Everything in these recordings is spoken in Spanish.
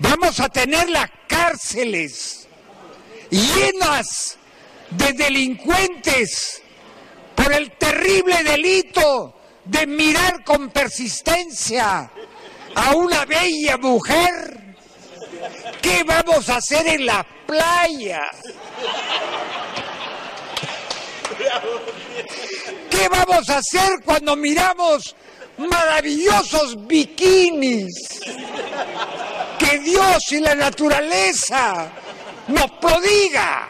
Vamos a tener las cárceles llenas de delincuentes por el terrible delito de mirar con persistencia a una bella mujer. ¿Qué vamos a hacer en la playa? ¿Qué vamos a hacer cuando miramos maravillosos bikinis que Dios y la naturaleza nos prodiga?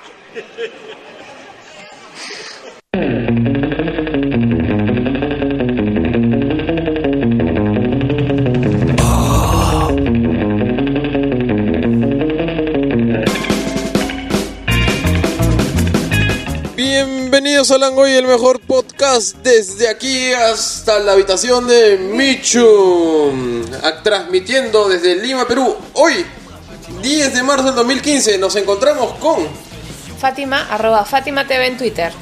Bienvenidos a Langoy, el mejor podcast desde aquí hasta la habitación de Michu. Transmitiendo desde Lima, Perú. Hoy, 10 de marzo del 2015, nos encontramos con Fátima, arroba Fátima TV en Twitter.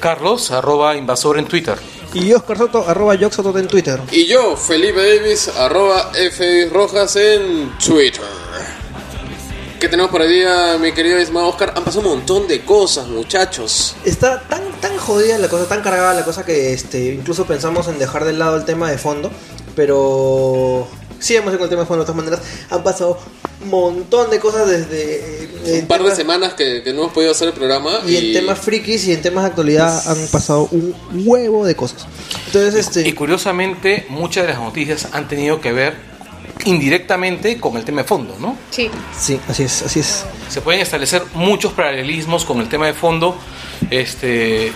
Carlos, arroba invasor en Twitter. Y Oscar Soto, arroba Yoxoto en Twitter. y yo, Felipe Davis, arroba F Rojas en Twitter. ¿Qué tenemos por hoy día, mi querido Isma Oscar? Han pasado un montón de cosas, muchachos. Está tan, tan jodida la cosa, tan cargada la cosa que este, incluso pensamos en dejar de lado el tema de fondo. Pero sí hemos con el tema de fondo de todas maneras. Han pasado un montón de cosas desde... eh, Un par de semanas que, que no hemos podido hacer el programa. Y en temas frikis y en temas de actualidad han pasado un huevo de cosas. Entonces, este... Y curiosamente, muchas de las noticias han tenido que ver indirectamente con el tema de fondo, ¿no? Sí. Sí, así es, así es. Se pueden establecer muchos paralelismos con el tema de fondo, este, eh,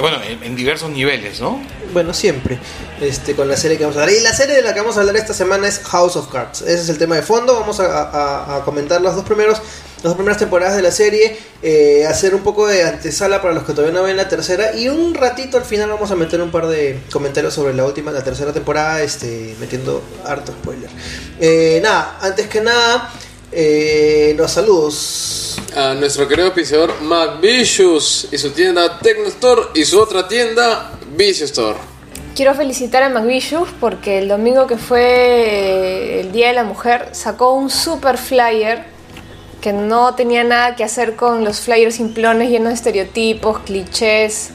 bueno, en, en diversos niveles, ¿no? Bueno, siempre. Este, con la serie que vamos a hablar. Y la serie de la que vamos a hablar esta semana es House of Cards. Ese es el tema de fondo. Vamos a, a- a comentar los dos primeros, las dos primeras temporadas de la serie. eh, hacer un poco de antesala para los que todavía no ven la tercera. Y un ratito al final vamos a meter un par de comentarios sobre la última, la tercera temporada. Este, metiendo harto spoiler. Eh, nada, antes que nada, eh, los saludos. a nuestro querido auspiciador McVicious y su tienda Tecnostore y su otra tienda Vicious Store. Quiero felicitar a McVicious porque el domingo que fue eh, el Día de la Mujer sacó un super flyer que no tenía nada que hacer con los flyers simplones llenos de estereotipos, clichés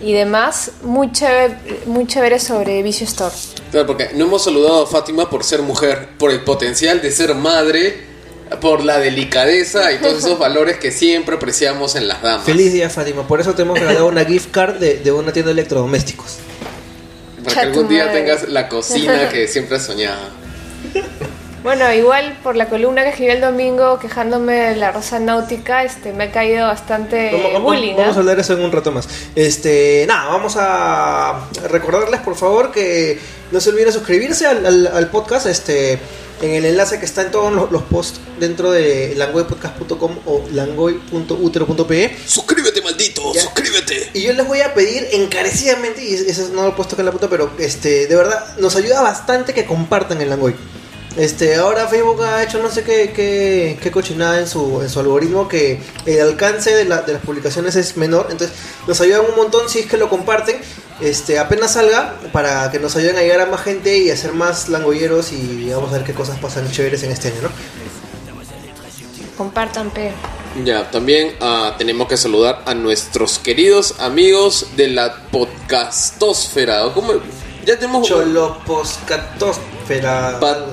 y demás. Muy chévere, muy chévere sobre Vicious Store. Claro, porque no hemos saludado a Fátima por ser mujer, por el potencial de ser madre, por la delicadeza y todos esos valores que siempre apreciamos en las damas. Feliz día, Fátima. Por eso te hemos regalado una gift card de, de una tienda de electrodomésticos. Para que algún día tengas la cocina que siempre has soñado. Bueno, igual por la columna que escribí el domingo quejándome de la rosa náutica, este, me ha caído bastante Vamos, vamos- bullying. vamos a hablar de eso en un rato más. Este, nada, vamos a recordarles por favor que no se olviden suscribirse al, al- al podcast, este, en el enlace que está en todos los, los posts dentro de langoypodcast.com o langoy.utero.pe. Suscríbete, maldito, Ya. suscríbete. Y yo les voy a pedir encarecidamente, y eso no lo he puesto acá en la puta, pero este, de verdad, nos ayuda bastante que compartan el Langoy. Este, ahora Facebook ha hecho no sé qué, qué, qué cochinada en su, en su algoritmo que el alcance de, la- de las publicaciones es menor. Entonces nos ayudan un montón si es que lo comparten. Este, apenas salga para que nos ayuden a llegar a más gente y hacer más langoyeros y vamos a ver qué cosas pasan chéveres en este año, ¿no? Compartan, pe. Ya, también ah, tenemos que saludar a nuestros queridos amigos de la podcastosfera. ¿o ¿Cómo? Ya tenemos Choloposcatósfera, Pa-.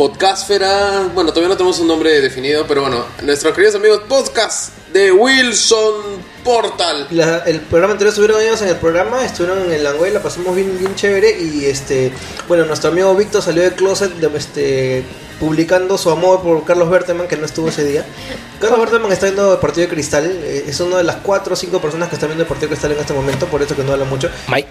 Podcastfera. Bueno, todavía no tenemos un nombre definido, pero bueno, nuestros queridos amigos podcast de Wilson Portal. La- el programa anterior estuvieron ellos en el programa, estuvieron en el Langoy, la pasamos bien, bien chévere y este, bueno, nuestro amigo Víctor salió del closet de, este, publicando su amor por Carlos Berteman, que no estuvo ese día. Carlos Berteman está viendo el partido de Cristal, eh, es una de las cuatro o cinco personas que están viendo el partido de Cristal en este momento, por eso que no habla mucho. Mike.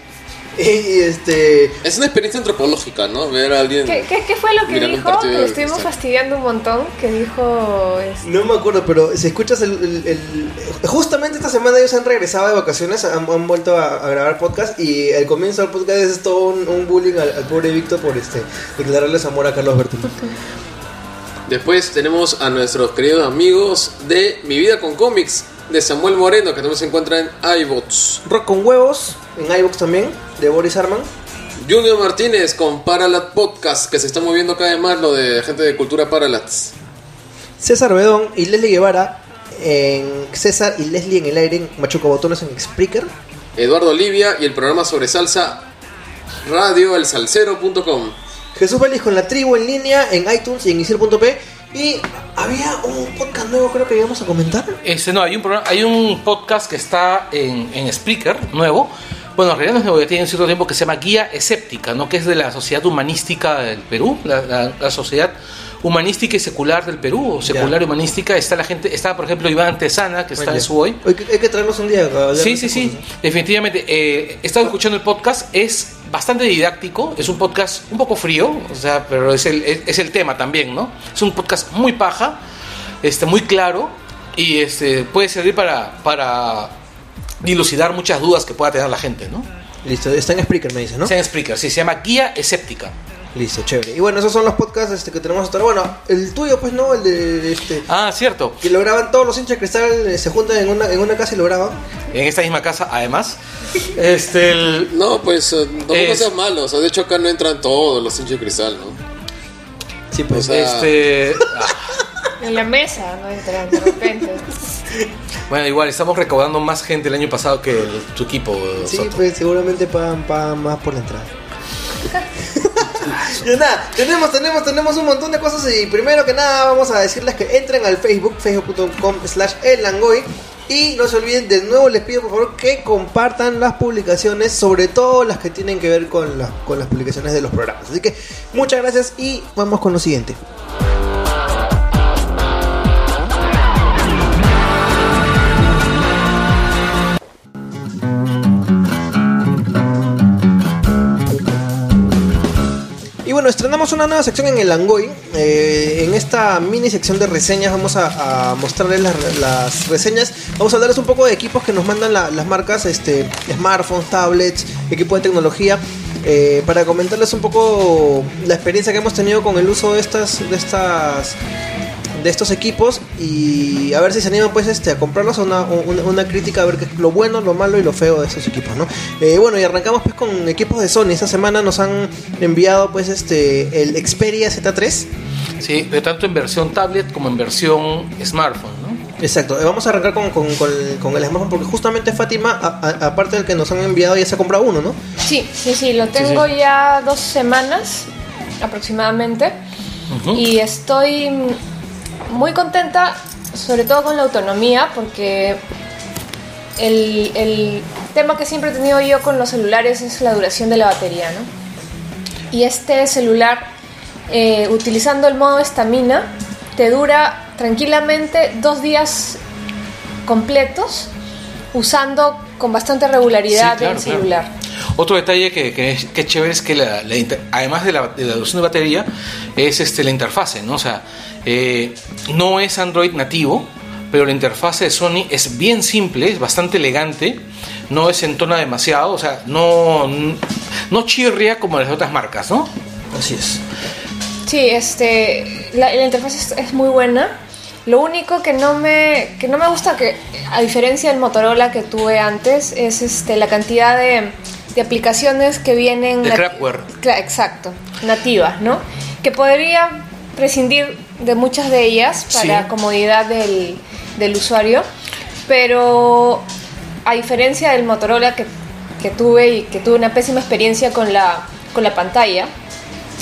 Y este, Es una experiencia antropológica, ¿no? Ver a alguien. ¿Qué, qué, qué fue lo que dijo? Que estuvimos fastidiando un montón. Que dijo. este, no me acuerdo, pero si escuchas el, el- el- justamente esta semana ellos han regresado de vacaciones, han, han vuelto a, a grabar podcast y el comienzo del podcast es todo un, un bullying al, al pobre Víctor por este declararles amor a Carlos Berteman. Después tenemos a nuestros queridos amigos de Mi Vida con Cómics, de Samuel Moreno, que también se encuentra en iBots. Rock con huevos, en iVoox también, de Boris Arman. Junior Martínez con Paralat Podcast, que se está moviendo cada vez más lo de gente de cultura Paralats. César Bedón y Leslie Guevara en César y Leslie en el aire en Machuca Botones en Spreaker. Eduardo Olivia y el programa sobre salsa radio elsalcero.com. Jesús Vélez con la tribu en línea en iTunes y en Isir.p. Y había un podcast nuevo, creo que íbamos a comentar. Este, no, hay un, programa, hay un podcast que está en, en Spreaker, nuevo. Bueno, en realidad no es nuevo, ya tiene un cierto tiempo que se llama Guía Escéptica, ¿no? que es de la Sociedad Humanística del Perú, la, la- la Sociedad Humanística y Secular del Perú, o Secular y Humanística. Está la gente, está por ejemplo Iván Tesana, que está en su hoy. Hay que, hay que traerlos un día. Sí, sí, sí, cosas. definitivamente. Eh, he estado escuchando el podcast, es bastante didáctico, es un podcast un poco frío, o sea, pero es el, es, es el tema también, ¿no? Es un podcast muy paja, este, muy claro y este, puede servir para, para dilucidar muchas dudas que pueda tener la gente, ¿no? Listo, está en Spreaker, me dice, ¿no? Sea en Spreaker, sí, se llama Guía Escéptica. Listo, chévere. Y bueno, esos son los podcasts este, que tenemos hasta ahora. Bueno, el tuyo, pues no, el de este. Ah, cierto. Que lo graban todos los hinchas de cristal, eh, se juntan en una, en una casa y lo graban. En esta misma casa, además, este, el- No, pues eh, tampoco Es- seas malo. O sea, de hecho acá no entran todos los hinchas de cristal, ¿no? Sí, pues. O sea, este, ah, En la mesa, no entran de repente. bueno, igual estamos recaudando más gente el año pasado que el- tu equipo. sí, Soto. pues seguramente pagan, pagan más por la entrada. Y nada, tenemos, tenemos, tenemos un montón de cosas y primero que nada vamos a decirles que entren al Facebook, facebook.com slash elangoy y no se olviden, de nuevo les pido por favor que compartan las publicaciones, sobre todo las que tienen que ver con, las con las publicaciones de los programas. Así que muchas gracias y vamos con lo siguiente. Bueno, estrenamos una nueva sección en el Angoy. Eh, en esta mini sección de reseñas vamos a, mostrarles las, reseñas. Vamos a hablarles un poco de equipos que nos mandan la- las marcas, este, smartphones, tablets, equipo de tecnología. eh, para comentarles un poco la experiencia que hemos tenido con el uso de estas, de estas de estos equipos y a ver si se animan pues este a comprarlos a una, una, una crítica a ver qué es lo bueno, lo malo y lo feo de estos equipos, ¿no? Eh, bueno y arrancamos pues con equipos de Sony. Esta semana nos han enviado pues este el Xperia Z3. Sí, de tanto en versión tablet como en versión smartphone, ¿no? Exacto, eh, vamos a arrancar con, con, con el, con el smartphone porque justamente Fátima, aparte del que nos han enviado, ya se ha comprado uno, ¿no? Sí, sí, sí, lo tengo ya dos semanas aproximadamente y estoy muy contenta, sobre todo con la autonomía, porque el, el tema que siempre he tenido yo con los celulares es la duración de la batería, ¿no? Y este celular, eh, utilizando el modo estamina, te dura tranquilamente dos días completos usando con bastante regularidad Sí, claro, el claro. celular. Otro detalle que, que es, que es chévere es que la, la además de la, de la duración de batería es este, la interfase, ¿no? O sea, eh, no es Android nativo, pero la interfase de Sony es bien simple, es bastante elegante, no es entona demasiado, o sea, no, no chirria como las otras marcas, ¿no? Así es. Sí, este, la, la interfaz es, es muy buena. Lo único que no me que no me gusta que a diferencia del Motorola que tuve antes es este la cantidad de, de aplicaciones que vienen De crapware. Exacto, nativas, ¿no? Que podría prescindir de muchas de ellas para Sí. comodidad del, del usuario, pero a diferencia del Motorola que, que tuve y que tuve una pésima experiencia con la, con la pantalla,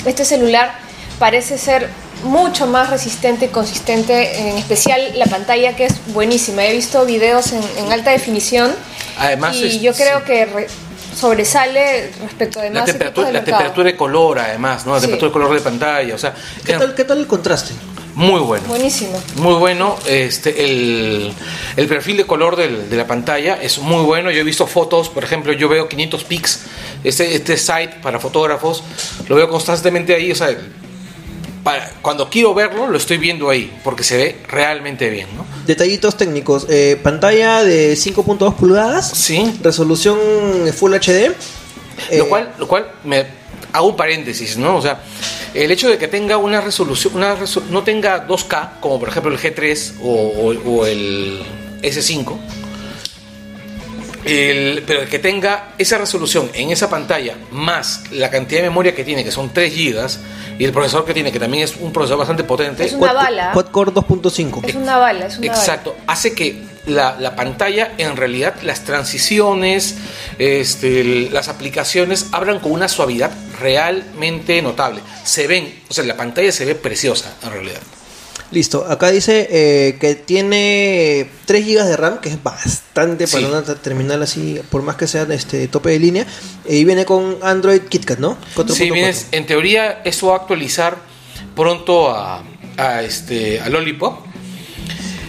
este celular parece ser mucho más resistente y consistente, en especial la pantalla que es buenísima. He visto videos en, en alta definición Además, y es- yo creo sí. que re- sobresale respecto de La temperatura, equipos la mercado. temperatura de color, además, ¿no? La Sí. temperatura de color de pantalla, o sea, ¿Qué era tal, ¿Qué tal el contraste? muy bueno. Buenísimo. Muy bueno, este, el, el perfil de color del- de la pantalla es muy bueno. Yo he visto fotos, por ejemplo, yo veo 500 pics, este, este site para fotógrafos, lo veo constantemente ahí, o sea, para- cuando quiero verlo, lo estoy viendo ahí, porque se ve realmente bien, ¿no? Detallitos técnicos. eh, pantalla de 5.2 pulgadas. Sí, Resolución Full HD. eh, lo cual, lo cual me hago un paréntesis, ¿no? O sea, el hecho de que tenga una resolución, una reso- no tenga 2K, como por ejemplo el G3 o, o- o el S5, El- pero que tenga esa resolución en esa pantalla más la cantidad de memoria que tiene, que son 3 GB, y el procesador que tiene, que también es un procesador bastante potente. Es una Quad- bala. Quad-core 2.5. Es una bala, es una Exacto, hace que la, la pantalla, en realidad, las transiciones, este, el- las aplicaciones abran con una suavidad realmente notable. Se ven, o sea, la pantalla se ve preciosa, en realidad. Listo, acá dice eh, que tiene 3 GB de RAM, que es bastante para una terminal así, por más que sea este tope de línea. Y viene con Android KitKat, ¿no? 4.4. Sí, vienes, en teoría, eso va a actualizar pronto a, a, este, a Lollipop.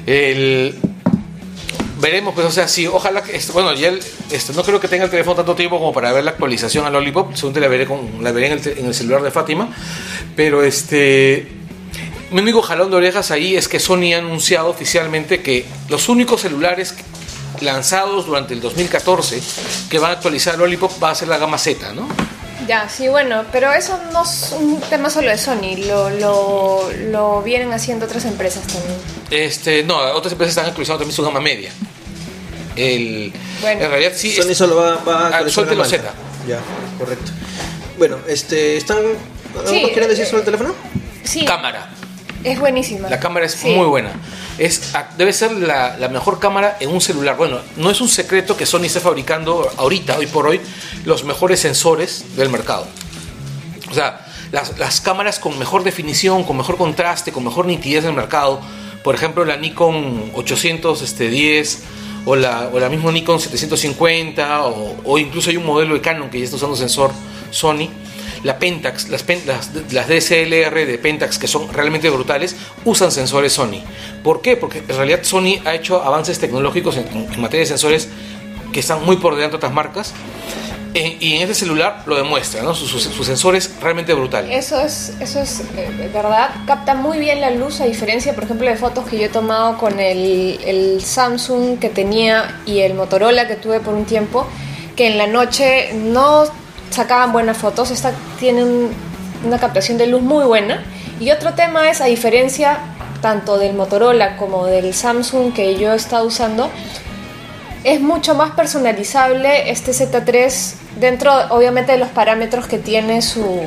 El, veremos, pues, o sea, sí, ojalá que, este, bueno, ya el- este, no creo que tenga el teléfono tanto tiempo como para ver la actualización a Lollipop, según la veré, con, la veré en, el, te- en el celular de Fátima, pero este, mi único jalón de orejas ahí es que Sony ha anunciado oficialmente que los únicos celulares lanzados durante el 2014 que van a actualizar Lollipop va a ser la gama Z, ¿no? Ya, sí, bueno, pero eso no es un tema solo de Sony, lo, lo, lo vienen haciendo otras empresas también. Este, no, otras empresas están actualizando también su gama media. El, Bueno. en realidad sí. Sony es- solo va, va a Ah, actualizar la marca. Ya, correcto. Bueno, este, ¿están... ¿Algo Sí, más quieren decir eh, sobre el teléfono? Sí, cámara. Es buenísima. La cámara es Sí. muy buena. Es, ah, debe ser la, la mejor cámara en un celular. Bueno, no es un secreto que Sony esté fabricando ahorita, hoy por hoy, los mejores sensores del mercado. O sea, las, las cámaras con mejor definición, con mejor contraste, con mejor nitidez del mercado. Por ejemplo, la Nikon 810 o la, o la misma Nikon 750 o, o incluso hay un modelo de Canon que ya está usando sensor Sony. La Pentax, las, las, las DSLR de Pentax que son realmente brutales, usan sensores Sony. ¿Por qué? Porque en realidad Sony ha hecho avances tecnológicos en, en- materia de sensores que están muy por delante de otras marcas. Eh, y en este celular lo demuestra, ¿no? Sus sensores realmente brutales. Eso es, eso es eh, verdad. Capta muy bien la luz, a diferencia, por ejemplo, de fotos que yo he tomado con el, el Samsung que tenía y el Motorola que tuve por un tiempo, que en la noche no sacaban buenas fotos. Esta tiene un- una captación de luz muy buena. Y otro tema es, a diferencia tanto del Motorola como del Samsung que yo he estado usando, es mucho más personalizable este Z3 dentro, obviamente, de los parámetros que tiene su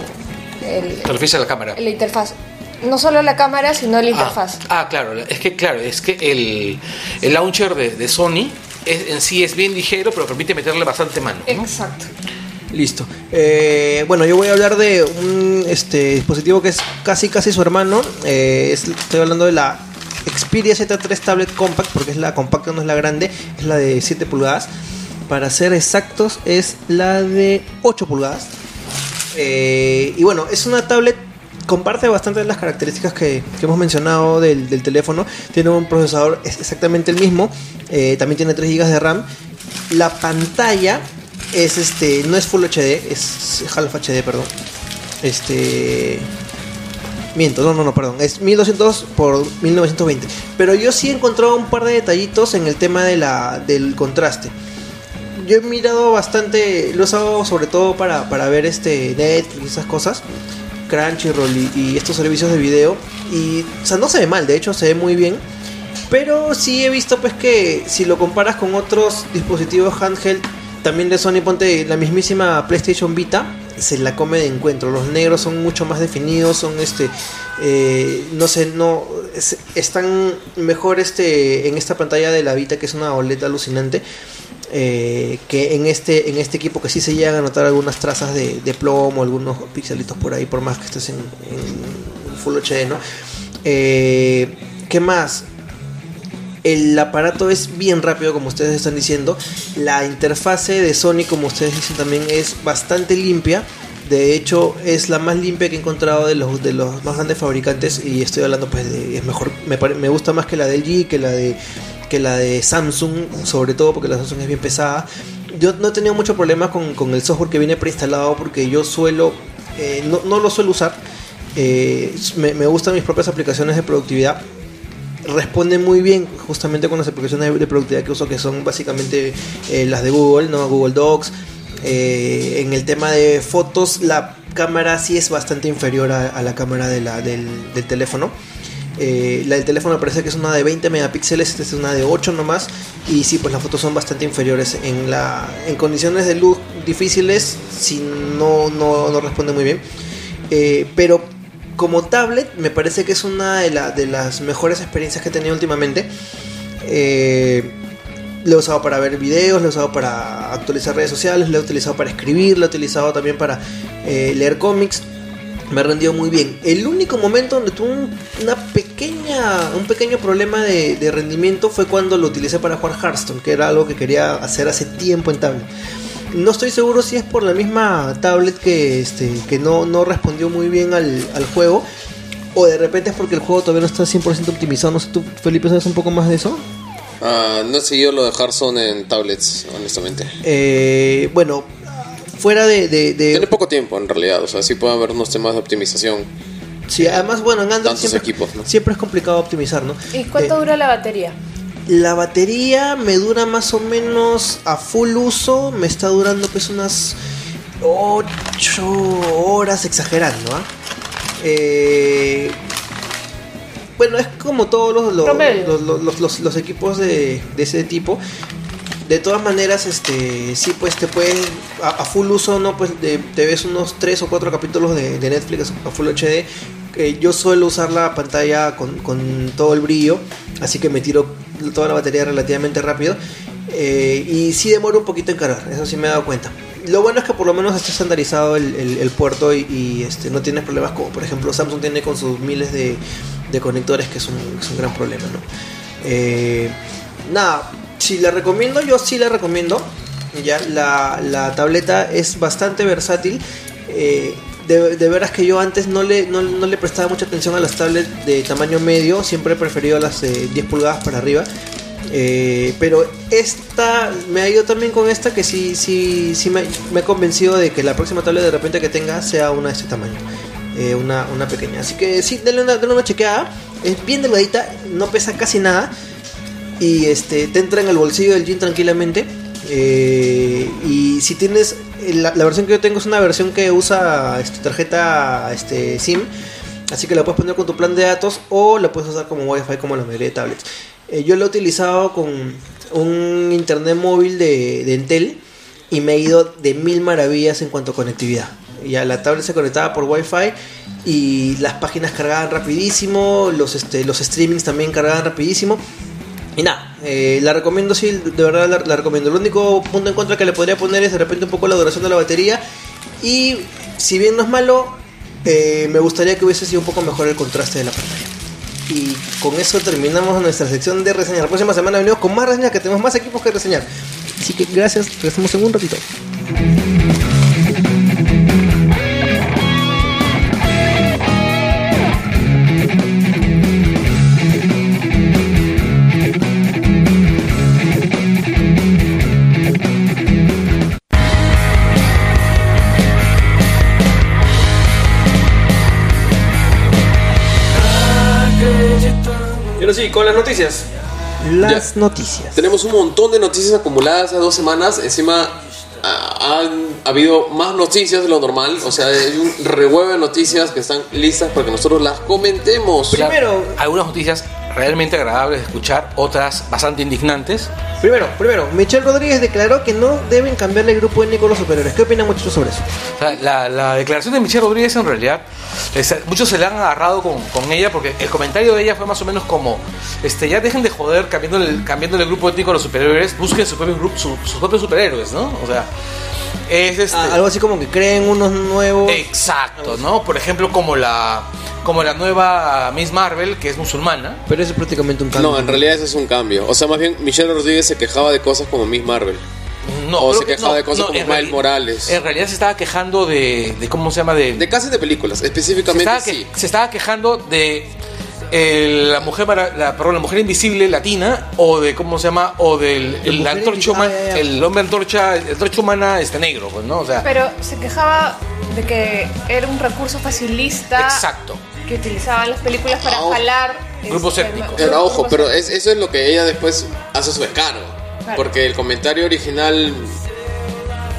el- Te refieres a la cámara. la interfaz. No solo la cámara, sino la interfaz. Ah, ah, claro, es que claro, es que el, el launcher de, de Sony es- en sí es bien ligero, pero permite meterle bastante mano. ¿no? Exacto. Listo. Eh, bueno, yo voy a hablar de un este, dispositivo que es casi casi su hermano. Eh, es- estoy hablando de la Xperia Z3 Tablet Compact, porque es la compacta, no es la grande, es la de 7 pulgadas. Para ser exactos, es la de 8 pulgadas. Eh, y bueno, es una tablet, comparte bastante de las características que, hemos mencionado del, teléfono. Tiene un procesador es exactamente el mismo, también tiene 3 GB de RAM. La pantalla es este, no es Full HD, es Half HD, perdón. Este. Miento, no, no, no, perdón. Es 1200 por 1920. Pero yo sí he encontrado un par de detallitos en el tema de la, del contraste. Yo he mirado bastante, lo he usado sobre todo para, para ver este Netflix y esas cosas. Crunchyroll y, y estos servicios de video. Y, o sea, no se ve mal, de hecho se ve muy bien. Pero sí he visto pues que si lo comparas con otros dispositivos handheld, también de Sony, ponte la mismísima PlayStation Vita, se la come de encuentro. Los negros son mucho más definidos, son este, eh, no sé, no, es- están mejor este en esta pantalla de la Vita que es una OLED alucinante. eh, que en este en este equipo que sí se llegan a notar algunas trazas de, de plomo, algunos pixelitos por ahí, por más que estés en, en Full HD, ¿no? Eh, ¿Qué más? El aparato es bien rápido, como ustedes están diciendo. La interfase de Sony, como ustedes dicen también, es bastante limpia. De hecho, es la más limpia que he encontrado de los, de los más grandes fabricantes. Y estoy hablando, pues, de. Mejor. Me, gusta más que la de LG, que la de, que la de Samsung, sobre todo porque la Samsung es bien pesada. Yo no he tenido mucho problema con, con el software que viene preinstalado porque yo suelo. eh, no, no lo suelo usar. Eh, me gustan mis propias aplicaciones de productividad responde muy bien justamente con las aplicaciones de, productividad que uso que son básicamente eh, las de Google, ¿no? Google Docs. Eh, en el tema de fotos, la cámara sí es bastante inferior a, la cámara del, del teléfono. Eh, la del teléfono parece que es una de 20 megapíxeles, esta es una de 8 nomás. Y sí, pues las fotos son bastante inferiores. En, la, en condiciones de luz difíciles, si no, no, no responde muy bien. Pero como tablet, me parece que es una de, la- de las mejores experiencias que he tenido últimamente. Eh, lo he usado para ver videos, lo he usado para actualizar redes sociales, lo he utilizado para escribir, lo he utilizado también para eh, leer cómics. Me ha rendido muy bien. El único momento donde tuve un, una pequeña, un pequeño problema de, de rendimiento fue cuando lo utilicé para jugar Hearthstone, que era algo que quería hacer hace tiempo en tablet. No estoy seguro si es por la misma tablet que, este, que no, no respondió muy bien al, al juego. O de repente es porque el juego todavía no está 100% optimizado. No sé, tú, Felipe, ¿sabes un poco más de eso? Ah, no he seguido lo de Hearthstone en tablets, honestamente. Eh, bueno, fuera de... de- de- Tiene poco tiempo en realidad, o sea, sí puede haber unos temas de optimización. sí, además, bueno, en Android siempre, equipos, ¿no? siempre es complicado optimizar, ¿no? ¿Y cuánto Eh, dura la batería? La batería me dura más o menos a full uso, me está durando pues unas 8 horas exagerando, ¿ah? Eh, bueno, es como todos los, equipos de, de ese tipo. De todas maneras, este sí, pues te pueden, a, a full uso, ¿no? Pues de- te ves unos 3 o 4 capítulos de, de Netflix a full HD. yo suelo usar la pantalla con, con todo el brillo, así que me tiro toda la batería relativamente rápido. eh, y sí demora un poquito en cargar, eso sí me he dado cuenta. Lo bueno es que por lo menos está estandarizado el, puerto y, y, este, no tienes problemas como por ejemplo Samsung tiene con sus miles de, de conectores, que es un, es un gran problema. ¿no? Eh, nada, si la recomiendo, yo sí la recomiendo. Ya, la, la tableta es bastante versátil. Eh, de, de veras que yo antes no le, no, no le prestaba mucha atención a las tablets de tamaño medio, siempre he preferido las de 10 pulgadas para arriba. Eh, pero esta me ha ido también con esta que sí, sí, sí me, me he convencido de que la próxima tablet de repente que tenga sea una de este tamaño. Eh, una, una pequeña. Así que sí, denle una, denle una chequeada. Es bien delgadita, no pesa casi nada. Y este te entra en el bolsillo del jean tranquilamente. Eh, y si tienes. La, versión que yo tengo es una versión que usa este, tarjeta este, SIM. Así que la puedes poner con tu plan de datos o la puedes usar como Wi-Fi como la mayoría de tablets. Eh, yo lo he utilizado con un internet móvil de, de Entel y me ha ido de mil maravillas en cuanto a conectividad. Ya la tablet se conectaba por Wi-Fi y las páginas cargaban rapidísimo, los, este, los streamings también cargaban rapidísimo. Y nada, eh, la recomiendo, sí, de verdad la, la recomiendo. El único punto en contra que le podría poner es de repente un poco la duración de la batería. Y si bien no es malo, eh, me gustaría que hubiese sido un poco mejor el contraste de la pantalla. Y con eso terminamos nuestra sección de reseñas. La próxima semana venimos con más reseñas que tenemos más equipos que reseñar. Así que gracias, regresamos en un ratito. Ahora sí, con las noticias. Las Ya. noticias. Tenemos un montón de noticias acumuladas hace dos semanas. Encima ah, han habido más noticias de lo normal. O sea, hay un revuelo de noticias que están listas para que nosotros las comentemos. Primero- algunas noticias realmente agradables de escuchar, otras bastante indignantes. Primero, primero, Michelle Rodríguez declaró que no deben cambiarle el grupo étnico a los superiores. ¿Qué opinan muchachos sobre eso? La, la declaración de Michelle Rodríguez en realidad, es- muchos se la han agarrado con, con ella porque el comentario de ella fue más o menos como, este, ya dejen de joder cambiándole, el- cambiándole el grupo étnico a los superhéroes, busquen su propio grupo, su- sus propios superhéroes, ¿no? O sea, es este... Ah, algo así como que creen unos nuevos. Exacto, ¿no? Por ejemplo, como la como la nueva Miss Marvel, que es musulmana. Pero eso es prácticamente un cambio. No, en realidad eso es un cambio. O sea, más bien Michelle Rodríguez se quejaba de cosas como Miss Marvel. No, O se que- quejaba de cosas como Miles Morales. En realidad se estaba quejando de, de ¿cómo se llama? De, De casi de películas, se, específicamente que- sí. se estaba quejando de eh, la mujer la, perdón, la mujer invisible latina o de cómo se llama o del el, mujer antorcha invi- ah, huma- ya, ya. el hombre antorcha el antorcha humana este negro pues no o sea Pero se quejaba de que era un recurso facilista exacto que utilizaban las películas para Ah, jalar Grupos este, étnicos. grupos Pero ojo, pero es- eso es lo que ella después hace su descargo. Claro. Porque el comentario original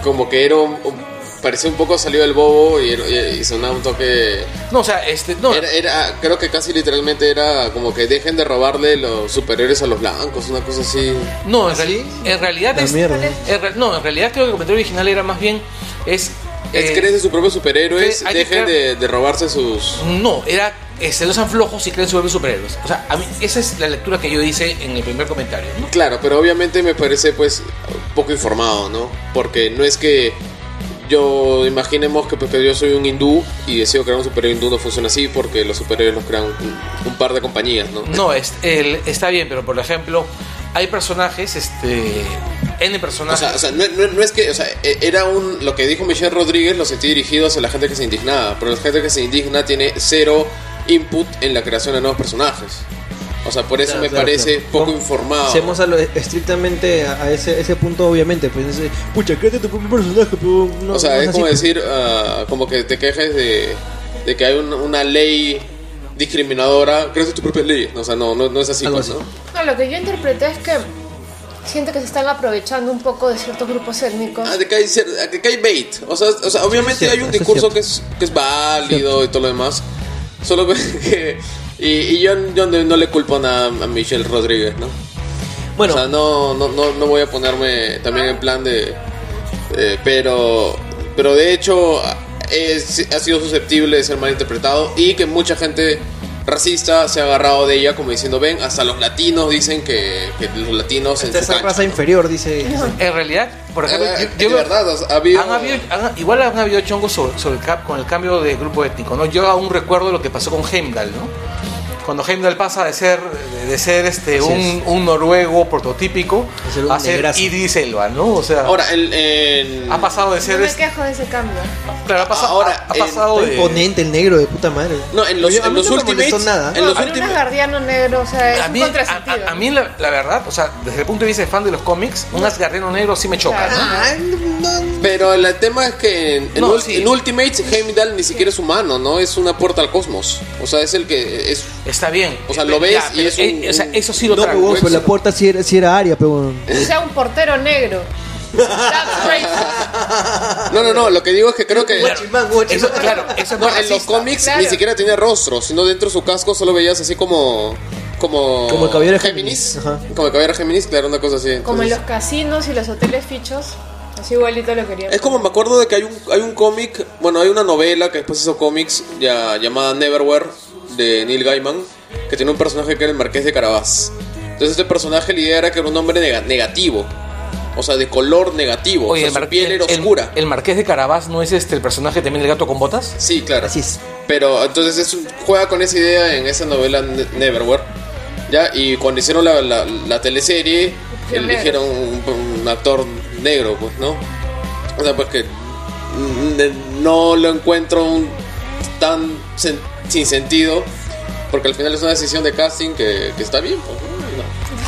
como que era un, un- parecía un poco salido del bobo y, y, y sonaba un toque... No, o sea, este, no, Era, era- creo que casi literalmente era como que dejen de robarle los superiores a los blancos, una cosa así. no, en, reali- en realidad es, en no, en realidad creo que el comentario original era más bien es Es eh, eres de sus propios superhéroes, dejen crear- de, de robarse sus... No, era este, no sean flojos y creen sobre superhéroes. O sea, a mí esa es la lectura que yo hice en el primer comentario. ¿no? Claro, pero obviamente me parece pues poco informado, ¿no? Porque no es que yo imaginemos que, pues, que yo soy un hindú y deseo crear un superhéroe hindú no funciona así porque los superhéroes los crean un, un par de compañías, ¿no? No, es, el- está bien, pero por ejemplo, hay personajes, este, N O personajes. sea, o sea, no, no- no es que, o sea, e- era un, lo que dijo Michelle Rodríguez lo sentí dirigido hacia la gente que se indignaba, pero la gente que se indigna tiene cero input en la creación de nuevos personajes. O sea, por eso Claro, me claro, parece claro. poco No, informado. Seamos a lo estrictamente a, a ese, ese punto, obviamente. Pues ese, pucha, créate tu propio personaje, pero no. o sea, no es como pues. decir, ah, como que te quejes de, de que hay un- una ley discriminadora, creas tu propia ley. O sea, no, no, no es así, pues, así. ¿no? No, lo que yo interpreté es que siento que se están aprovechando un poco de ciertos grupos étnicos. Ah, de que hay, de que hay bait. O sea, o sea obviamente Eso es hay un cierto, discurso eso que es, que es válido y todo lo demás. Solo que. y, y yo, yo no, le culpo nada a Michelle Rodríguez, ¿no? Bueno, O sea, no, no, no, no voy a ponerme también en plan de. eh, pero. Pero de hecho, es- ha sido susceptible de ser malinterpretado y que mucha gente racista se ha agarrado de ella como diciendo, ven, hasta los latinos dicen que, que los latinos en esta su es la cancha, raza ¿no? inferior, dice. En realidad, por ejemplo, Eh, yo, eh, yo de veo- verdad, o sea, ha habido- han habido- han- igual han habido chongos sobre, sobre el cap- con el cambio de grupo étnico, ¿no? Yo aún recuerdo lo que pasó con Heimdall, ¿no? Cuando Heimdall pasa de ser de ser este un, es. un noruego prototípico A ser un a ser negrazo. Idris Elba, ¿no? O sea, Ahora, el, en- ha pasado de No ser me este- quejo de ese cambio. claro, ha pasado, ahora, ha, ha pasado Está de imponente el negro de puta madre. No, en los, a en los no me Ultimates. nada. En los Pero un asgardiano negro, o sea, es a un mí, a, contrasentido. a- a mí la, la verdad, o sea, desde el punto de vista de fan de los cómics, un asgardiano negro sí me choca, Claro. ¿no? No, Pero el tema es que en, en No, Ul- sí. en Ultimates Heimdall ni siquiera es humano, ¿no? Es una puerta al cosmos. O sea, es el que es Está bien. O sea, lo ves y pero, es un- eh, o sea, eso sí lo no, trago. pero, pero la puerta sí era, sí era área, pero. O sea, un portero negro. No, no, no, lo que digo es que creo que Guachimán, guachimán. Eso, claro, eso es no, en los cómics Claro. ni siquiera tenía rostro, sino dentro de su casco solo veías así como como Como el caballero de Géminis. Géminis. Como el caballero de Géminis, claro, una cosa así. Como en Entonces- los casinos y los hoteles fichos. Así igualito lo querían. Es como me acuerdo de que hay un, hay un cómic, bueno, hay una novela que después hizo cómics ya, llamada Neverwhere de Neil Gaiman, que tiene un personaje que era el Marqués de Carabás. Entonces este personaje la idea era que era un hombre nega- negativo, o sea, de color negativo, o sea, el, su mar- piel era el- oscura. el marqués de Carabás no es este el personaje también del gato con botas. Sí, claro. Así es. Pero entonces es un- juega con esa idea en esa novela Ne- Neverwhere. ¿ya? Y cuando hicieron la, la, la teleserie, eligieron un, un actor negro, pues, ¿no? O sea, pues que no lo encuentro un- tan sin sentido, porque al final es una decisión de casting que, que está bien, pues, ¿no?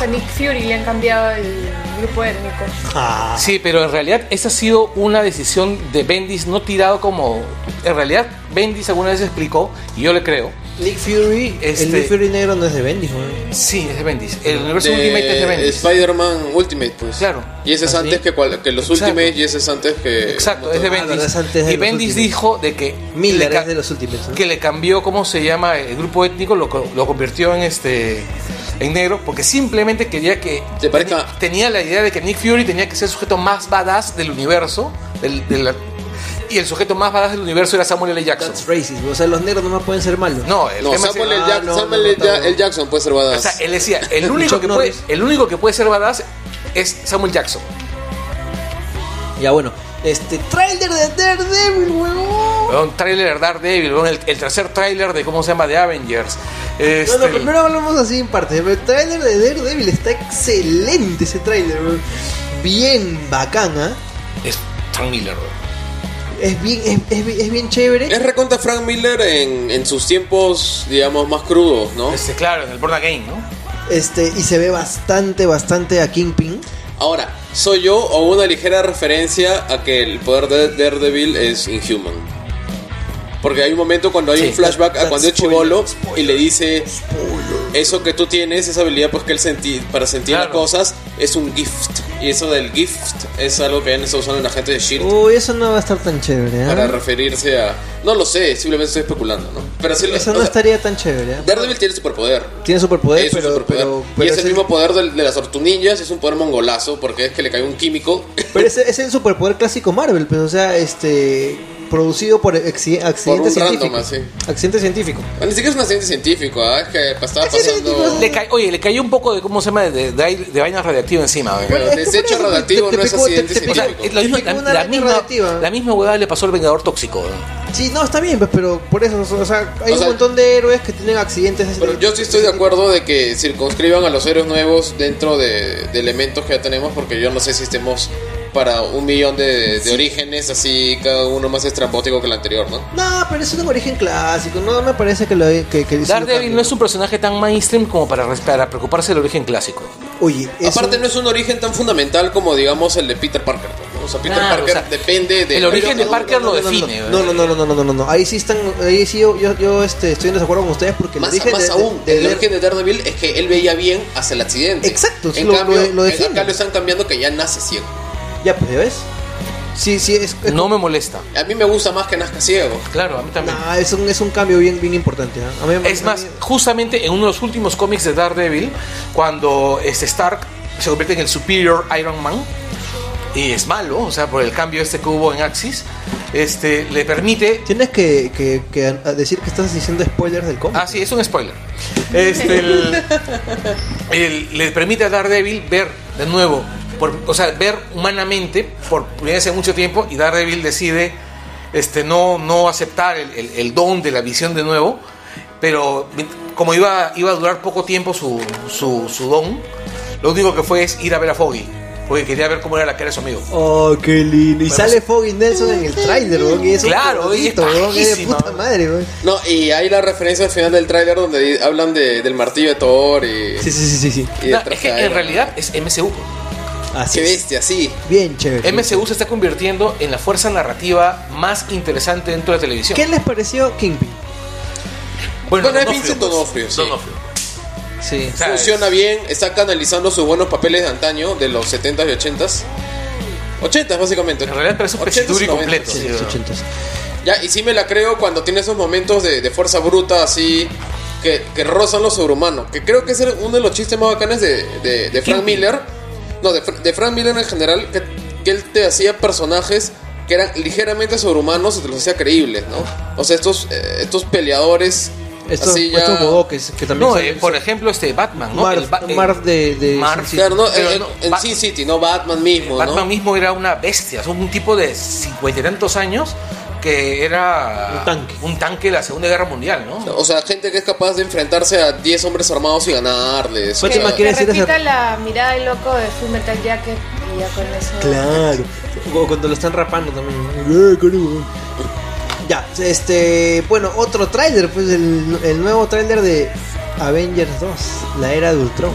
A Nick Fury le han cambiado el grupo étnico. Ah, Sí, pero en realidad esa ha sido una decisión de Bendis, no tirado como. En realidad, Bendis alguna vez explicó, y yo le creo. Nick Fury, Este- el Nick Fury negro no es de Bendy, ¿no? Sí, es de Bendis. El universo De Ultimate es de Bendis. Spider-Man Ultimate, pues. Claro. Y ese es ¿Ah, antes sí? que, cual- que los Exacto. Ultimate y ese es antes que... Exacto, es de Ah, Bendis. es de y Bendis dijo de que. Miller ca- es de los Ultimates, ¿no? Que le cambió, ¿cómo se llama? El grupo étnico lo, co- lo convirtió en este. En negro, porque simplemente quería que. Te parezca- Tenía, tenía la idea de que Nick Fury tenía que ser el sujeto más badass del universo. del- del- y el sujeto más badass del universo era Samuel L. Jackson. That's racist. O sea, los negros no pueden ser malos. No, el No, tema es- Samuel, L. Ah, Jack- no, Samuel no, Ja-. Jackson puede ser badass. O sea, él decía, el único, que puede, el único que puede ser badass es Samuel Jackson. Ya bueno, este trailer de Daredevil, huevón. Un tráiler de Daredevil, weón, el, el tercer tráiler de cómo se llama de Avengers. Este, Bueno, primero hablamos así en parte. pero El trailer de Daredevil está excelente ese trailer, huevón. Bien bacana. es Frank Miller. weón. Es bien, es, es bien- es bien chévere. Es recontra Frank Miller en, en sus tiempos, digamos, más crudos, ¿no? Este, claro, en el Born Again, ¿no? Este, y se ve bastante, bastante a Kingpin. Ahora, ¿soy yo o una ligera referencia a que el poder de Daredevil es inhuman? Porque hay un momento cuando hay Sí, un flashback a that- cuando es that's chivolo spoiler, y le dice eso que tú tienes, esa habilidad pues que él senti para sentir las Claro. cosas, es un gift. Y eso del gift es algo que han estado usando la gente de Shield Uy, eso no va a estar tan chévere, ¿eh? para referirse a. No lo sé, simplemente estoy especulando, ¿no? Pero sí, lo- Eso no sea, estaría tan chévere, ¿eh? Daredevil tiene superpoder. Tiene superpoder, Es pero, superpoder. pero, y pero es el mismo poder del- de, las tortunillas, es un poder mongolazo, porque es que le cae un químico. Pero ese es el superpoder clásico Marvel, pero o sea, este producido por acci- accidente un científico. random, así. Accidente científico. Ni siquiera es un accidente científico, es que estaba Accidente pasando. Le ca- Oye, le cayó un poco de, ¿cómo se llama? De, de, de vaina radiactiva encima. güey. Pero que desecho por eso, radioactivo te- te no es accidente científico. la, misma, radioactiva. la misma huevada le pasó al Vengador Tóxico. güey. Sí, no, está bien, pues, pero por eso, o sea, hay O un sea, montón de héroes que tienen accidentes. de- Pero yo sí estoy de acuerdo de que circunscriban a los héroes nuevos dentro de, de elementos que ya tenemos, porque yo no sé si estemos para un millón de, de orígenes, así cada uno más estrambótico que el anterior, ¿no? No, pero es un origen clásico, no me parece que lo que, Daredevil no es un personaje tan mainstream como para, para preocuparse del origen clásico. Oye, Aparte un- no es un origen tan fundamental como digamos el de Peter Parker, ¿no? O sea, Peter Claro, Parker o sea, depende de... el origen de no, Parker no, lo define, No, no, no, no, no, no, no, no. Ahí sí están, ahí sí yo, yo, yo, este, estoy en desacuerdo con ustedes porque el Más, origen más de- aún, de- el de- origen de Daredevil es que él veía bien hasta el accidente. Exacto, en lo- cambio, lo- lo define. acá lo están cambiando que ya nace ciego. Ya, pues, ¿ya ves? Sí, sí, es, es No me molesta. A mí me gusta más que nazca ciego. Claro, a mí también. Nah, es, un, es un cambio bien, bien importante. ¿ah? A mí- Es a más, mí- justamente en uno de los últimos cómics de Daredevil, cuando este Stark se convierte en el Superior Iron Man y es malo, o sea, por el cambio este que hubo en Axis, este le permite Tienes que, que, que a- decir que estás diciendo spoilers del cómic. Ah, sí, es un spoiler. Este, el- el- le permite a Daredevil ver de nuevo, por- o sea, ver humanamente por primera vez en mucho tiempo y Daredevil decide este, no, no aceptar el, el- el don de la visión de nuevo, pero como iba, iba a durar poco tiempo su, su, su don, lo único que fue es ir a ver a Foggy, porque quería ver cómo era la cara de su amigo. Oh, qué lindo. Y Bueno, sale. Foggy Nelson en el trailer, weón, y es Claro, y es de puta madre, weón. No, y hay la referencia al final del tráiler donde hablan de- del martillo de Thor y, Sí, sí, sí, sí, sí. No, es que en realidad es MCU. Así Qué es. bestia, sí. Bien chévere. MCU se está convirtiendo en la fuerza narrativa más interesante dentro de la televisión. ¿Qué les pareció Kingpin? Bueno, es Donofrio, Vincent pues. Donofrio, sí. Donofrio. Sí. O sea, Funciona bien, está canalizando sus buenos papeles de antaño, de los 70s y 80s. 80s básicamente. En realidad parece un 80s y pechiduri 90s. completo. Sí, sí, los ochentas. Ya, y sí me la creo cuando tiene esos momentos de, de fuerza bruta así, que, que rozan lo sobrehumano. Que creo que es el- uno de los chistes más bacanes de, de, de Frank Miller. No, de, de Frank Miller en general, que, que él te hacía personajes que eran ligeramente sobrehumanos y te los hacía creíbles, ¿no? O sea, estos, eh, estos peleadores Estos, así ya... estos bodoques que también No, eh, por ejemplo, este Batman, ¿no? Marv, El Ba- Marv de, de Marv. Sin City. Claro, no, Pero en, no, en Sin City, no Batman mismo, Batman ¿no? mismo era una bestia, es un tipo de cincuenta y tantos años que era Un tanque. un tanque de la Segunda Guerra Mundial, ¿no? O sea, gente que es capaz de enfrentarse a 10 hombres armados y ganarles. Fátima O sea, que decir repita la mirada de loco de Full Metal Jacket y ya con eso. Claro. O cuando lo están rapando también. Eh. Ya, este, bueno, otro tráiler, pues el, el nuevo tráiler de Avengers 2, la era de Ultron.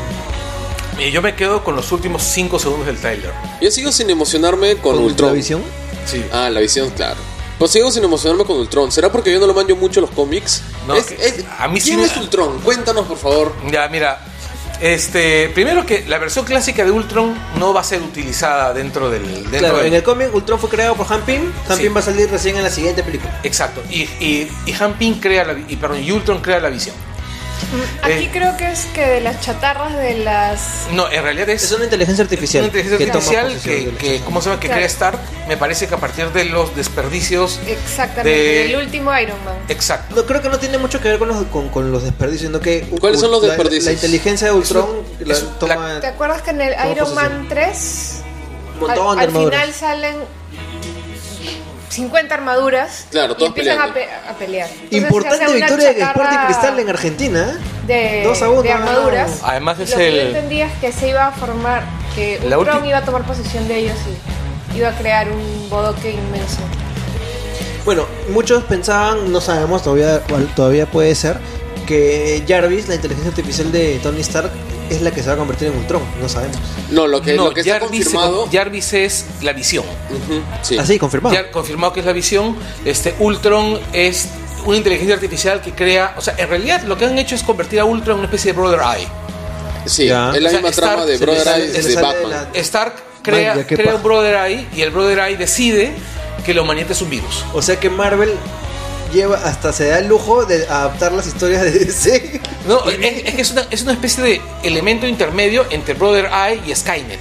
Y yo me quedo con los últimos 5 segundos del trailer. Yo sigo sin emocionarme con, Ultron. visión? Sí. Ah, la visión, claro. Pues sigo sin emocionarme con Ultron. ¿Será porque yo no lo manjo mucho los cómics? No, Es- que- es- a mí sí ¿Quién me- es Ultron? Cuéntanos, por favor. Ya, mira, este, primero que la versión clásica de Ultron no va a ser utilizada dentro del dentro Claro, del- en el cómic Ultron fue creado por Han Pym. Han Sí. Pym va a salir recién en la siguiente película. Exacto. Y, y, y Han Pym crea la y, perdón, y Ultron crea la visión. Aquí Eh. creo que es que de las chatarras de las. No, en realidad es, Es una inteligencia artificial. una inteligencia que artificial que, la- que, ¿cómo se llama? Que Claro. crea Stark. Me parece que a partir de los desperdicios. Exactamente, De- del último Iron Man. Exacto. No, creo que no tiene mucho que ver con los, con, con los desperdicios, sino que... ¿Cuáles son los la- desperdicios? La, inteligencia de Ultron es toma ¿Te acuerdas que en el Iron posesión. Man 3 un montón al, de al armaduras. final salen 50 armaduras Claro, y empiezan a, peleando. pe- a pelear? Entonces, Importante victoria de Sporting Cristal en Argentina. ¿eh? de, Dos a uno, de armaduras. no. Además es Lo que yo el- entendía es que se iba a formar, que La ulti- iba a tomar posesión de ellos y iba a crear un bodoque inmenso. Bueno, muchos pensaban, no sabemos, todavía, todavía puede ser, que Jarvis, la inteligencia artificial de Tony Stark, es la que se va a convertir en Ultron. No sabemos. No, lo que, no, lo que está confirmado. Jarvis es la visión. Sí. Así, confirmado. Ya confirmado que es la visión. Este Ultron es una inteligencia artificial que crea, o sea, en realidad lo que han hecho es convertir a Ultron en una especie de Brother Eye. Sí, Ya. es la O sea, misma Stark trama de Brother le de Batman. la- Stark crea, crea un Brother Eye y el Brother Eye decide que la humanidad es un virus. O sea que Marvel lleva hasta se da el lujo de adaptar las historias de DC. No, es, es que es una, es una especie de elemento intermedio entre Brother Eye y Skynet.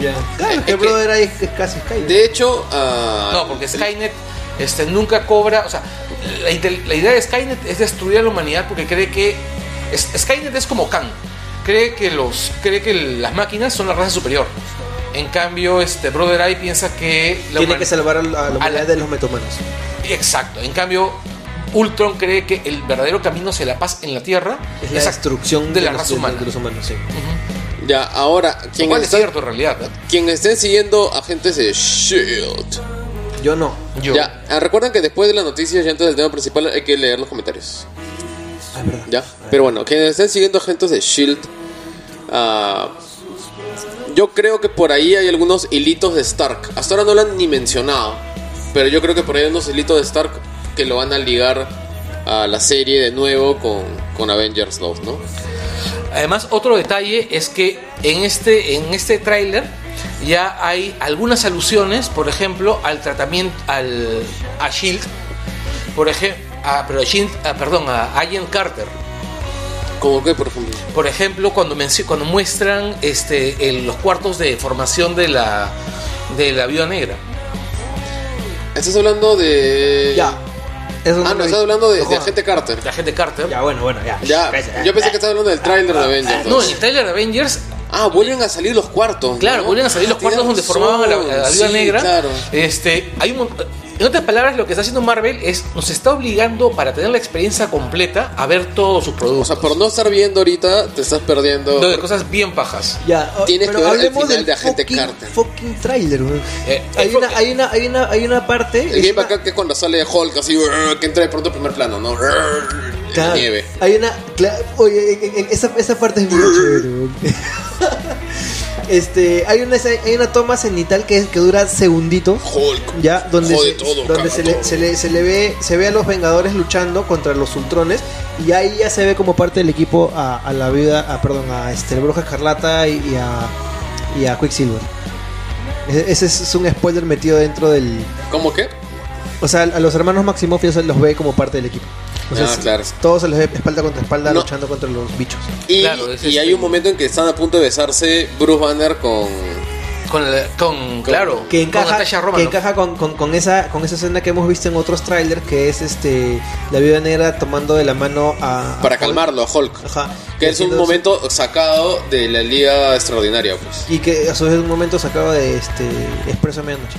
Ya. Claro, Es que brother ahí es casi Skynet. De hecho, ah, No, porque Skynet este, nunca cobra. O sea, la, la idea de Skynet es destruir a la humanidad porque cree que. es- Skynet es como Khan. Cree que, los, cree que las máquinas son la raza superior. En cambio, este Brother Eye piensa que. la Tiene que salvar a la, a la humanidad de los metomanos. Exacto. En cambio, Ultron cree que el verdadero camino hacia la paz en la Tierra Es la destrucción de la raza humana. de los humanos, sí. ya, ahora, Lo quien cual es está, cierto en realidad. ¿no? quien estén siguiendo agentes de SHIELD. Yo no. Yo. Ya, ah, recuerden que después de las noticias y antes del tema principal hay que leer los comentarios. Ah, es verdad. Ya, pero bueno, quienes estén siguiendo agentes de Shield, ah, yo creo que por ahí hay algunos hilitos de Stark. Hasta ahora no lo han ni mencionado, pero yo creo que por ahí hay unos hilitos de Stark que lo van a ligar a la serie de nuevo con, con Avengers 2, ¿no? Además, otro detalle es que en este, en este tráiler ya hay algunas alusiones, por ejemplo, al tratamiento, al, a Shield, por ejemplo, pero a Shield, ah, perdón, a Agent Carter. Como que, por ejemplo, Por ejemplo, cuando, menci- cuando muestran este, el- los cuartos de formación de la, de la Viuda Negra. estás hablando de. Ya. Eso Ah, no, estás hablando de, de. Agente Carter. La gente Carter. Ya, bueno, bueno, ya. Ya, yo pensé que estabas hablando del tráiler de Avengers No, 2. en el tráiler de Avengers Ah, vuelven a salir los cuartos. Claro, ¿no? vuelven a salir los Ah, cuartos donde formaban a la, a la. Viuda Sí, Negra. Claro. Este, hay un en otras palabras, lo que está haciendo Marvel es nos está obligando para tener la experiencia completa a ver todos sus O productos. sea, por no estar viendo ahorita, te estás perdiendo. de cosas bien pajas. Ya, o- Tienes pero que ver el final del de Agente fucking, Carter. fucking trailer, weón. Eh, hay, una, hay, una, hay, una, hay una parte. El una- acá que es cuando sale Hulk así, "Urgh", que entra de pronto en primer plano, ¿no? Claro, nieve. Hay una. oye, eh, eh, esa, esa parte es muy chévere, weón. Este, hay una, hay una toma cenital que, que dura segunditos. Hulk. Ya, donde, se, todo, donde se, le, se, le, se le ve se ve a los Vengadores luchando contra los Ultrones y ahí ya se ve como parte del equipo a, a la vida, a, perdón, a este, el Bruja Escarlata y, y a, y a Quicksilver. E- Ese es, es un spoiler metido dentro del... ¿Cómo qué? O sea, a los hermanos Maximoff ya se los ve como parte del equipo. O sea, Ah, claro. Todos se les ve espalda contra espalda No. luchando contra los bichos. Y, Claro, es y este- hay un momento en que están a punto de besarse Bruce Banner con. Con, el- con, claro, Que con encaja, Natasha que Romanoff. encaja con, con- con esa, con esa escena que hemos visto en otros trailers, que es este la viuda negra tomando de la mano a... a para Hulk. calmarlo a Hulk. Ajá. Que es un momento sacado de la Liga Extraordinaria, pues. Y que a su vez es un momento sacado de este Expreso Medianoche.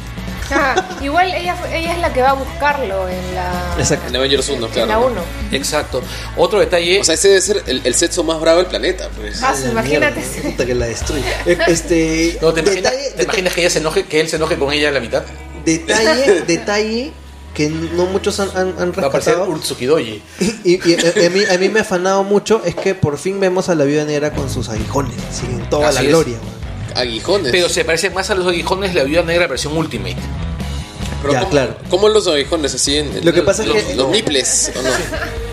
Igual ella, fue- ella es la que va a buscarlo en la, Exacto. En Avengers 1, en claro. la ¿no? 1. Exacto. Otro detalle. O sea, ese debe ser el, el sexo más bravo del planeta, pues. Ah, La imagínate. mierda, puta que la destruye. Este, ¿no, ¿te, imaginas, detalle, te imaginas que, ella se enoje, que él se enoje con ella a la mitad? detalle, detalle que no muchos han, han, han Va a rescatado. Urtsukidoji. Y, y a, a mí, a mí me ha afanado mucho es que por fin vemos a la viuda negra con sus aguijones, así, en toda Así la es. gloria. weón. Aguijones. Pero se parece más a los aguijones de la viuda negra versión Ultimate. Pero Ya, ¿cómo, claro. ¿Cómo los aguijones así en Lo que pasa es los, que- los nipples, ¿o no?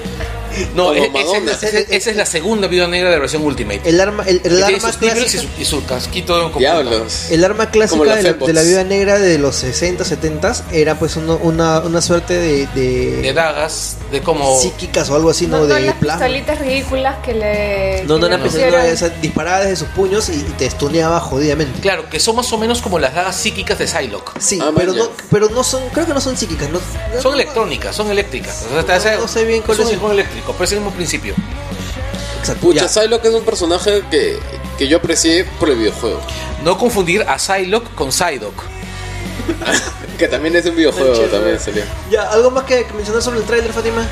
No, e- esa es, esa- esa es la segunda viuda negra de la versión Ultimate. El arma, el, arma y clásica, su, y su casquito como Diablos. el arma clásica de la, de la viuda negra de los 60, 70 era pues uno- una, una suerte de, de, de dagas, de como... psíquicas o algo así, ¿no? No, no de las plasma. pistolitas ridículas que le. No, no, que le una pusieron. pistola de esas disparada desde sus puños y, y te estuneaba jodidamente. Claro, que son más o menos como las dagas psíquicas de Psylocke. Sí, Ah, pero, no, pero no son, creo que no son psíquicas, no, Son no- electrónicas, son eléctricas. O sea, te hace- no sé bien cuál es un eléctrico, pero es el mismo principio. Exacto, Pucha. Psylocke es un personaje que, que yo aprecié por el videojuego. No confundir a Psylocke con Psyduck. Que también es un videojuego, Chévere. también salió. Ya, ¿algo más que, que mencionar sobre el tráiler, Fátima?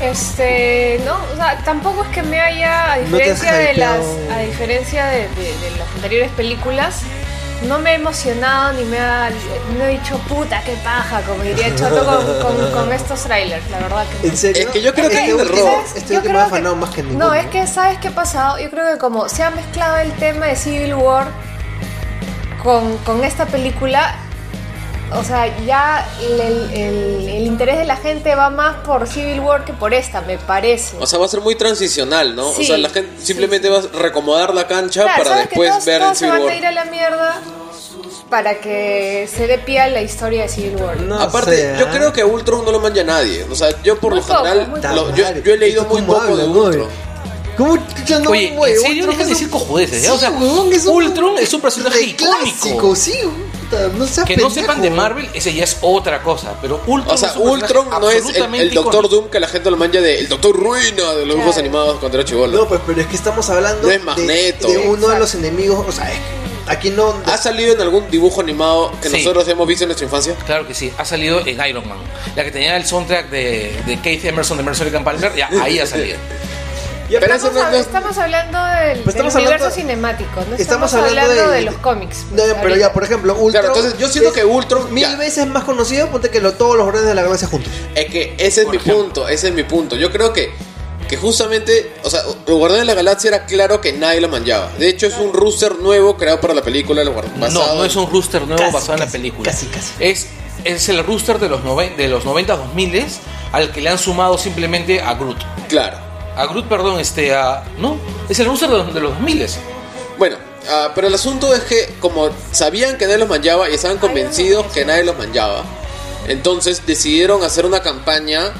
Este, no, o sea, tampoco es que me haya, a No diferencia de las, a diferencia de, de- de las anteriores películas, no me he emocionado ni me ha, no he dicho puta, qué paja, como diría Choto con, con- con estos trailers, la verdad que no. ¿En serio? Es que yo creo que este un último, error. este Yo creo ha afanado que- más que ninguno. No, es que, ¿sabes qué ha pasado? Yo creo que como se ha mezclado el tema de Civil War con, con esta película, o sea, ya el, el- el interés de la gente va más por Civil War que por esta, me parece. O sea, va a ser muy transicional, ¿no? o sea, la gente sí, simplemente va a reacomodar la cancha Claro, para después todos, ver todos se Civil van War. a ir a la mierda para que se dé pie a la historia de Civil War. No Aparte, yo ¿ah? creo que Ultron no lo manja nadie. O sea, yo por Muy lo poco, general, lo- yo, yo he leído muy poco de Ultron. ¿Cómo no, Oye, en serio, de es decir un- cojudeces, un- Ultron es un personaje icónico. clásico, sí, puta, no seas Que no sepan de Marvel, ese ya es otra cosa. Pero Ultron O sea, es un personaje Ultron no es el, el Doctor icónico. Doom que la gente lo manja de el Doctor Ruina de los dibujos Claro. animados cuando era chivolo. No, pues, pero es que estamos hablando No es de- Magneto. de, uno de los enemigos, o sea, es que aquí no... ¿Ha salido en algún dibujo animado que Sí. nosotros hemos visto en nuestra infancia? Claro que sí, ha salido en Iron Man. La que tenía el soundtrack de, de Keith Emerson de Mercedes Palmer, ya ahí ha salido. Estamos, eso no- hab- no- estamos hablando del, Pues estamos del hablando- universo cinemático, no Estamos estamos, hablando hablando, de- de, los cómics. No, pues, pero ahorita. ya, por ejemplo, Ultron... Claro, entonces yo siento es que Ultron Mil ya. veces más conocido, ponte que lo- todos los órdenes de la galaxia juntos. Es que ese es Por mi ejemplo. punto, ese es mi punto. Yo creo que, que justamente, o sea, los Guardianes de la Galaxia era claro que nadie lo manjaba. De hecho, es un rooster nuevo creado para la película. No, no es un rooster nuevo Casi, basado en la película. casi, casi. Es, es el rooster de los, noven- de los 90 2000 al que le han sumado simplemente a Groot. Claro. A Groot, perdón, este, a... No, es el rooster de los, de los 2000 Bueno, ah, pero el asunto es que como sabían que nadie los manjaba y estaban convencidos que nadie los manjaba, entonces decidieron hacer una campaña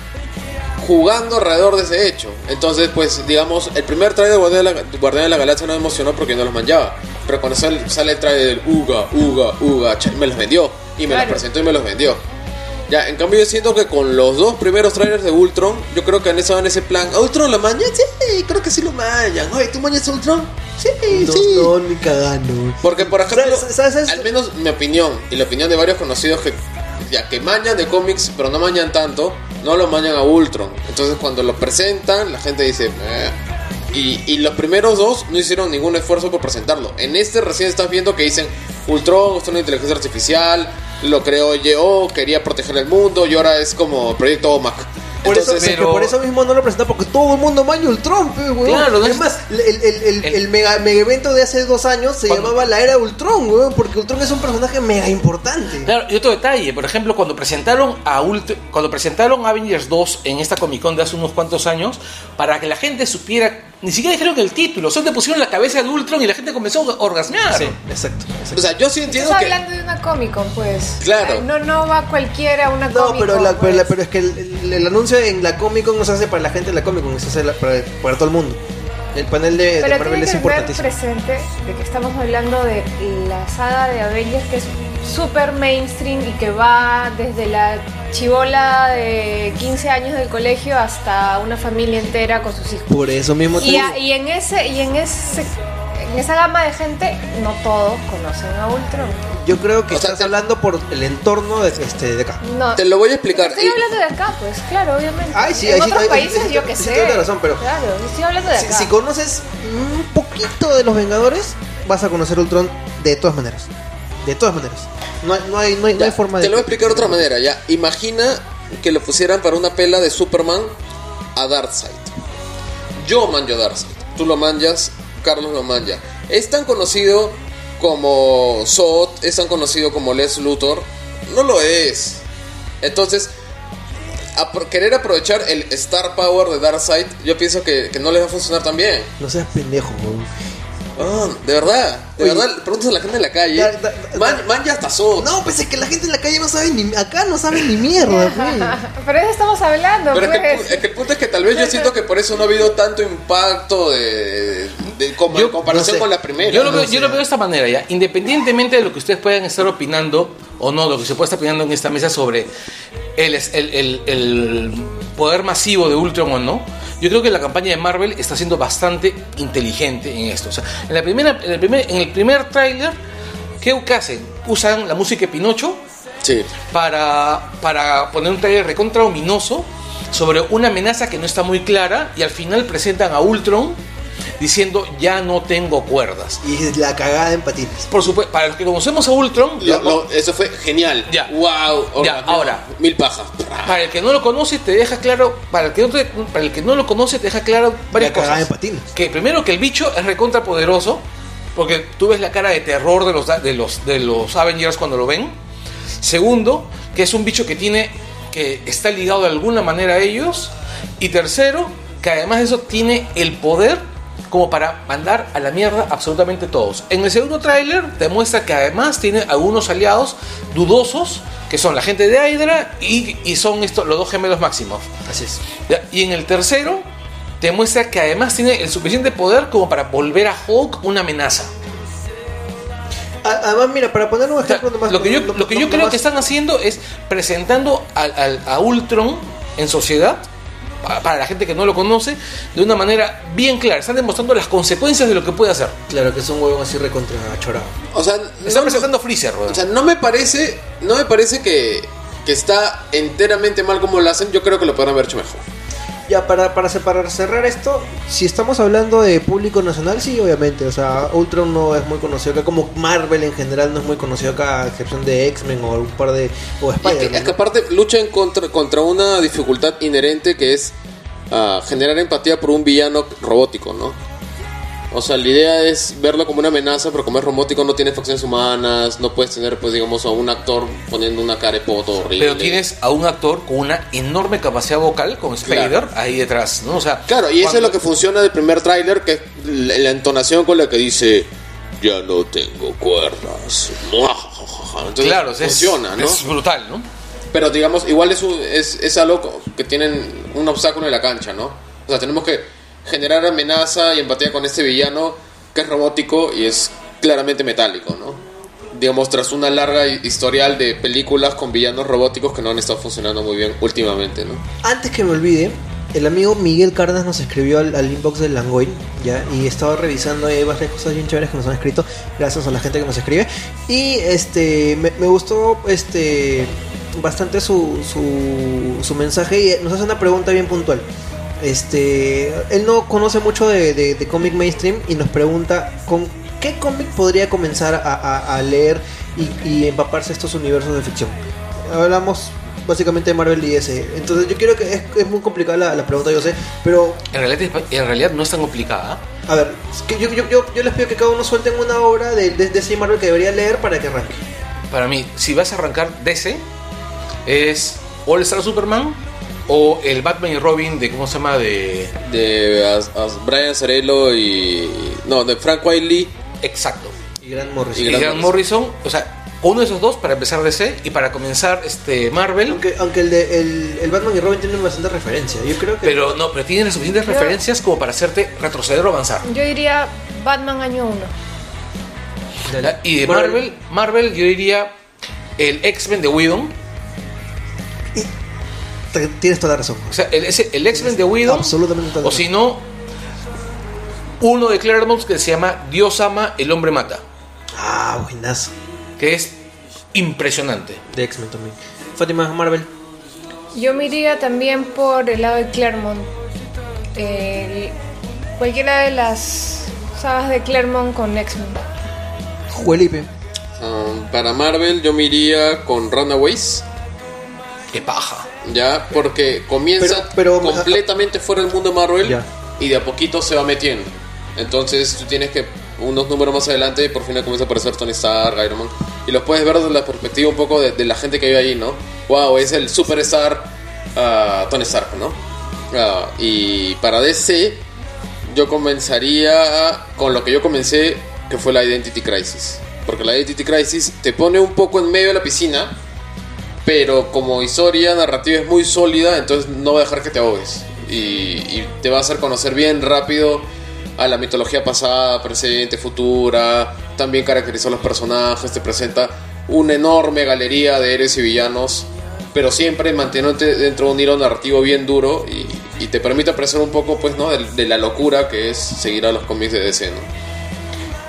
jugando alrededor de ese hecho. Entonces, pues, digamos, el primer trailer de Guardián de la, Guardián de la Galaxia no me emocionó porque no los manjaba. Pero cuando sale, sale el trailer del Uga, Uga, Uga, me los vendió. Y me Claro. los presentó y me los vendió. Ya, en cambio yo siento que con los dos primeros trailers de Ultron, yo creo que han estado en ese plan. ¿Ultron lo maña? Sí, creo que sí lo mañan. Oye, ¿tú mañas Ultron? Sí, No, sí. no, ni cagando. Porque, por ejemplo, ¿Sabes- sabes esto? al menos mi opinión y la opinión de varios conocidos que ya que mañan de cómics, pero no mañan tanto, no lo mañan a Ultron. Entonces, cuando lo presentan, la gente dice, "Eh". Y, y los primeros dos no hicieron ningún esfuerzo por presentarlo. En este recién estás viendo que dicen, Ultron es una inteligencia artificial, lo creó yo, quería proteger el mundo y ahora es como Proyecto OMAC. Por, Entonces, pero- por eso mismo no lo presenta porque todo el mundo maña Ultron, pe, weón. Claro, no es más, el, el, el, el- el- el mega, mega evento de hace dos años se Cuando- llamaba la era Ultron, weón, porque Ultron es un personaje mega importante. Claro, y otro detalle, por ejemplo, cuando presentaron a Ult- cuando presentaron Avengers 2 en esta Comic Con de hace unos cuantos años, para que la gente supiera, ni siquiera dijeron el título, solo te pusieron la cabeza de Ultron y la gente comenzó a orgasmear. Sí, exacto. exacto. o sea, yo sí entiendo Estás que... hablando de una Comic Con, pues. Claro. Ay, No, no va cualquiera a una No, Comic pero, Con. la- pero, la- pues. pero es que el, el- el anuncio en la Comic Con no se hace para la gente de la Comic Con, se hace la- para, para todo el mundo. El panel de, Marvel es importantísimo. presente de que estamos hablando de la saga de Avengers que es super mainstream y que va desde la chivola de 15 años del colegio hasta una familia entera con sus hijos. Por eso mismo Y, a- y en ese y en ese en esa gama de gente no todos conocen a Ultron. Yo creo que O sea, estás te- hablando por el entorno de, este, de acá. No. Te lo voy a explicar. Estoy Y- hablando de acá, pues, claro, obviamente. Ay, sí, en ahí sí- otros ahí- países yo que sí sé. tienes razón, pero- Claro, estoy hablando de Si, acá. si conoces un poquito de los Vengadores, vas a conocer Ultron de todas maneras. De todas maneras. No hay, no hay, no hay, no hay Ya, forma Te de. lo voy a explicar de otra manera, ya. Imagina que lo pusieran para una pela de Superman a Darkseid. Yo manjo a Darkseid. Tú lo manjas, Carlos lo manja. Es tan conocido como Zod, es tan conocido como Les Luthor. No lo es. Entonces, apro- querer aprovechar el Star Power de Darkseid, yo pienso que, que no les va a funcionar tan bien. No seas pendejo. Ah, de verdad, de Oye. verdad, preguntas a la gente en la calle. Da- da- da- Man- manja hasta Zod. No, pues es que la gente en la calle no sabe ni. Acá no sabe ni mierda, pues. Pero eso estamos hablando, Pero es que, el pues. pu- es que el punto es que tal vez yo siento que por eso no ha habido tanto impacto de, de- como Yo- en comparación no sé. con la primera. Yo lo, veo, no yo lo sé. veo de esta manera, ya. Independientemente de lo que ustedes puedan estar opinando o no, lo que se puede estar opinando en esta mesa sobre el, el, el- el poder masivo de Ultron o no, yo creo que la campaña de Marvel está siendo bastante inteligente en esto. O sea, en, la primera, en, el primer, en el primer tráiler, ¿qué, hacen? Usan la música de Pinocho Sí. para, para poner un trailer recontra ominoso sobre una amenaza que no está muy clara y al final presentan a Ultron diciendo ya no tengo cuerdas. Y es la cagada en patines. Por supuesto, para los que conocemos a Ultron, Lo- lo- eso fue genial. Ya. Wow. Ya, ahora. Mil pajas. para el que no lo conoce te deja claro, para el que no, te- para el que no lo conoce te deja claro varias La cagada cosas. en patines. Que primero que el bicho es recontra poderoso, porque tú ves la cara de terror de los de los de los Avengers cuando lo ven. Segundo, que es un bicho que tiene que está ligado de alguna manera a ellos y tercero, que además de eso tiene el poder como para mandar a la mierda absolutamente todos. En el segundo tráiler te muestra que además tiene algunos aliados dudosos, que son la gente de Hydra y, y son estos, los dos gemelos máximos. Así es. Y en el tercero te muestra que además tiene el suficiente poder como para volver a Hulk una amenaza. Además, mira, para poner un O sea, ejemplo nomás- lo que yo, no- lo que no- yo creo que están haciendo es presentando al- al- a Ultron en sociedad, pa- para la gente que no lo conoce, de una manera bien clara. Están demostrando las consecuencias de lo que puede hacer. Claro, que es un huevón así recontra chorado. O sea, Están no, presentando a Freezer, weón. o sea, no me parece, no me parece que, que está enteramente mal como lo hacen. Yo creo que lo podrían haber hecho mejor. Ya, para, para, para cerrar esto, si estamos hablando de público nacional, sí, obviamente. O sea, Ultron no es muy conocido acá, como Marvel en general no es muy conocido acá, a excepción de X-Men o un par de. o Y es que, Spider-Man. es que aparte luchan contra, contra una dificultad inherente que es ah, generar empatía por un villano robótico, ¿no? O sea, la idea es verlo como una amenaza, pero como es robótico no tiene facciones humanas, no puedes tener, pues digamos, a un actor poniendo una cara de poto horrible. Pero tienes a un actor con una enorme capacidad vocal, como Spider, Claro. ahí detrás, ¿no? O sea, Claro, y eso es cuando- lo que funciona del primer tráiler, que es la, entonación con la que dice, ya no tengo cuerdas. Entonces claro, es- funciona, ¿no? Es brutal, ¿no? Pero digamos, igual es, un- es, es algo que tienen un obstáculo en la cancha, ¿no? O sea, tenemos que generar amenaza y empatía con este villano que es robótico y es claramente metálico, ¿no? Digamos, tras una larga hi- historial de películas con villanos robóticos que no han estado funcionando muy bien últimamente, ¿no? Antes que me olvide, el amigo Miguel Cárdenas nos escribió al, inbox del Langoy, ¿ya? Y estaba revisando varias cosas bien chéveres que nos han escrito, gracias a la gente que nos escribe. Y este, me, gustó este bastante su, su mensaje y nos hace una pregunta bien puntual. Este, él no conoce mucho de, de, de cómic mainstream y nos pregunta con qué cómic podría comenzar a, a- a leer y, y empaparse estos universos de ficción. Hablamos básicamente de Marvel y DC. Entonces yo quiero que es, es muy complicada la, la pregunta, yo sé, pero En realidad, en realidad no es tan complicada. a ver, es que yo, yo, yo, yo les pido que cada uno suelten una obra de, de DC y Marvel que debería leer para que arranque. Para mí, si vas a arrancar DC, es All Star Superman o el Batman y Robin de, ¿cómo se llama? De... De as- as- Brian Cerello y... No, de Frank Wiley. Exacto. Y Grant Morrison. Y Y Grant Morrison, o sea, uno de esos dos para empezar DC y para comenzar este Marvel. Aunque, aunque el, de, el, el Batman y Robin tienen bastante referencia. Yo creo que. Pero no, pero tienen las suficientes Yo- referencias como para hacerte retroceder o avanzar. Yo diría Batman año 1. Dale. Y de Marvel, Marvel yo diría el X-Men de Whedon. Te- Tienes toda la razón. O sea, el, X-Men de Whedon. Absolutamente toda la O si no, uno de Claremont que se llama Dios ama, el hombre mata. Ah, buenazo. Que es impresionante. De X-Men también. Fátima Marvel. Yo me iría también por el lado de Claremont. El- cualquiera de las sagas de Claremont con X-Men. Juelipe. Um, para Marvel yo me iría con Runaways. Qué paja. Ya, porque comienza Pero- pero- completamente fuera del mundo Marvel Ya. y de a poquito se va metiendo. Entonces tú tienes que, unos números más adelante, por fin comienza a aparecer Tony Stark, Iron Man. Y los puedes ver desde la perspectiva un poco de, de la gente que vive ahí, ¿no? Wow, es el superstar ah, Tony Stark, ¿no? Ah, y para DC, yo comenzaría con lo que yo comencé, que fue la Identity Crisis. Porque la Identity Crisis te pone un poco en medio de la piscina, pero como historia narrativa es muy sólida, entonces no va a dejar que te ahogues. Y, te va a hacer conocer bien rápido a la mitología pasada, presente, futura. También caracterizó a los personajes, te presenta una enorme galería de héroes y villanos, pero siempre manteniéndote dentro de un hilo narrativo bien duro y, te permite apreciar un poco pues, ¿no? de, la locura que es seguir a los cómics de DC.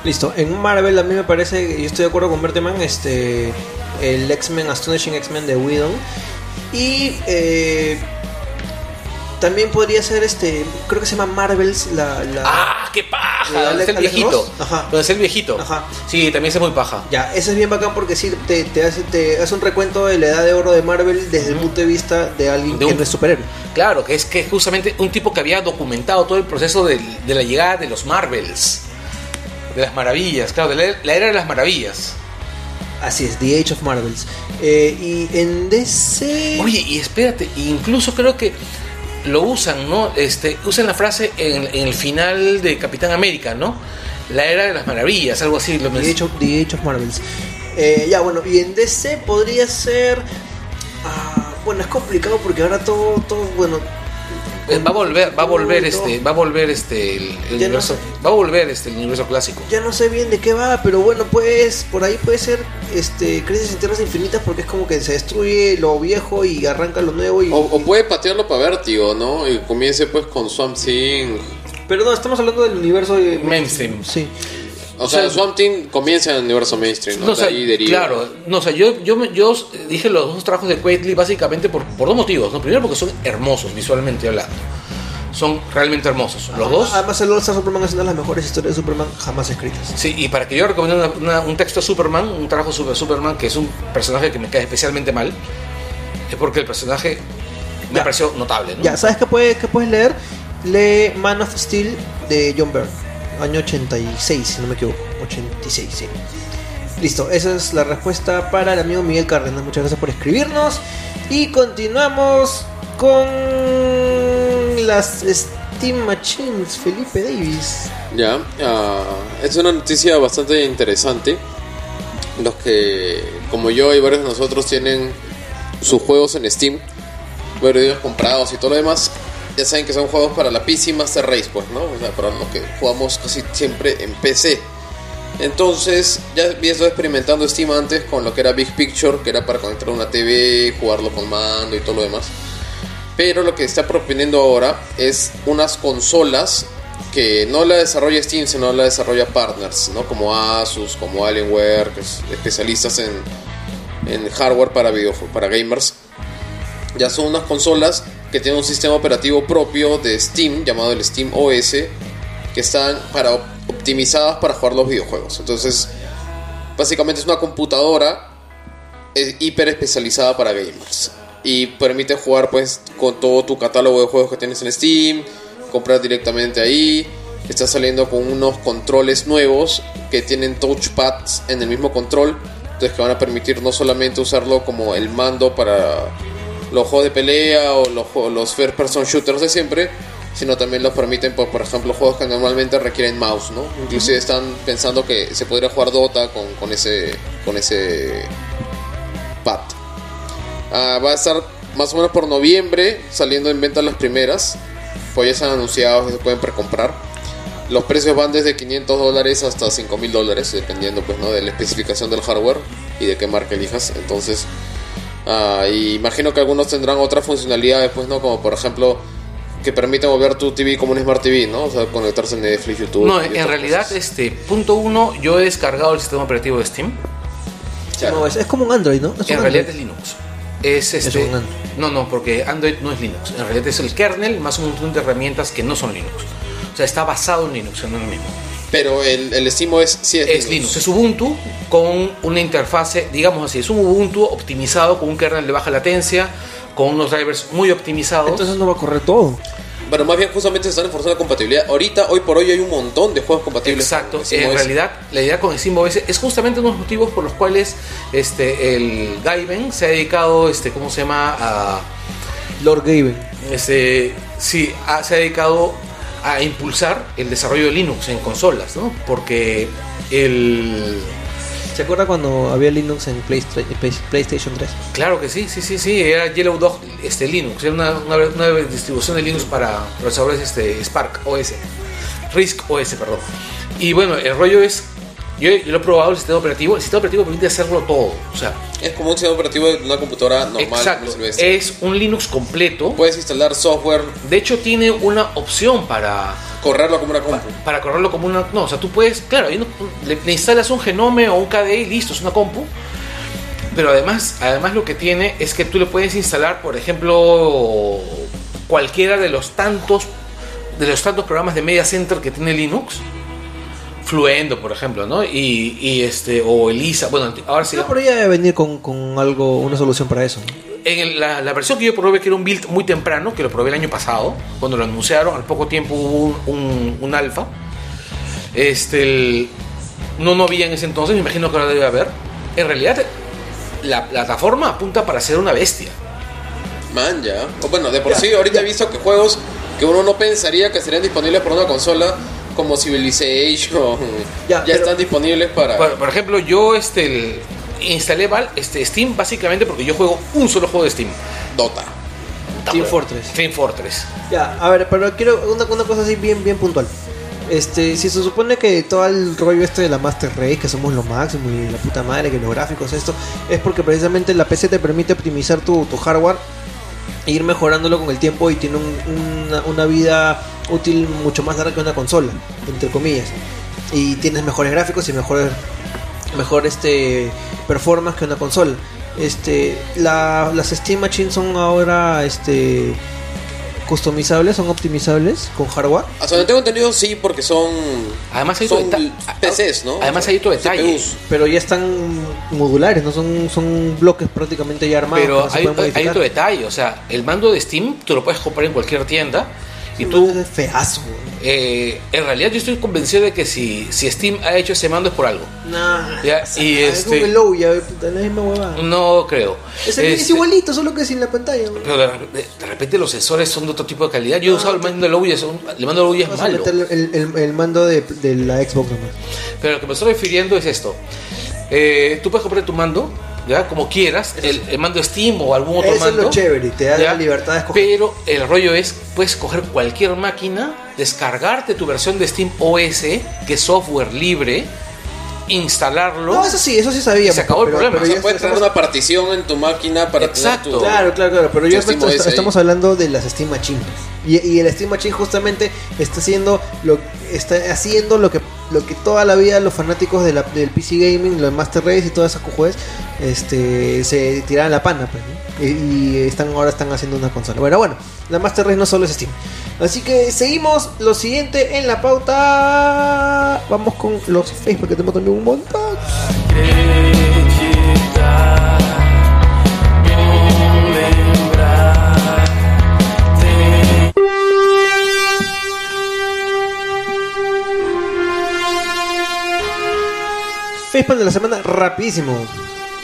Listo. En Marvel a mí me parece, y estoy de acuerdo con Berteman, este, el X-Men, Astonishing X-Men de Whedon. Y eh, también podría ser este, creo que se llama Marvels, la... la- ¡Ah, qué ¿De paja! Es el viejito. Ajá. No, es el viejito. Ajá. Sí, también es muy paja. Ya, ese es bien bacán porque sí, te, te hace, te hace un recuento de la edad de oro de Marvel desde el punto de vista de alguien De que un- no es superhéroe. Claro, que es que es justamente un tipo que había documentado todo el proceso del- de, la llegada de los Marvels. De las maravillas, claro, de la, la era de las maravillas. Así es, The Age of Marvels. Eh, y en DC... Oye, y espérate, incluso creo que lo usan, ¿no? Este, usan la frase en, en el final de Capitán América, ¿no? La era de las maravillas, algo así. Lo The Age of, The Age of Marvels. Eh, ya, bueno, y en DC podría ser. ah, bueno, es complicado porque ahora todo, todo, bueno. Eh, va a volver, va a volver este, va a volver este el, el Ya no universo, va a volver este el universo clásico. Ya no sé bien de qué va, pero bueno, pues por ahí puede ser este crisis en tierras infinitas porque es como que se destruye lo viejo y arranca lo nuevo y. O, o puede patearlo para vértigo, ¿no? Y comience pues con Swamp Thing. Pero no, estamos hablando del universo de Mainstream. Sí. O sea, O sea, Swamp Thing comienza en el universo mainstream, ¿no? No, o sea, De ahí deriva. claro, no, o sea, yo, yo, yo dije los dos trabajos de Quaitly básicamente por, por dos motivos. ¿no? Primero porque son hermosos visualmente hablando. Son realmente hermosos. Los dos. Además, el All Star Superman es una de las mejores historias de Superman jamás escritas. Sí, y para que yo recomiende una- una- un texto de Superman, un trabajo sobre Superman, que es un personaje que me cae especialmente mal, es porque el personaje me Ya. pareció notable, ¿no? Ya, ¿sabes qué, puede, qué puedes leer? Lee Man of Steel de John Byrne, año 86, si no me equivoco. 86, sí. Listo, esa es la respuesta para el amigo Miguel Cárdenas. Muchas gracias por escribirnos. Y continuamos con las Steam Machines, Felipe Davis. Ya, ah, es una noticia bastante interesante. Los que, como yo y varios de nosotros, tienen sus juegos en Steam, varios comprados y todo lo demás, ya saben que son juegos para la PC Master Race, pues, ¿no? O sea, para los que jugamos casi siempre en PC. Entonces, ya había estado experimentando Steam antes con lo que era Big Picture, que era para conectar una TV, jugarlo con mando y todo lo demás. Pero lo que está proponiendo ahora es unas consolas que no la desarrolla Steam, sino la desarrolla partners, ¿no? Como Asus, como Alienware, que es especialistas en, en hardware para videojuegos, para gamers. Ya son unas consolas que tienen un sistema operativo propio de Steam, llamado el Steam OS, que están para optimizadas para jugar los videojuegos. Entonces, básicamente es una computadora hiper especializada para gamers y permite jugar pues con todo tu catálogo de juegos que tienes en Steam, comprar directamente ahí. Está saliendo con unos controles nuevos que tienen touchpads en el mismo control, entonces que van a permitir no solamente usarlo como el mando para los juegos de pelea o los, los first person shooters de siempre, sino también los permiten, por, por ejemplo, juegos que normalmente requieren mouse, ¿no? Inclusive están pensando que se podría jugar Dota con, con ese con ese pad. Ah, va a estar más o menos por noviembre saliendo en venta las primeras. Pues ya están anunciados que se pueden precomprar. Los precios van desde 500 dólares hasta 5000 dólares, dependiendo pues, ¿no? de la especificación del hardware y de qué marca elijas. Entonces, ah, y imagino que algunos tendrán otras funcionalidades, pues, ¿no? Como por ejemplo, que permitan volver tu TV como un Smart TV, ¿no? O sea, conectarse en Netflix, YouTube. No, en realidad, cosas. este, punto uno, yo he descargado el sistema operativo de Steam. Claro. No, es, es como un Android, ¿no? Es un En realidad Android. es Linux. Es este. un Android. no, no, porque Android no es Linux. En realidad es el kernel más un montón de herramientas que no son Linux. O sea, está basado en Linux, no es lo mismo. Pero el, el Steam OS sí es, Es Linux, es Ubuntu con una interfase, digamos así, es un Ubuntu optimizado con un kernel de baja latencia, con unos drivers muy optimizados. Entonces no va a correr todo. Bueno, más bien justamente se están esforzando la compatibilidad. Ahorita, hoy por hoy, hay un montón de juegos compatibles. Exacto, con Steam en OS. realidad la idea con SteamOS es justamente uno de los motivos por los cuales este, el Gaiben se ha dedicado, este, ¿cómo se llama? A, Lord Gaben. este, sí, a- se ha dedicado a impulsar el desarrollo de Linux en consolas, ¿no? Porque el... ¿Se acuerda cuando había Linux en Playsta- Play- PlayStation 3? Claro que sí, sí, sí, sí, era Yellow Dog este, Linux, era una, una, una distribución de Linux para procesadores este, Spark OS, RISC OS, perdón. Y bueno, el rollo es, yo, lo he probado el sistema operativo, el sistema operativo permite hacerlo todo, o sea, Es como un sistema operativo de una computadora normal. exacto, es un Linux completo, Puedes instalar software, de hecho tiene una opción para correrlo como una compu. para correrlo como una. No, o sea, tú puedes. Claro, ahí no- le, le instalas un Genome o un KDE y listo, es una compu. Pero además, además lo que tiene es que tú le puedes instalar, por ejemplo, cualquiera de los tantos de los tantos programas de Media Center que tiene Linux. Fluendo, por ejemplo, ¿no? Y, y este, o Elisa, bueno, ahora sí. No, pero debe venir con, con algo, una solución para eso. En el- la, la versión que yo probé, que era un build muy temprano, que lo probé el año pasado, cuando lo anunciaron, al poco tiempo hubo un, un, un alfa. Este, el- no, no había en ese entonces, me imagino que ahora debe haber. En realidad, la plataforma apunta para ser una bestia. Man, ya. O bueno, de por Ya, sí, ahorita ya. he visto que juegos que uno no pensaría que serían disponibles por una consola, como Civilization, Ya, ya, pero- están disponibles para. Por, por ejemplo, yo este el- instalé Val- este, Steam básicamente porque yo juego un solo juego de Steam. Dota. Team Fortress. Team Fortress. Ya, a ver, pero quiero una, una cosa así bien, bien puntual. Este, si se supone que todo el rollo este de la Master Race, que somos lo máximo y la puta madre, que los gráficos, esto, es porque precisamente la PC te permite optimizar tu, tu hardware ir mejorándolo con el tiempo y tiene un- una, una vida útil mucho más larga que una consola, entre comillas. Y tienes mejores gráficos y mejores mejor este performance que una consola. Este, la- las Steam Machines son ahora este customizables, son optimizables con hardware. Hasta donde tengo entendido, sí, porque son. Además hay son PCs, ¿no? Además hay otro detalle. CPUs. Pero ya están modulares, no son, son bloques prácticamente ya armados. Pero hay, hay otro detalle, o sea, el mando de Steam tú lo puedes comprar en cualquier tienda y tú, es feazo. eh, en realidad yo estoy convencido de que si, si Steam ha hecho ese mando es por algo. Nah, Ya, o sea, y es este- low, ya, la misma huevada. No creo. Es, Este, igualito, solo que sin la pantalla. güey. Pero de, de- de repente los sensores son de otro tipo de calidad. Yo he usado el mando de Low y es un- el mando de Low y es malo. el, el- el mando de, de la Xbox nomás. Pero lo que me estoy refiriendo es esto. Eh, tú puedes comprar tu mando, ya, como quieras, el, el mando Steam o algún otro Eso es mando. lo chévere, te da ¿ya? la libertad de escoger. Pero el rollo es, puedes coger cualquier máquina, descargarte tu versión de Steam OS, que es software libre, instalarlo. No, eso sí, eso sí sabía. Se acabó el problema. O ya sea, puedes tener estamos- una partición en tu máquina para Exacto. tener tu. Claro, claro, claro, pero tu yo Steam esto- OS ahí. estamos hablando de las Steam Machines. Y, y el Steam Machine justamente está haciendo lo está haciendo lo que lo que toda la vida los fanáticos del PC gaming, los Master Race y todas esas cojudes, este se tiraban la pana, pues, y, están ahora están haciendo una consola. Bueno, bueno, la Master Race no solo es Steam. Así que seguimos lo siguiente en la pauta. Vamos con los Facebook que tenemos también un montón. Facebook de la semana rapidísimo.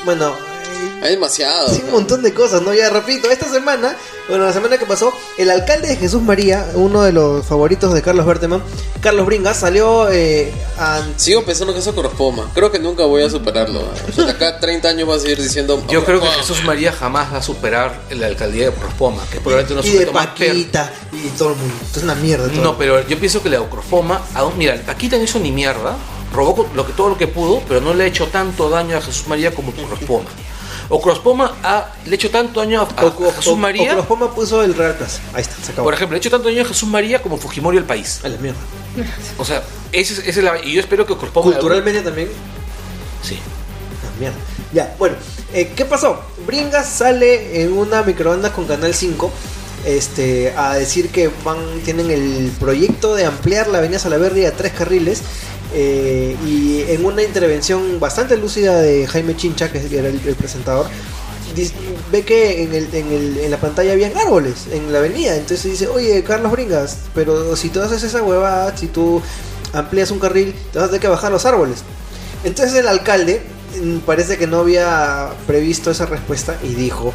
Bueno, eh, Hay demasiado. Sí, un montón de cosas, ¿no? Ya repito, esta semana, bueno, la semana que pasó, el alcalde de Jesús María, uno de los favoritos de Carlos Berteman, Carlos Bringas, salió eh, a... Sigo pensando que eso corresponda. Creo que nunca voy a superarlo. O sea, de acá a 30 años vas a seguir diciendo. Yo creo que "Oh, Jesús María jamás va a superar la alcaldía de Prospoma, que es probablemente uno de y de Paquita y todo el mundo. Esto es una mierda. todo. No, pero yo pienso que la Ocrofoma, aún, mira, Paquita no hizo ni mierda, robó lo que, todo lo que pudo, pero no le ha hecho tanto daño a Jesús María como Ocrospoma. Ocrospoma ha, le ha hecho tanto daño a, a O- o- Jesús o- María, Oklahoma puso el Real Plaza. Ahí está, se acabó. por ejemplo, le ha hecho tanto daño a Jesús María como Fujimori al país. A la mierda. O sea, ese es, esa es la, y yo espero que Ocrospoma... Culturalmente también. Sí. Ah, mierda. Ya, bueno, eh, ¿qué pasó? Bringas sale en una microondas con Canal 5 este, a decir que van tienen el proyecto de ampliar la avenida Salaverry a tres carriles eh, y en una intervención bastante lúcida de Jaime Chincha, que era el, presentador, ve que en, el, en, el- en la pantalla habían árboles en la avenida. Entonces dice, oye, Carlos Bringas, pero si tú haces esa huevada, si tú amplías un carril, te vas a tener que bajar los árboles. Entonces el alcalde mm, parece que no había previsto esa respuesta y dijo,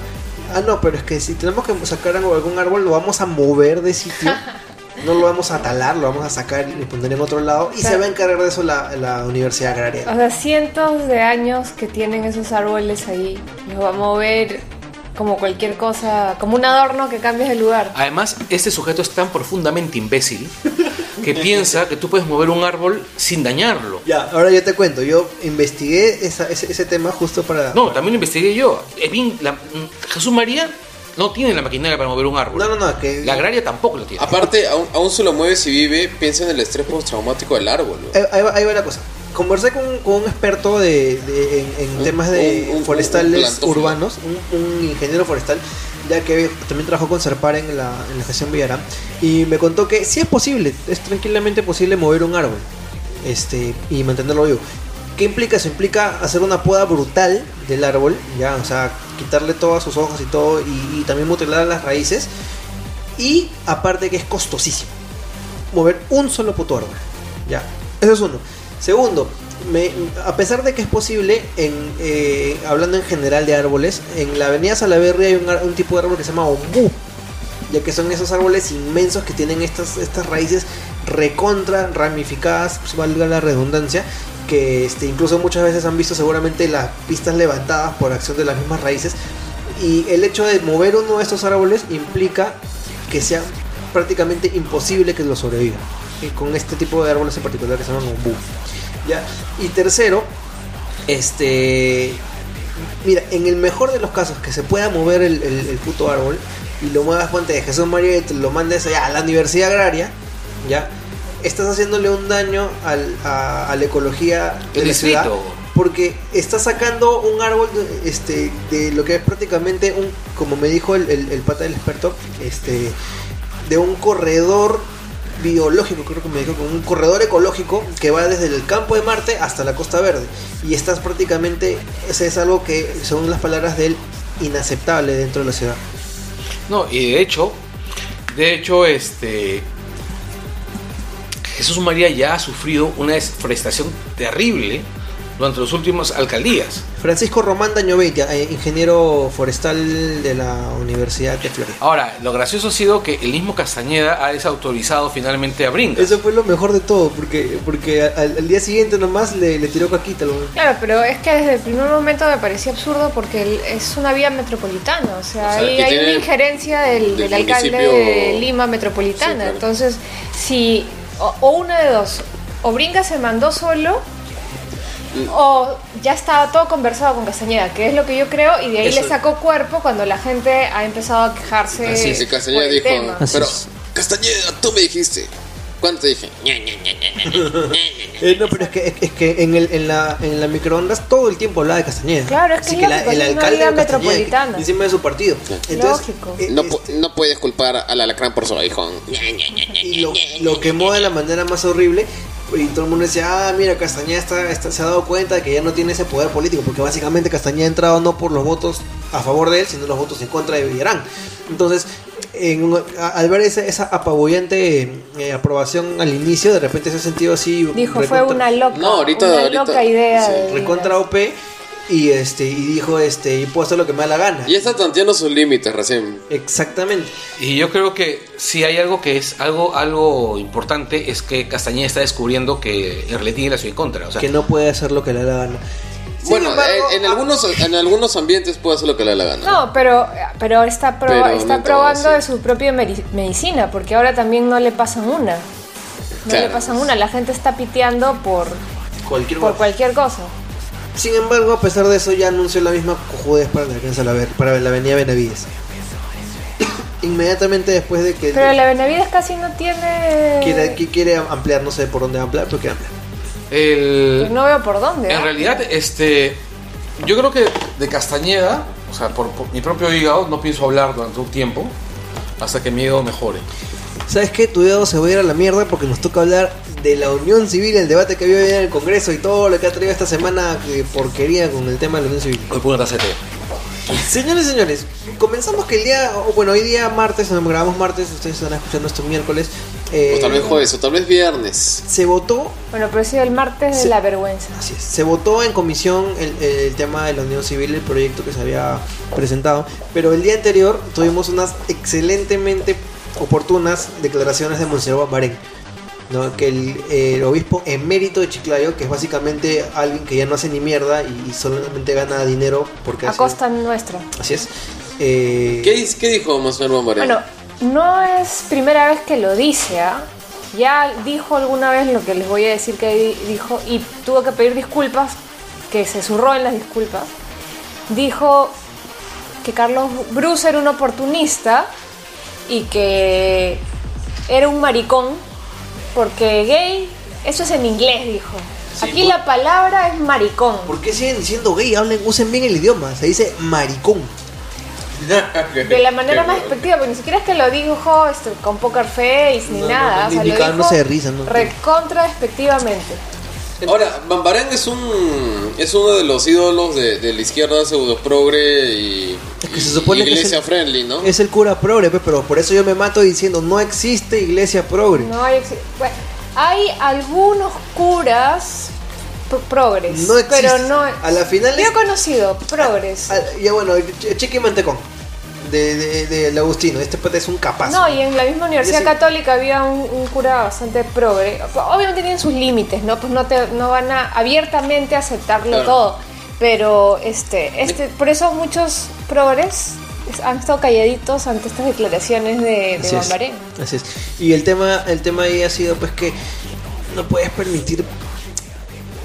ah no, pero es que si tenemos que sacar algún árbol lo vamos a mover de sitio, no lo vamos a talar, lo vamos a sacar y poner en otro lado y se va a encargar de eso la, la Universidad Agraria. O sea, cientos de años que tienen esos árboles ahí. Los va a mover como cualquier cosa, como un adorno que cambies de lugar. Además, este sujeto es tan profundamente imbécil que piensa que tú puedes mover un árbol sin dañarlo. Ya, ahora yo te cuento, yo investigué esa- ese, ese tema justo para... No, también lo investigué yo. La- mm, Jesús María no tiene la maquinaria para mover un árbol. no, no, no, que... La agraria tampoco lo tiene. Aparte, aún, aún se lo mueve si vive, piensa en el estrés postraumático del árbol. ¿no? Ahí, ahí va, ahí va la cosa. Conversé con, con un experto de, de- en, en Un- temas de un- un- forestales urbanos, un, un ingeniero forestal, ya que también trabajó con Serpar en la, en la estación Villarán, y me contó que sí es posible, es tranquilamente posible mover un árbol este, y mantenerlo vivo. ¿Qué implica eso? Implica hacer una poda brutal del árbol, ya, o sea, quitarle todas sus hojas y todo, y, también mutilar las raíces, y aparte que es costosísimo mover un solo puto árbol. Ya, eso es uno. Segundo, a pesar de que es posible, eh, hablando en general de árboles, en la avenida Salaverry hay un tipo de árbol que se llama ombú, ya que son esos árboles inmensos que tienen estas, estas raíces recontra ramificadas, pues, valga la redundancia, que este, incluso muchas veces han visto seguramente las pistas levantadas por acción de las mismas raíces. Y el hecho de mover uno de estos árboles implica que sea prácticamente imposible que lo sobreviva. Y con este tipo de árboles en particular que se llaman ombú. ¿ya? Y tercero, este. Mira, en el mejor de los casos que se pueda mover el, el- el puto árbol y lo muevas ponte de Jesús María y te lo mandes a la universidad agraria, ¿ya? Estás haciéndole un daño al- a, a la ecología de El la ciudad. Porque estás sacando un árbol de, este, de lo que es prácticamente un, como me dijo el, el, el pata del experto, este, de un corredor biológico, creo que me dijo, como un corredor ecológico que va desde el campo de Marte hasta la Costa Verde. Y estás prácticamente, ese es algo que, según las palabras de él, inaceptable dentro de la ciudad. No, y de hecho, de hecho, este. Jesús María ya ha sufrido una deforestación terrible durante las últimas alcaldías. Francisco Román Dañovetia, eh, ingeniero forestal de la Universidad de Florida. Ahora, lo gracioso ha sido que el mismo Castañeda ha desautorizado finalmente a Bringas. Eso fue lo mejor de todo, porque, porque al, al día siguiente nomás le, le tiró caquita. lo- Claro, pero es que desde el primer momento me parecía absurdo porque es una vía metropolitana, o sea, O hay una injerencia del, del del alcalde de Lima metropolitana. Sí, claro. Entonces, si, o, o una de dos, o Brinca se mandó solo, o ya estaba todo conversado con Castañeda, que es lo que yo creo, y de ahí Eso. le sacó cuerpo cuando la gente ha empezado a quejarse Así es, y por Castañeda dijo, pero. Castañeda, tú me dijiste. ¿Cuánto te dije? Eh, no, pero es que, es, es que en, el, en, la, en la microondas todo el tiempo hablaba de Castañeda. Claro, es que Así es lógico, es una de vía Castañeda, metropolitana. que- encima de su partido. Lógico. eh, No, este, pu- no puedes culpar al alacrán por su aguijón. Y lo, lo quemó de la manera más horrible. Y todo el mundo decía, ah, mira, Castañeda está, está- se ha dado cuenta de que ya no tiene ese poder político, porque básicamente Castañeda ha entrado no por los votos a favor de él, sino los votos en contra de Villarán. Entonces, en al ver esa, esa apabullante eh, aprobación al inicio, de repente se ha sentido así. Dijo, fue una loca, No, ahorita- una ahorita- loca idea. sí, de recontra. OP y este y dijo este y puedo hacer lo que me da la gana. Ya está tanteando sus límites recién. Exactamente. Y yo creo que si hay algo que es algo, algo importante es que Castañeda está descubriendo que en tiene la ciudad en contra. O sea, que no puede hacer lo que le da la gana. Sin bueno, embargo, en, en algunos, en algunos ambientes puede hacer lo que le dé la gana. No, pero, pero está, pro- Pero no está probando de su propia medicina, porque ahora también no le pasan una. No Claro. le pasan una, la gente está piteando por, cualquier por cosa. cualquier cosa. Sin embargo, a pesar de eso, ya anunció la misma cojudez para la alcanza la ver, para la avenida Benavides. Inmediatamente después de que Pero la Benavides casi no tiene... quiere, que quiere ampliar, no sé por dónde ampliar, pero quiere ampliar. El, Pues no veo por dónde. En ¿ah? realidad, este, yo creo que de Castañeda, o sea, por, por mi propio hígado, no pienso hablar durante un tiempo hasta que mi hígado mejore. ¿Sabes qué? Tu dedo se va a ir a la mierda porque nos toca hablar de la unión civil, el debate que había hoy en el Congreso y todo lo que ha traído esta semana de porquería con el tema de la unión civil. Hoy pongo té. Señores y señores, comenzamos que el día, bueno, hoy día martes, nos grabamos martes, ustedes están escuchando esto miércoles. Eh, O tal vez jueves, o tal vez viernes. Se votó, Bueno, pero ha sido el martes de Sí. la vergüenza. así es, se votó en comisión el, el tema de la unión civil, el proyecto que se había presentado, pero el día anterior tuvimos unas excelentemente oportunas declaraciones de Monseñor Bambarén. ¿no? que el, el obispo emérito de Chiclayo, que es básicamente alguien que ya no hace ni mierda y, y solamente gana dinero porque A costa nuestra. así es. eh, ¿Qué, dijo Monseñor Bombaré? Bueno, no es primera vez que lo dice, ¿ah? Ya dijo alguna vez lo que les voy a decir que di- dijo y tuvo que pedir disculpas, que se zurró en las disculpas. Dijo que Carlos Bruce era un oportunista y que era un maricón porque gay, eso es en inglés, dijo. Sí, Aquí por- la palabra es maricón. ¿Por qué siguen diciendo gay? Hablen, usen bien el idioma. Se dice maricón. De la manera más despectiva, porque ni siquiera es que lo dijo este, con poker face ni No, no, nada. no, o ni- sea, ni lo cagándose dijo de risa, ¿no? Recontra despectivamente. Ahora, Bambarán es un es uno de los ídolos de, de la izquierda pseudo progre y, Es que se y supone que es iglesia el- friendly, ¿no? Es el cura progre, pe, pero por eso yo me mato diciendo no existe iglesia progre. No hay, bueno, hay algunos curas, pro- progres. No existe. Pero no. A la final Yo he conocido progres. Ya bueno, Ch- Chiqui Mantecón. De, de, del Agustino. Este pata es un capaz. No, y en la misma Universidad Católica había un, un cura bastante progre. Obviamente tienen sus límites, ¿no? Pues no, te, no van a abiertamente aceptarlo Claro. todo. Pero este, este, por eso muchos progres es- han estado calladitos ante estas declaraciones de, de Así es. Bambaré. Así es. Y el tema, el tema ahí ha sido pues que no puedes permitir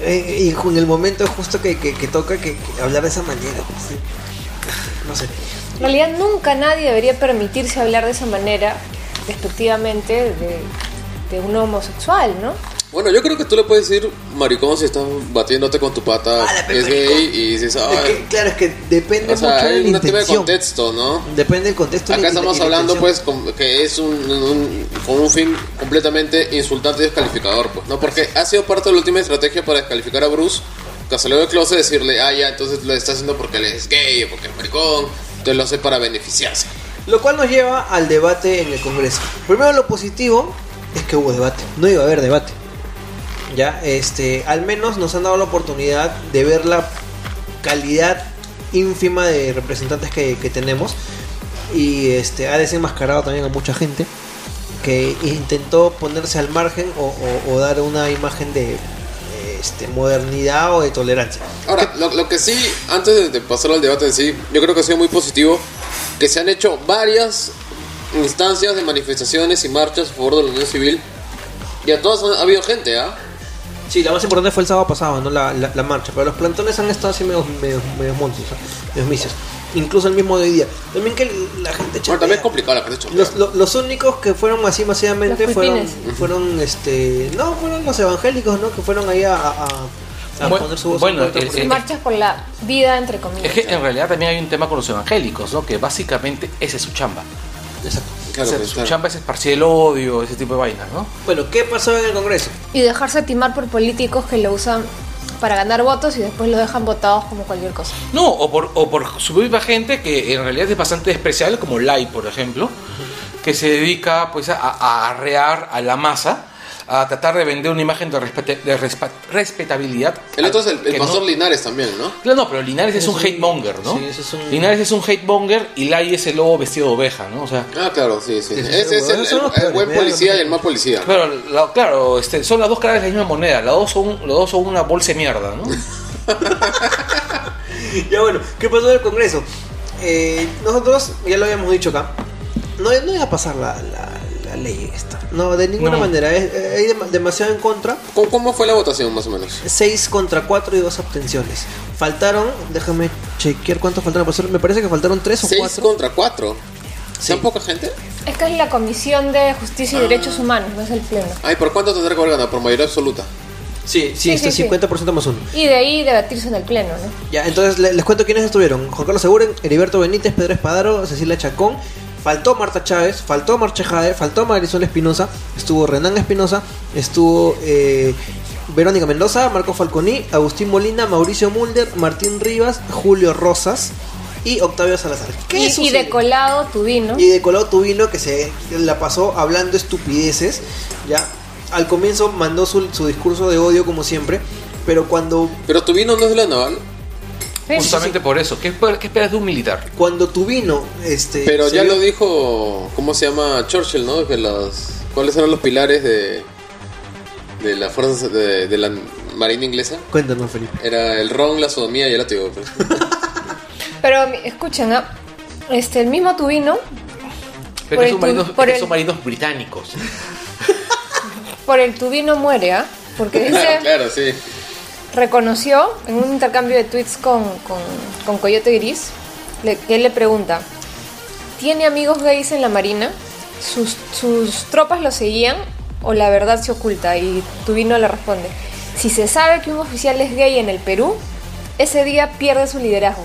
eh, y con el momento justo que, que- que toca que, que hablar de esa manera. pues. No sé. En realidad nunca nadie debería permitirse hablar de esa manera, despectivamente, de, de un homosexual, ¿no? Bueno, yo creo que tú le puedes decir maricón si estás batiéndote con tu pata Ah, es gay y dices, Es ay. que, claro, es que depende O sea, mucho de hay la un tema de intención. contexto, ¿no? Depende del contexto. Acá estamos hablando pues con- que es un, un- con un fin completamente insultante y descalificador, pues, ¿no? Porque ha sido parte de la última estrategia para descalificar a Bruce, que salió del closet decirle, ah, ya, entonces lo está haciendo porque él es gay o porque es maricón, lo hace para beneficiarse. Lo cual nos lleva al debate en el Congreso. Primero lo positivo es que hubo debate. No iba a haber debate. Ya, este, al menos nos han dado la oportunidad de ver la calidad ínfima de representantes que, que tenemos. Y este, ha desenmascarado también a mucha gente que intentó ponerse al margen o, o- o dar una imagen de este, modernidad o de tolerancia. Ahora, lo, lo que sí, antes de, de pasar al debate en sí, yo creo que ha sido muy positivo que se han hecho varias instancias de manifestaciones y marchas a favor de la unión civil. Y a todas ha habido gente, ¿ah? Sí, la más importante fue el sábado pasado, ¿no? La, la- la marcha. Pero los plantones han estado así medio, medio, medio montes, ¿no? medios misios. Incluso el mismo de hoy día. También que la gente Bueno, chatea. también es complicado la gente Los, lo- los únicos que fueron así masivamente Los fueron, fueron, este, no, fueron los evangélicos, ¿no? Que fueron ahí a, a- a Bueno, poner su voz bueno, el- Marchas por la vida, entre comillas. Es que en realidad también hay un tema con los evangélicos, ¿no? Que básicamente ese es su chamba. Exacto. Claro, O sea, su claro. chamba es esparcir el odio, ese tipo de vainas, ¿no? Bueno, ¿qué pasó en el Congreso? Y dejarse timar por políticos que lo usan para ganar votos y después lo dejan votados como cualquier cosa. No, o por, o por su propia gente que en realidad es bastante despreciable, como Lai, por ejemplo, que se dedica pues a arrear a la masa, a tratar de vender una imagen de, respete- de respa- respetabilidad. El otro es el, el pastor no- Linares también, ¿no? Claro, no, pero Linares es, Es un un- hate monger, ¿no? sí, ese es un- Linares es un hate monger y Lai es el lobo vestido de oveja, ¿no? O sea, Ah, claro, sí, sí. Es bueno, el, el- buen policía y el mal policía. claro, la- claro este, son las dos caras de la misma moneda, las dos son, los dos son una bolsa de mierda, ¿no? Ya bueno, ¿qué pasó en el Congreso? Eh, nosotros, ya lo habíamos dicho acá, no, no iba a pasar la ley esta. No, de ninguna No. manera. Eh, Hay dem- demasiado en contra. ¿Cómo, cómo fue la votación, más o menos? 6 contra 4 y 2 abstenciones. Faltaron, déjame chequear cuántos faltaron. Me parece que faltaron 3 o 6 4. contra 4. Sí. ¿Tan poca gente? Es que es la Comisión de Justicia y Derechos Humanos, no es el Pleno. Ay, ¿por cuánto tendrá que haber ganado? Por mayoría absoluta. Sí, sí, Sí, está sí, sí. 50% más uno. Y de ahí debatirse en el Pleno, ¿no? Ya, entonces le- les cuento quiénes estuvieron. Juan Carlos Seguren, Heriberto Benítez, Pedro Espadaro, Cecilia Chacón. Faltó Marta Chávez, faltó Marcha Jade, faltó Marisol Espinosa, estuvo Renan Espinosa, estuvo eh, Verónica Mendoza, Marco Falconi, Agustín Molina, Mauricio Mulder, Martín Rivas, Julio Rosas y Octavio Salazar. ¿Qué Y, de colado Tubino. Y de Colado Tubino que se la pasó hablando estupideces. Ya al comienzo mandó su, su discurso de odio como siempre, pero cuando Pero tu vino no es de la naval. Sí, sí, Justamente por eso. ¿Qué, esper- ¿Qué esperas de un militar? cuando Tubino este Pero ya vio- lo dijo, ¿cómo se llama? Churchill, ¿no? Que las, ¿Cuáles eran los pilares de, de la fuerza de, de la marina inglesa? Cuéntanos, Felipe. Era el ron, la sodomía y el látigo. pues. Pero escuchen, ¿ah? este, el mismo Tubino, Pero Por son tu- por el- británicos. por el Tubino muere, ¿ah? Porque dice, Claro, claro, sí. Reconoció en un intercambio de tweets con, con, Coyote Gris, que él le pregunta, ¿tiene amigos gays en la Marina? ¿Sus, sus tropas lo seguían o la verdad se oculta? Y Tubino le responde, si se sabe que un oficial es gay en el Perú, ese día pierde su liderazgo.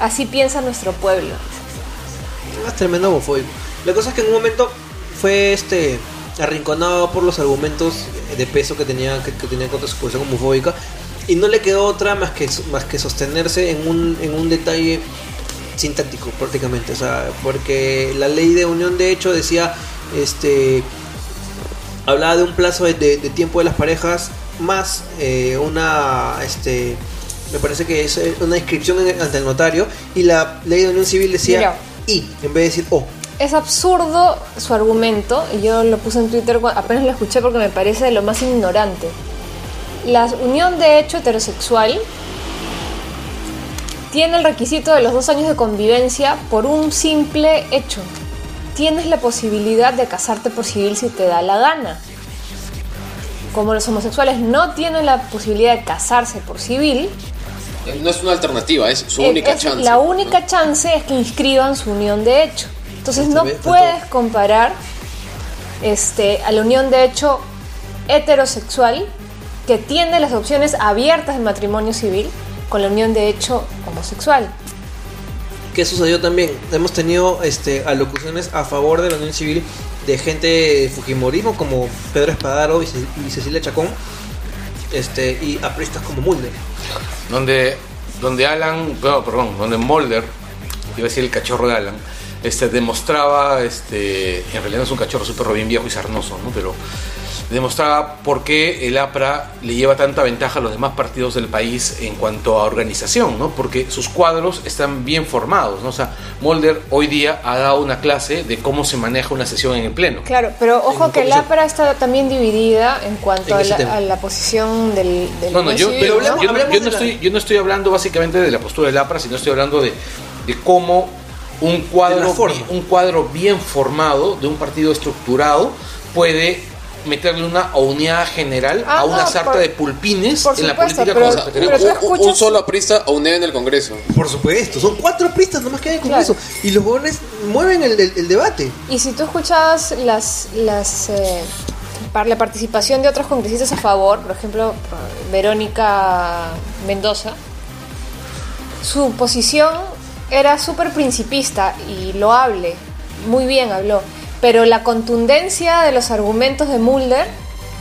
Así piensa nuestro pueblo. Es tremendo homofóbico. La cosa es que en un momento fue este arrinconado por los argumentos de peso que tenía que, que tenía contra su posición homofóbica y no le quedó otra más que más que sostenerse en un en un detalle sintáctico prácticamente, o sea, porque la ley de unión de hecho decía este hablaba de un plazo de, de- de tiempo de las parejas más eh, una, este, me parece que es eh, una inscripción en- ante el notario y la ley de unión civil decía Mira. y en vez de decir o. Es absurdo su argumento, y yo lo puse en Twitter, apenas lo escuché porque me parece de lo más ignorante. La unión de hecho heterosexual tiene el requisito de los dos años de convivencia por un simple hecho. Tienes la posibilidad de casarte por civil si te da la gana. Como los homosexuales no tienen la posibilidad de casarse por civil, No es una alternativa, es su eh, única es- chance. La única chance es que inscriban su unión de hecho. Entonces Este no puedes comparar este, a la unión de hecho heterosexual que tiene las opciones abiertas de matrimonio civil con la unión de hecho homosexual. ¿Qué sucedió también? Hemos tenido este, alocuciones a favor de la unión civil de gente de Fujimorismo como Pedro Espadaro y, Ce- y Cecilia Chacón este, y apristas como Mulder. donde donde Alan no, perdón donde Mulder iba a decir el cachorro de Alan este demostraba este en realidad no es un cachorro es un perro bien viejo y sarnoso no pero demostraba por qué el APRA le lleva tanta ventaja a los demás partidos del país en cuanto a organización, ¿no? Porque sus cuadros están bien formados, ¿no? O sea, Mulder hoy día ha dado una clase de cómo se maneja una sesión en el pleno. Claro, pero ojo En que comisión. APRA está también dividida en cuanto En a la, tema. a la posición del, del No, no, yo, pero ¿no? yo no- yo estoy, yo no estoy hablando básicamente de la postura del APRA, sino estoy hablando de, de cómo un cuadro, la un cuadro bien formado de un partido estructurado puede meterle una unidad general Ah, a una no, sarta por- de pulpines por en la supuesto, política pero- conservadora. pero un, un escuchas- solo aprista o un en el Congreso. Por supuesto, son cuatro pristas nomás que hay en el Claro. Congreso. Y los jóvenes mueven el, el- el debate. Y si tú escuchabas las, las eh, par- la participación de otros congresistas a favor, por ejemplo, Verónica Mendoza, su posición era súper principista y loable, muy bien habló, pero la contundencia de los argumentos de Mulder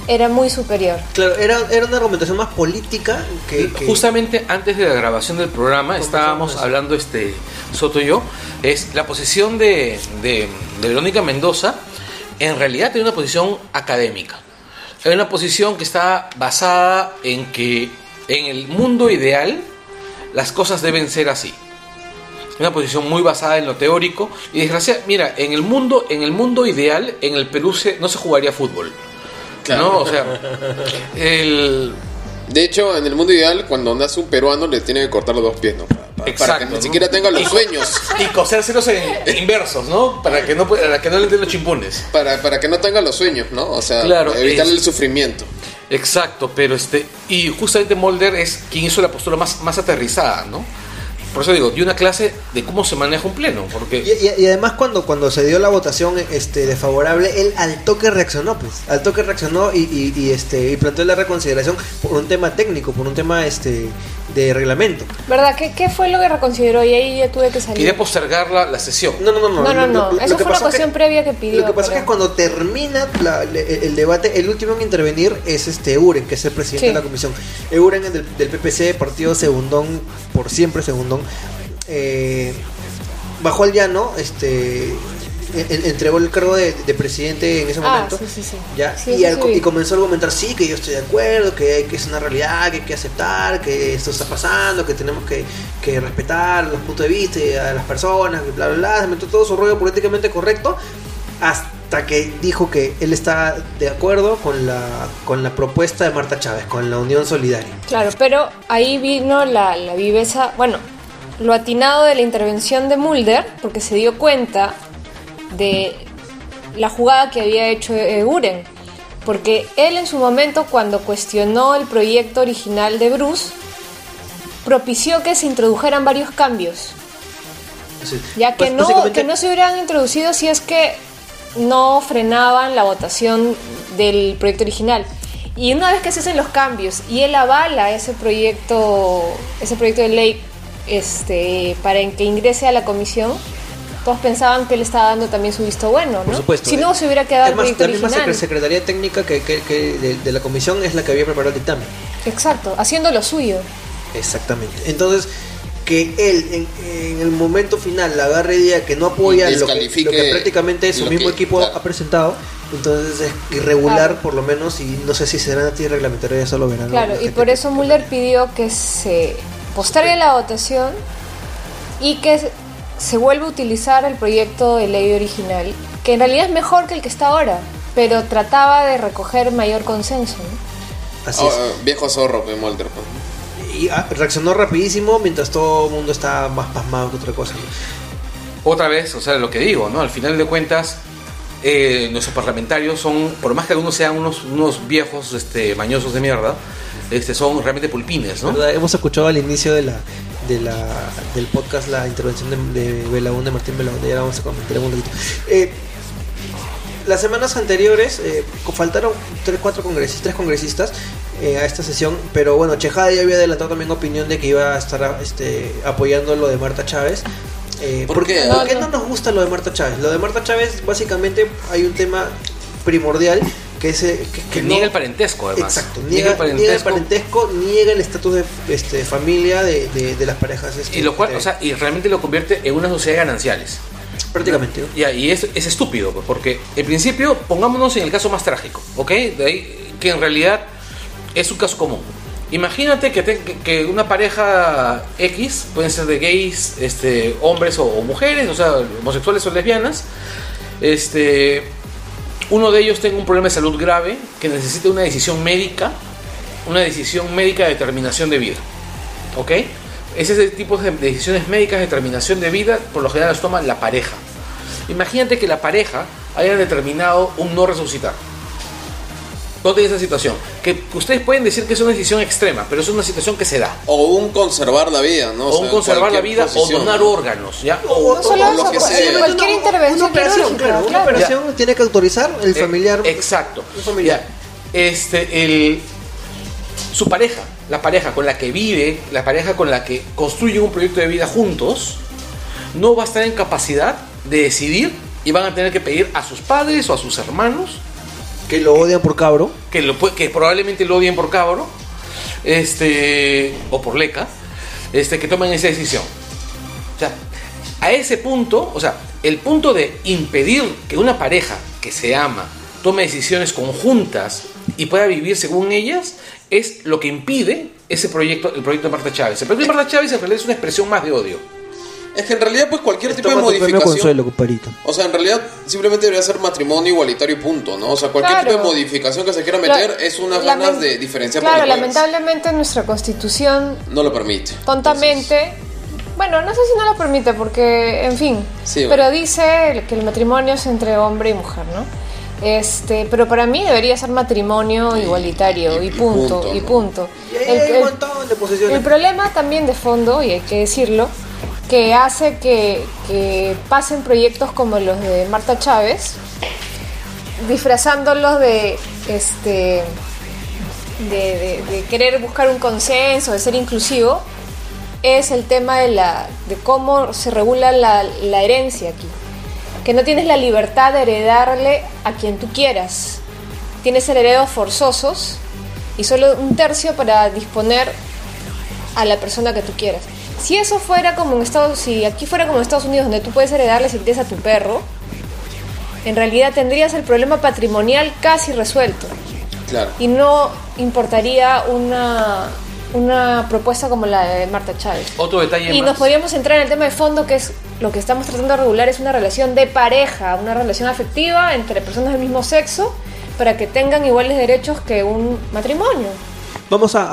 era muy superior. Claro, era, era una argumentación más política que. que- Justamente antes de la grabación del programa estábamos hablando este Soto y yo, es la posición de, de, de Verónica Mendoza en realidad tiene una posición académica. Es una posición que está basada en que en el mundo ideal las cosas deben ser así. Una posición muy basada en lo teórico y desgracia, mira, en el mundo en el mundo ideal en el Perú se- no se jugaría fútbol. Claro. ¿no? O sea, el De hecho, en el mundo ideal, cuando nace un peruano, le tiene que cortar los dos pies, ¿no? Para, para Exacto, que ni ¿no? siquiera tenga los sueños. y cosérselos en inversos, ¿no? Para que no para que no le den los chimpunes. Para, para que no tenga los sueños, ¿no? O sea, Claro, evitarle es- el sufrimiento. Exacto, pero este y justamente Mulder es quien hizo la postura más más aterrizada, ¿no? Por eso digo, dio una clase de cómo se maneja un pleno, porque y además cuando, cuando se dio la votación este, desfavorable, él al toque reaccionó, pues. Al toque reaccionó y, y- y, este, y planteó la reconsideración por un tema técnico, por un tema este, de reglamento. ¿Verdad? ¿Qué, qué fue lo que reconsideró? Y ahí ya tuve que salir. quería postergar la, la sesión. No, no, no, no. No, no, no. Eso que fue una cuestión que- previa que pidió. Lo que pasa es que cuando termina la- le- el debate, el último en intervenir es este Euren, que es el presidente Sí. de la comisión. Euren es del, del PPC, partido segundón, por siempre segundón. Eh, bajó al llano, este en- en- entregó el cargo de, de presidente en ese Ah, momento. sí, sí, sí. ¿ya? Y, al- y comenzó a argumentar, sí, que yo estoy de acuerdo, que, que es una realidad, que hay que aceptar, que esto está pasando, que tenemos que, que respetar los puntos de vista y a las personas, que bla, bla, bla. Se metió todo su rollo políticamente correcto hasta que dijo que él está de acuerdo con la, con la propuesta de Marta Chávez, con la Unión Solidaria. Claro, pero ahí vino la, la viveza, bueno, lo atinado de la intervención de Mulder, porque se dio cuenta de la jugada que había hecho Uren. Porque él en su momento, cuando cuestionó el proyecto original de Bruce, propició que se introdujeran varios cambios. Ya que Bas- no, que no se hubieran introducido si es que no frenaban la votación del proyecto original. Y una vez que se hacen los cambios y él avala ese proyecto, ese proyecto de ley este, para que ingrese a la comisión, todos pensaban que él estaba dando también su visto bueno, ¿no? Por supuesto. Si no, se hubiera quedado Es el proyecto la misma original. Secretaría Técnica que, que- que de, de la comisión es la que había preparado el dictamen. Exacto, haciendo lo suyo. Exactamente. Entonces, que él en, en el momento final la agarre idea que no apoya Y lo que, descalifique lo que prácticamente su mismo que- equipo claro. ha presentado, Entonces es irregular Claro. por lo menos y no sé si será anti reglamentario, eso lo verán. Claro, la y por eso Muller pidió que se postergue la votación y que se vuelva a utilizar el proyecto de ley original, que en realidad es mejor que el que está ahora, pero trataba de recoger mayor consenso. ¿no? Así Ah, es. ah, viejo zorro, pues, Mulder. pues. Y ah, reaccionó rapidísimo mientras todo el mundo está más pasmado que otra cosa. ¿no? Otra vez, o sea, lo que digo, ¿no? Al final de cuentas, eh, nuestros parlamentarios son, por más que algunos sean unos, unos viejos este, mañosos de mierda, este, son realmente pulpines, ¿no? ¿Verdad? Hemos escuchado al inicio de la, de la, del podcast la intervención de, de Belaún, de Martín Belaún, ya la vamos a comentar en un ratito. Eh, las semanas anteriores eh, faltaron tres, cuatro congresistas, tres congresistas eh, a esta sesión, pero bueno, Chejada ya había adelantado también opinión de que iba a estar este, apoyando lo de Marta Chávez. Eh, ¿Por qué? ¿Por qué no. nos gusta lo de Marta Chávez? Lo de Marta Chávez, básicamente, hay un tema primordial que que, Que niega no- el parentesco, además. Exacto, niega, el niega el parentesco, niega el estatus de este, familia de, de- de las parejas. este, Y lo cual, o sea, y realmente lo convierte en una sociedad de gananciales. prácticamente. ¿no? Ya, y es, es estúpido, pues, porque en principio, pongámonos en el caso más trágico, ¿ok? De ahí que en realidad es un caso común. Imagínate que, te- que- que una pareja X, pueden ser de gays, este, hombres o, o mujeres, o sea, homosexuales o lesbianas, este, uno de ellos tenga un problema de salud grave que necesite una decisión médica, una decisión médica de determinación de vida, ¿ok? Ese es el tipo de decisiones médicas de determinación de vida, por lo general las toma la pareja. Imagínate que la pareja haya determinado un no resucitar. ¿Dónde esa situación? Que ustedes pueden decir que es una decisión extrema, pero es una situación que se da. O un conservar la vida, ¿no? O, sea, un conservar la vida posición, o donar ¿no? órganos, ¿ya? O- No solo o lo que cual- sea. cualquier intervención Una operación, claro, una operación tiene que autorizar el Eh, familiar. exacto. Un familiar. Ya, Este, el, su pareja, la pareja con la que vive, la pareja con la que construyen un proyecto de vida juntos, no va a estar en capacidad de decidir y van a tener que pedir a sus padres o a sus hermanos Que lo odian por cabro. que, lo, que probablemente lo odien por cabro, este, o por leca, este, que tomen esa decisión. O sea, a ese punto, o sea, el punto de impedir que una pareja que se ama tome decisiones conjuntas y pueda vivir según ellas, es lo que impide ese proyecto, el proyecto de Marta Chávez. El proyecto de Marta Chávez en realidad es una expresión más de odio. Es que en realidad, pues cualquier tipo de Toma tu premio modificación. consuelo, compadrito. O sea, en realidad simplemente debería ser matrimonio igualitario y punto, ¿no? O sea, cualquier Claro. tipo de modificación que se quiera meter es unas Lamen- ganas de diferenciar Claro, por las huevas. lamentablemente nuestra constitución No lo permite. tontamente, bueno, no sé si no lo permite porque, en fin, Sí, pero bueno. dice que el matrimonio es entre hombre y mujer, ¿no? Este, pero para mí debería ser matrimonio Y- igualitario y- y, y punto, punto, y ¿no? punto. Y ahí El- hay el- un montón de posiciones. el problema también de fondo, y hay que decirlo, que hace que, que pasen proyectos como los de Marta Chávez, disfrazándolos de este de, querer buscar un consenso, de ser inclusivo, es el tema de la de cómo se regula la, la herencia aquí. Que no tienes la libertad de heredarle a quien tú quieras. Tienes herederos forzosos y solo un tercio para disponer a la persona que tú quieras. Si eso fuera como en Estados si aquí fuera como en Estados Unidos donde tú puedes heredarle si quieres a tu perro, en realidad tendrías el problema patrimonial casi resuelto Claro. y no importaría una una propuesta como la de Marta Chávez. Otro detalle Y más. nos podríamos entrar en el tema de fondo, que es lo que estamos tratando de regular, es una relación de pareja, una relación afectiva entre personas del mismo sexo, para que tengan iguales derechos que un matrimonio. Vamos a,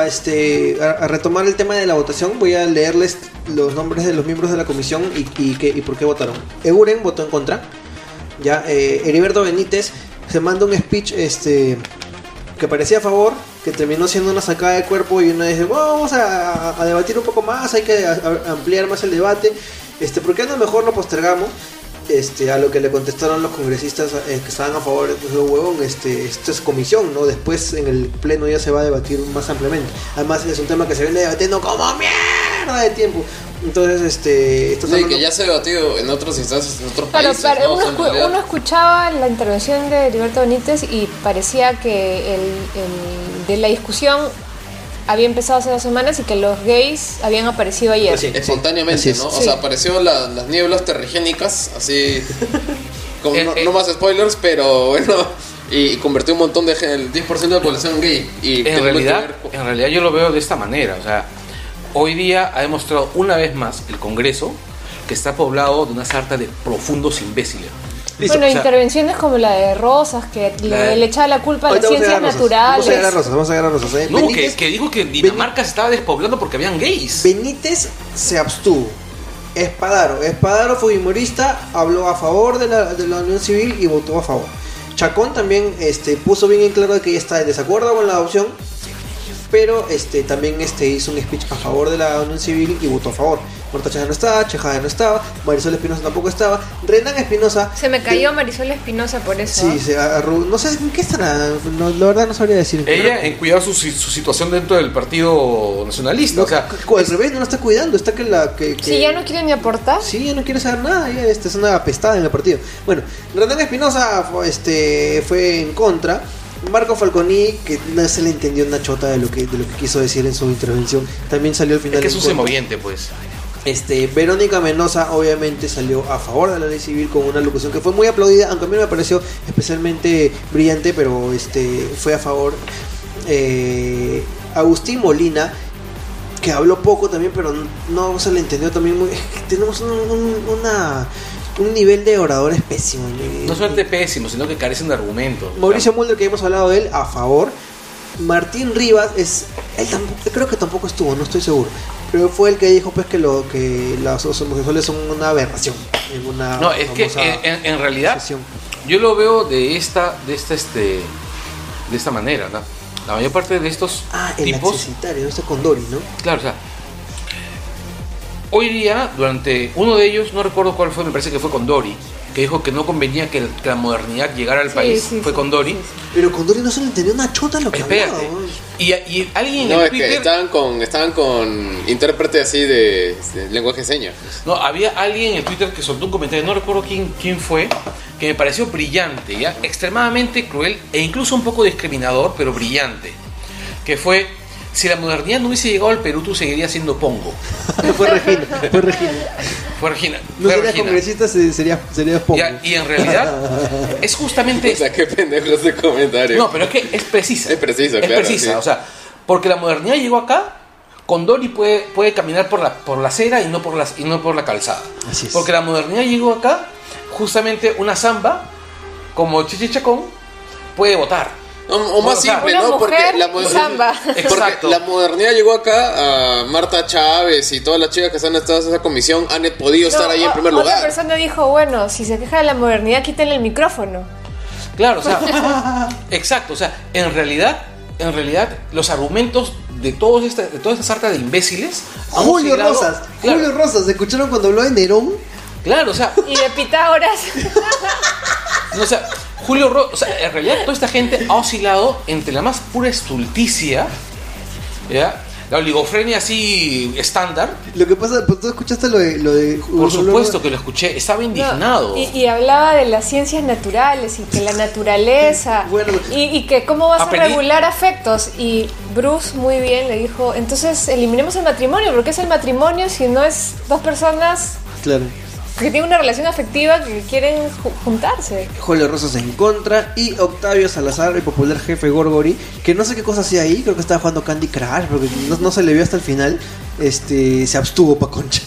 a- este, a, retomar el tema de la votación. Voy a leerles los nombres de los miembros de la comisión y, y, qué- y por qué votaron. Eguren votó en contra. Ya, eh, Heriberto Benítez se manda un speech este, que parecía a favor, que terminó siendo una sacada de cuerpo y uno dice, "Bueno, vamos a, debatir un poco más, hay que ampliar más el debate. Este, ¿Por qué no mejor lo postergamos? Este, a lo que le contestaron los congresistas eh, que estaban a favor, pues, huevón, este, esto es comisión, ¿no? Después en el pleno ya se va a debatir más ampliamente. Además es un tema que se viene debatiendo como mierda de tiempo. Entonces, este, estás No, y hablando- que ya se ha debatido en otras instancias, en otros Claro, países. ¿no? Uno, escu- realidad- uno escuchaba la intervención de Heriberto Benítez y parecía que el, el- de la discusión había empezado hace dos semanas y que los gays habían aparecido ayer. Pues sí. espontáneamente, Así. ¿no? O Sí. sea, apareció la- las nieblas terrigénicas, así. Con- Eh, no, eh. no más spoilers, pero bueno. Y, y convirtió un montón de gente, el 10% de la población en gay. Y En realidad, en realidad yo lo veo de esta manera. O sea, hoy día ha demostrado una vez más el Congreso que está poblado de una sarta de profundos imbéciles. Listo, bueno, o sea- intervenciones como la de Rosas, que le, le echaba la culpa a las a ciencias a Rosas. naturales. Vamos a llegar a Rosas, vamos a llegar a Rosas. ¿eh? No, que, Benítez- que dijo que Dinamarca se estaba despoblando porque habían gays. Benítez se abstuvo. Espadaro. Espadaro fue humorista, habló a favor de la, de la unión civil y votó a favor. Chacón también este, puso bien en claro que ella está en desacuerdo con la adopción, pero este, también este, hizo un speech a favor de la unión civil y votó a favor. Marta Chávez no estaba, Chejada no estaba, Marisol Espinosa tampoco estaba, Renan Espinosa... Se me cayó Marisol Espinosa por eso. Sí, se arru- no sé en qué estará, no, la verdad no sabría decir. Ella en cuidar su, su situación dentro del Partido Nacionalista. No, o sea, al revés, no la está cuidando, está que la... Que, que- Si ya no quiere ni aportar. Sí, ya no quiere saber nada, ya este, es una apestada en el partido. Bueno, Renan Espinosa fue, este, fue en contra. Marco Falconi, que no se le entendió una chota de lo que, de lo que quiso decir en su intervención, también salió al final. es que es un semoviente, pues. Este, Verónica Mendoza obviamente salió a favor de la ley civil con una locución que fue muy aplaudida, aunque a mí me pareció especialmente brillante, pero este fue a favor. Eh, Agustín Molina, que habló poco también, pero no se le entendió también muy... Tenemos un, un- una, un nivel de oradores pésimo. No solamente pésimo, sino que carecen de argumentos. Mauricio Mulder, que hemos hablado de él, a favor. Martín Rivas es. Él tampoco, creo que tampoco estuvo, no estoy seguro. Pero fue el que dijo pues que lo que las homosexuales son una aberración. En una No, es que en, realidad sesión. yo lo veo de esta, de esta, este, de esta manera, ¿no? La mayor parte de estos Ah, el tipos, accesitario, no está con Dori, ¿no? claro, o sea, hoy día durante uno de ellos, no recuerdo cuál fue, me parece que fue con Dori, que dijo que no convenía que, el- que la modernidad llegara al Sí, país, sí, fue sí, con Dori. sí, Pero con Dori no se le entendió una chota lo que Espérate. hablaba. Y, y alguien No, en es que Twitter, estaban con, estaban con intérprete así de, de lenguaje de señas. no, había alguien en Twitter que soltó un comentario, no recuerdo quién, quién fue, que me pareció brillante, ¿ya? extremadamente cruel e incluso un poco discriminador, pero brillante. Que fue, si la modernidad no hubiese llegado al Perú, tú seguirías siendo Pongo. fue Regina, fue Regina. Fue Regina. No fue sería Regina. congresista, se- sería, sería Pongo. Ya, y en realidad es justamente... O sea, qué pendejo ese comentario. No, pero es que es precisa. Es preciso, Es claro, precisa, sí. o sea, porque la modernidad llegó acá, con Dori puede, puede caminar por la, por la acera y no por, las, y no por la calzada. Así es. Porque la modernidad llegó acá, justamente una samba, como Chichi Chacón, puede votar. O, o más O sea, simple, ¿no? Porque la, mo- samba. porque la modernidad llegó acá a Marta Chávez y todas las chicas que están en esta- esa comisión han podido estar No, ahí en primer Otra lugar. persona dijo, bueno, si se queja de la modernidad, quítenle el micrófono. Claro, o sea, exacto, o sea, en realidad, en realidad, los argumentos de todos esta, de toda esta sarta de imbéciles. Julio oscilado- Rosas, Claro, Julio Rosas, ¿escucharon cuando habló de Nerón? claro, o sea, Y de Pitágoras. No, o sea, Julio Ro o sea, en realidad toda esta gente ha oscilado entre la más pura estulticia, ¿ya? La oligofrenia así estándar. Lo que pasa, pues, tú escuchaste lo de... Lo de Por supuesto que lo escuché, estaba indignado. No, y, y hablaba de las ciencias naturales y que la naturaleza Bueno. y, y que cómo vas Aprendí- a regular afectos y Bruce muy bien le dijo entonces eliminemos el matrimonio porque es el matrimonio si no es dos personas Claro. Que tienen una relación afectiva que quieren ju- juntarse Julio Rosas en contra y Octavio Salazar, el popular jefe Gorgori, que no sé qué cosa hacía ahí, creo que estaba jugando Candy Crush, porque no, no se le vio hasta el final, este se abstuvo pa' concha.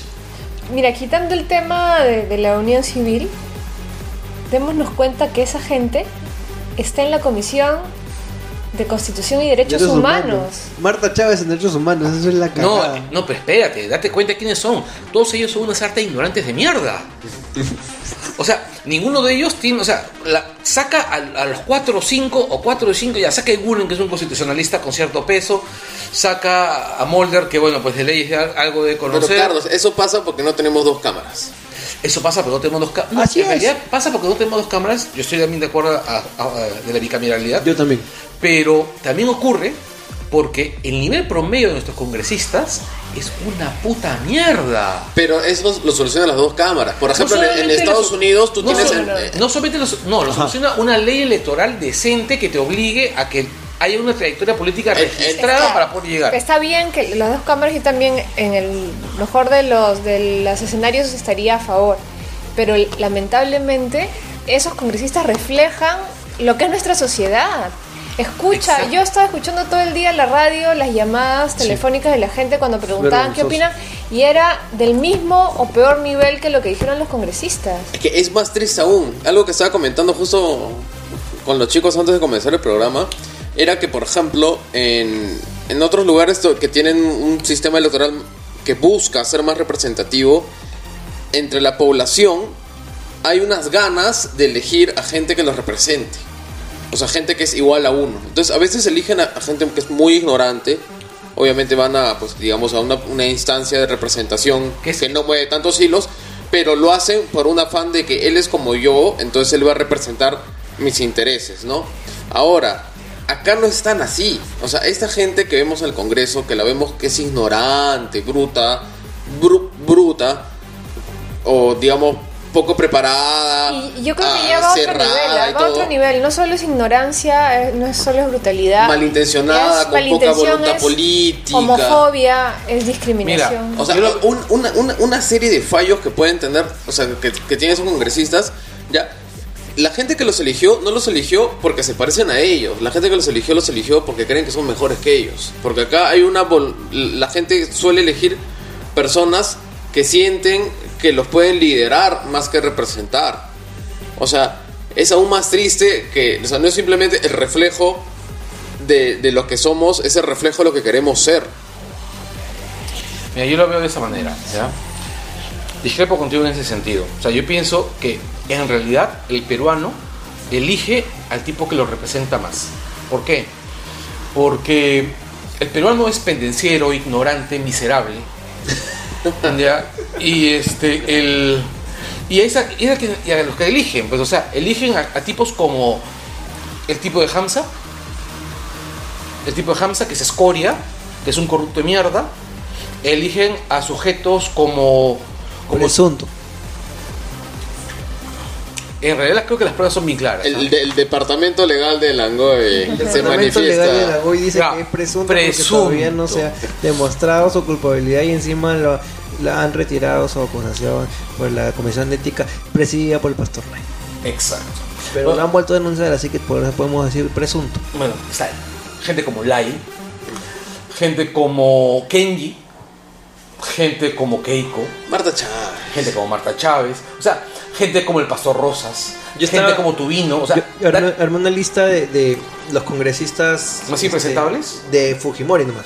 mira quitando el tema de, de la unión civil démonos cuenta que esa gente está en la comisión de constitución y derechos, Derechos humanos. Marta Chávez en Derechos Humanos, eso es la No, cagada. no, pero espérate, date cuenta quiénes son. Todos ellos son una sarta de ignorantes de mierda. O sea, ninguno de ellos tiene, o sea, la- saca a, a los 4 o 5 o 4 o 5, ya saca a Gulen, que es un constitucionalista con cierto peso, saca a Mulder, que bueno, pues de ley es al- algo de Pero conocer. Carlos, eso pasa porque no tenemos dos cámaras. Eso pasa porque no tenemos dos cámaras. Así en es. realidad pasa porque no tenemos dos cámaras. Yo estoy también de acuerdo a- a- a- de la bicameralidad. Yo también. Pero también ocurre porque el nivel promedio de nuestros congresistas es una puta mierda. Pero eso lo solucionan las dos cámaras. Por ejemplo, en- en, Estados Unidos tú no, tienes... no, el- no, eh, no solamente los, no, lo soluciona una ley electoral decente que te obligue a que haya una trayectoria política Eh, eh, registrada Está- para poder llegar. Está bien que las dos cámaras yo también en el mejor de los de los escenarios estaría a favor, pero lamentablemente esos congresistas reflejan lo que es nuestra sociedad. Escucha, Exacto. yo estaba escuchando todo el día la radio, las llamadas telefónicas de la gente cuando preguntaban qué opinan y era del mismo o peor nivel que lo que dijeron los congresistas. Es que es más triste aún. Algo que estaba comentando justo con los chicos antes de comenzar el programa era que, por ejemplo, en, en otros lugares que tienen un sistema electoral que busca ser más representativo, entre la población hay unas ganas de elegir a gente que los represente. O sea, gente que es igual a uno. Entonces, a veces eligen a, a gente que es muy ignorante. Obviamente van a, pues, digamos, a una, una instancia de representación ¿Qué es? que no mueve tantos hilos, pero lo hacen por un afán de que él es como yo, entonces él va a representar mis intereses, ¿no? Ahora, acá no es tan así. O sea, esta gente que vemos en el Congreso, que la vemos que es ignorante, bruta, bru- bruta, o digamos, poco preparada. Y yo creo que ah, ya va a otro nivel, ah, va a otro nivel. No solo es ignorancia, eh, no es solo es brutalidad. Malintencionada, es con poca voluntad es política. Homofobia, es discriminación. O sea, un- una, una- una serie de fallos que pueden tener, o sea, que, que tienen esos congresistas, ya. La gente que los eligió no los eligió porque se parecen a ellos. La gente que los eligió los eligió porque creen que son mejores que ellos. Porque acá hay una vol- la gente suele elegir personas que sienten que los pueden liderar más que representar. O sea, es aún más triste que, o sea, no es simplemente el reflejo de, de lo que somos, es el reflejo de lo que queremos ser. Mira, yo lo veo de esa manera, ¿ya? Discrepo contigo en ese sentido. O sea, yo pienso que en realidad el peruano elige al tipo que lo representa más. ¿Por qué? Porque el peruano es pendenciero, ignorante, miserable. ¿Ya? Y este, el. Y, a a los que eligen, pues, o sea, eligen a, tipos como el tipo de Hamza, el tipo de Hamza que es escoria, que es un corrupto de mierda, eligen a sujetos como, como. En realidad creo que las pruebas son bien claras. El, de- el departamento legal de Langoy El se Departamento legal de la manifiesta. GOI dice Ya, que es presunto, porque presunto. todavía no se ha demostrado su culpabilidad y encima lo, la han retirado su acusación por la Comisión de Ética presidida por el Pastor Ray. Exacto. Pero Bueno, lo han vuelto a denunciar, así que por eso podemos decir presunto. bueno, está ahí. gente como Lai, gente como Kenji, gente como Keiko, Marta Chávez. gente como Marta Chávez, o sea, gente como el Pastor Rosas, Yo gente estaba- como Tubino, o sea, Yo armé, da- armé una lista de, de los congresistas ¿Más impresentables? de Fujimori nomás.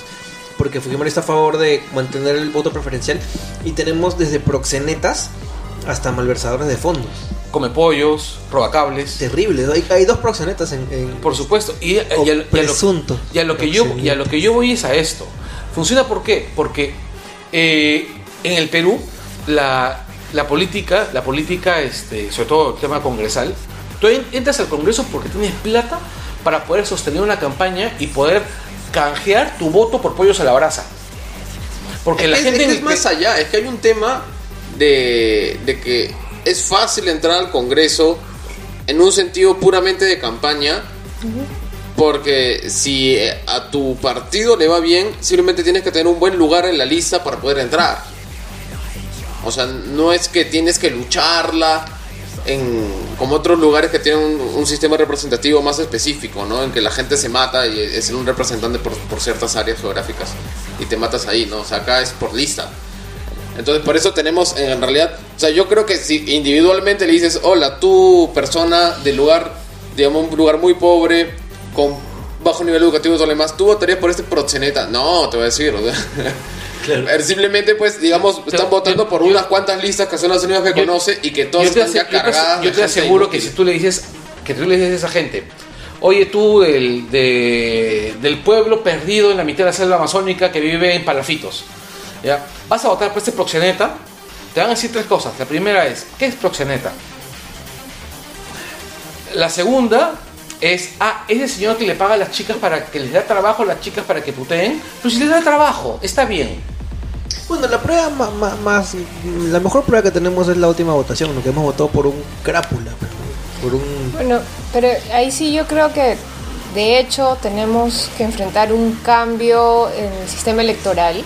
Porque Fujimori está a favor de mantener el voto preferencial y tenemos desde proxenetas hasta malversadores de fondos. come pollos, roba cables, Terrible. Hay, hay dos proxenetas en, en- por supuesto, y, y a, o y a lo- presunto y a lo que yo y a lo que yo voy es a esto. Funciona por qué? Porque eh, en el Perú la, la política, la política, este, sobre todo el tema congresal, tú en- entras al Congreso porque tienes plata para poder sostener una campaña y poder canjear tu voto por pollos a la brasa. Porque Es la que- gente es, que más allá, es que hay un tema de, de que es fácil entrar al Congreso en un sentido puramente de campaña. Porque si eh, a tu partido le va bien, simplemente tienes que tener un buen lugar en la lista para poder entrar. O sea, no es que tienes que lucharla en como otros lugares que tienen un, un sistema representativo más específico, ¿no? En que la gente se mata y es un representante por, por ciertas áreas geográficas y te matas ahí, ¿no? O sea, acá es por lista. Entonces, por eso tenemos, en realidad, o sea, yo creo que si individualmente le dices, hola, tú, persona del lugar, digamos, un lugar muy pobre, con bajo nivel educativo y todo lo demás, ¿tú votarías por este proxeneta? No, te voy a decir, o sea. Simplemente, pues, digamos, están votando yo- por yo- unas cuantas listas que son las únicas que conoce y que todas están ya cargadas. Yo te aseguro que si tú le dices que tú le dices a esa gente, oye tú del, de- del pueblo perdido en la mitad de la selva amazónica que vive en palafitos, ¿ya? vas a votar por este proxeneta, te van a decir tres cosas. La primera es, ¿qué es proxeneta? La segunda es, ah, ese señor que le paga a las chicas para que les da trabajo a las chicas para que puteen, pues si les da trabajo, está bien. Bueno, la prueba ma- ma- más, La mejor prueba que tenemos es la última votación, en la que hemos votado por un crápula. Por un. Bueno, pero ahí sí yo creo que de hecho tenemos que enfrentar un cambio en el sistema electoral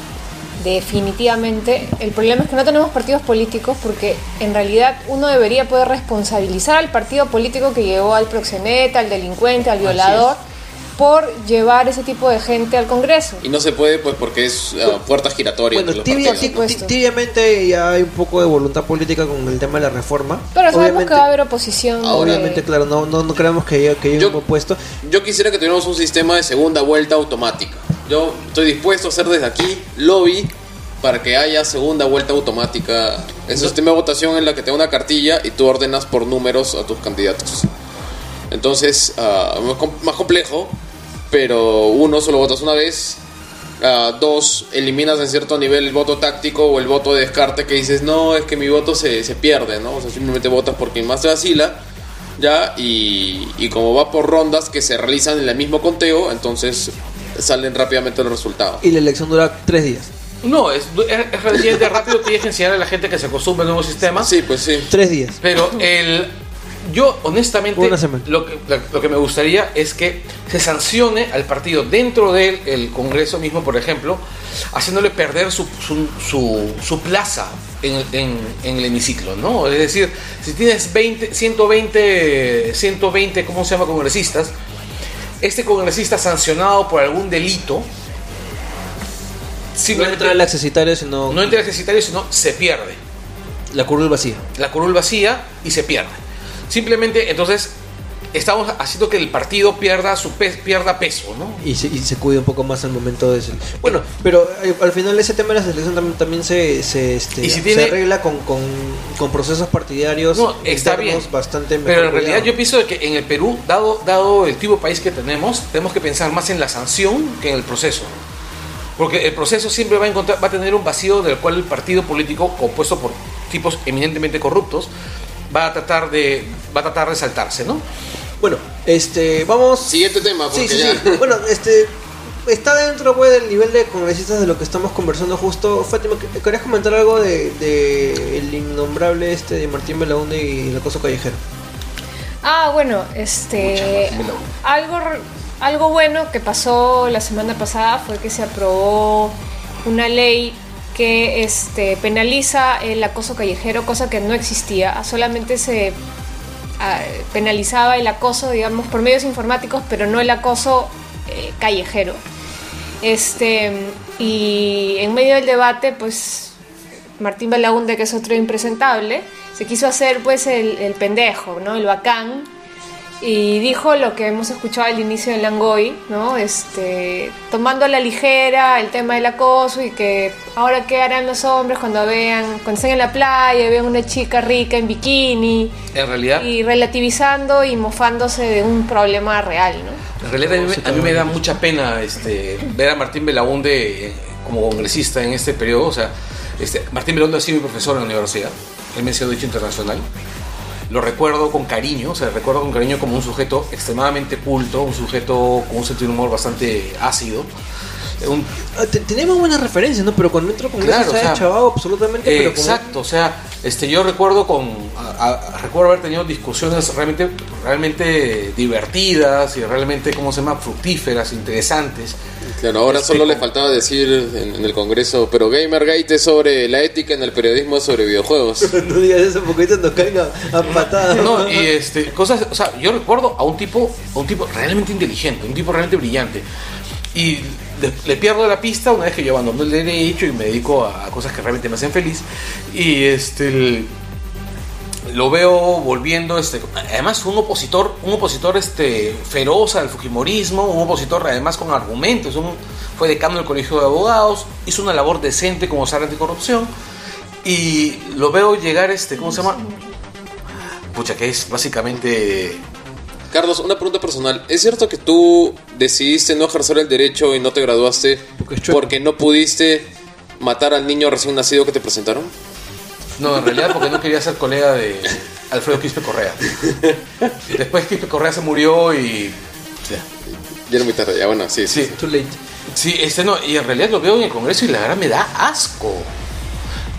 definitivamente. El problema es que no tenemos partidos políticos porque en realidad uno debería poder responsabilizar al partido político que llevó al proxeneta, al delincuente, al violador por llevar ese tipo de gente al Congreso. Y no se puede pues porque es uh, puerta giratoria. Bueno, tibiamente ya hay un poco de voluntad política con el tema de la reforma. Pero sabemos Obviamente- que va a haber oposición. de- Obviamente, claro, no, no, no creemos que haya, que haya Yo- un opuesto. Yo quisiera que tuviéramos un sistema de segunda vuelta automática. Yo estoy dispuesto a hacer desde aquí lobby para que haya segunda vuelta automática. Es un sistema de votación en la que te da una cartilla y tú ordenas por números a tus candidatos. Entonces, ah, más com- más complejo, pero uno solo votas una vez. Ah, dos, eliminas en cierto nivel el voto táctico o el voto de descarte que dices, no, es que mi voto se, se pierde, ¿no? O sea, simplemente votas por quien más te vacila, ¿ya? Y, y como va por rondas que se realizan en el mismo conteo, entonces salen rápidamente los resultados. Y la elección dura tres días. No, es, es, es relativamente rápido. Tienes que enseñar a la gente que se acostumbre al nuevo sistema. Sí, pues sí. Tres días. Pero el. Yo, honestamente, Una semana. lo que, lo que me gustaría es que se sancione al partido dentro del el Congreso mismo, por ejemplo, haciéndole perder su, su, su- su plaza en, el- en- en el hemiciclo, ¿no? Es decir, si tienes 20, 120, 120, ¿cómo se llama? Congresistas, este congresista sancionado por algún delito, No entra el accesitario, sino no entra al ejercitario, sino se pierde la curul vacía. la curul vacía y se pierde. Simplemente, entonces, estamos haciendo que el partido pierda su pe- pierda peso, ¿no? Y se, y se cuida un poco más al momento de... ese- Bueno, pero eh, al final ese tema de la selección también, también se, se, este, Y si se arregla con, con, con procesos partidarios No, está bien. bastante Pero en mejor realidad yo pienso que en el Perú, dado, dado el tipo de país que tenemos, tenemos que pensar más en la sanción que en el proceso. Porque el proceso siempre va a, encontrar, va a tener un vacío del cual el partido político, compuesto por tipos eminentemente corruptos, va a tratar de, va a tratar de saltarse, ¿no? Bueno, este, vamos... Siguiente tema, porque Sí, sí, ya... sí. Bueno, este está dentro pues, del nivel de congresistas de lo que estamos conversando justo. Fátima, ¿qué- ¿querías comentar algo de, de el innombrable este de Martín Belaunde y el acoso callejero? Ah, bueno, este. Algo, r- algo bueno que pasó la semana pasada fue que se aprobó una ley que este, penaliza el acoso callejero, cosa que no existía. Solamente se penalizaba el acoso, digamos, por medios informáticos, pero no el acoso eh, callejero. Este, y en medio del debate, pues Martín Belaunde, que es otro impresentable, se quiso hacer pues el, el pendejo, ¿no? El bacán. Y dijo lo que hemos escuchado al inicio de Langoy, ¿no? Este, tomando a la ligera el tema del acoso y que ahora qué harán los hombres cuando vean, cuando estén en la playa y vean una chica rica en bikini En realidad, y relativizando y mofándose de un problema real, ¿no? En realidad a mí, me- a mí me da mucha pena este, ver a Martín Belaunde eh, como congresista en este periodo. O sea, este, Martín Belaunde ha sido mi profesor en la universidad. Él me enseñó Derecho Internacional. Lo recuerdo con cariño, o sea, recuerdo con cariño como un sujeto extremadamente culto, un sujeto con un sentido de humor bastante ácido. Un, Ah, te- Tenemos buenas referencias, ¿no? Pero cuando entro con Claro, o se sea, ha chavado absolutamente. pero como- Exacto, o sea, este, yo recuerdo con, a- a- recuerdo haber tenido discusiones realmente, realmente divertidas y realmente, ¿cómo se llama?, fructíferas, interesantes. Claro, ahora Este, solo le faltaba decir en, en el Congreso, pero Gamergate es sobre la ética en el periodismo sobre videojuegos. no digas eso porque ahorita nos caen a, a patadas. No, y este, cosas, o sea, yo recuerdo a un tipo, a un tipo realmente inteligente, un tipo realmente brillante. Y le, le pierdo la pista una vez que yo abandono el derecho y me dedico a, a cosas que realmente me hacen feliz. Y este el- lo veo volviendo, este, además un opositor, un opositor este, feroz al fujimorismo, un opositor además con argumentos, un- fue decano del colegio de abogados, hizo una labor decente como sala anticorrupción y lo veo llegar, este, ¿cómo se llama? Pucha, que es básicamente Carlos, una pregunta personal. ¿Es cierto que tú decidiste no ejercer el derecho y no te graduaste Porque porque no pudiste matar al niño recién nacido que te presentaron? No, en realidad porque no quería ser colega de Alfredo Quispe Correa. Después Quispe Correa se murió y... Ya era muy tarde, ya bueno, sí, sí. Sí, Too late. sí, este no, y en realidad lo veo en el Congreso y la verdad me da asco.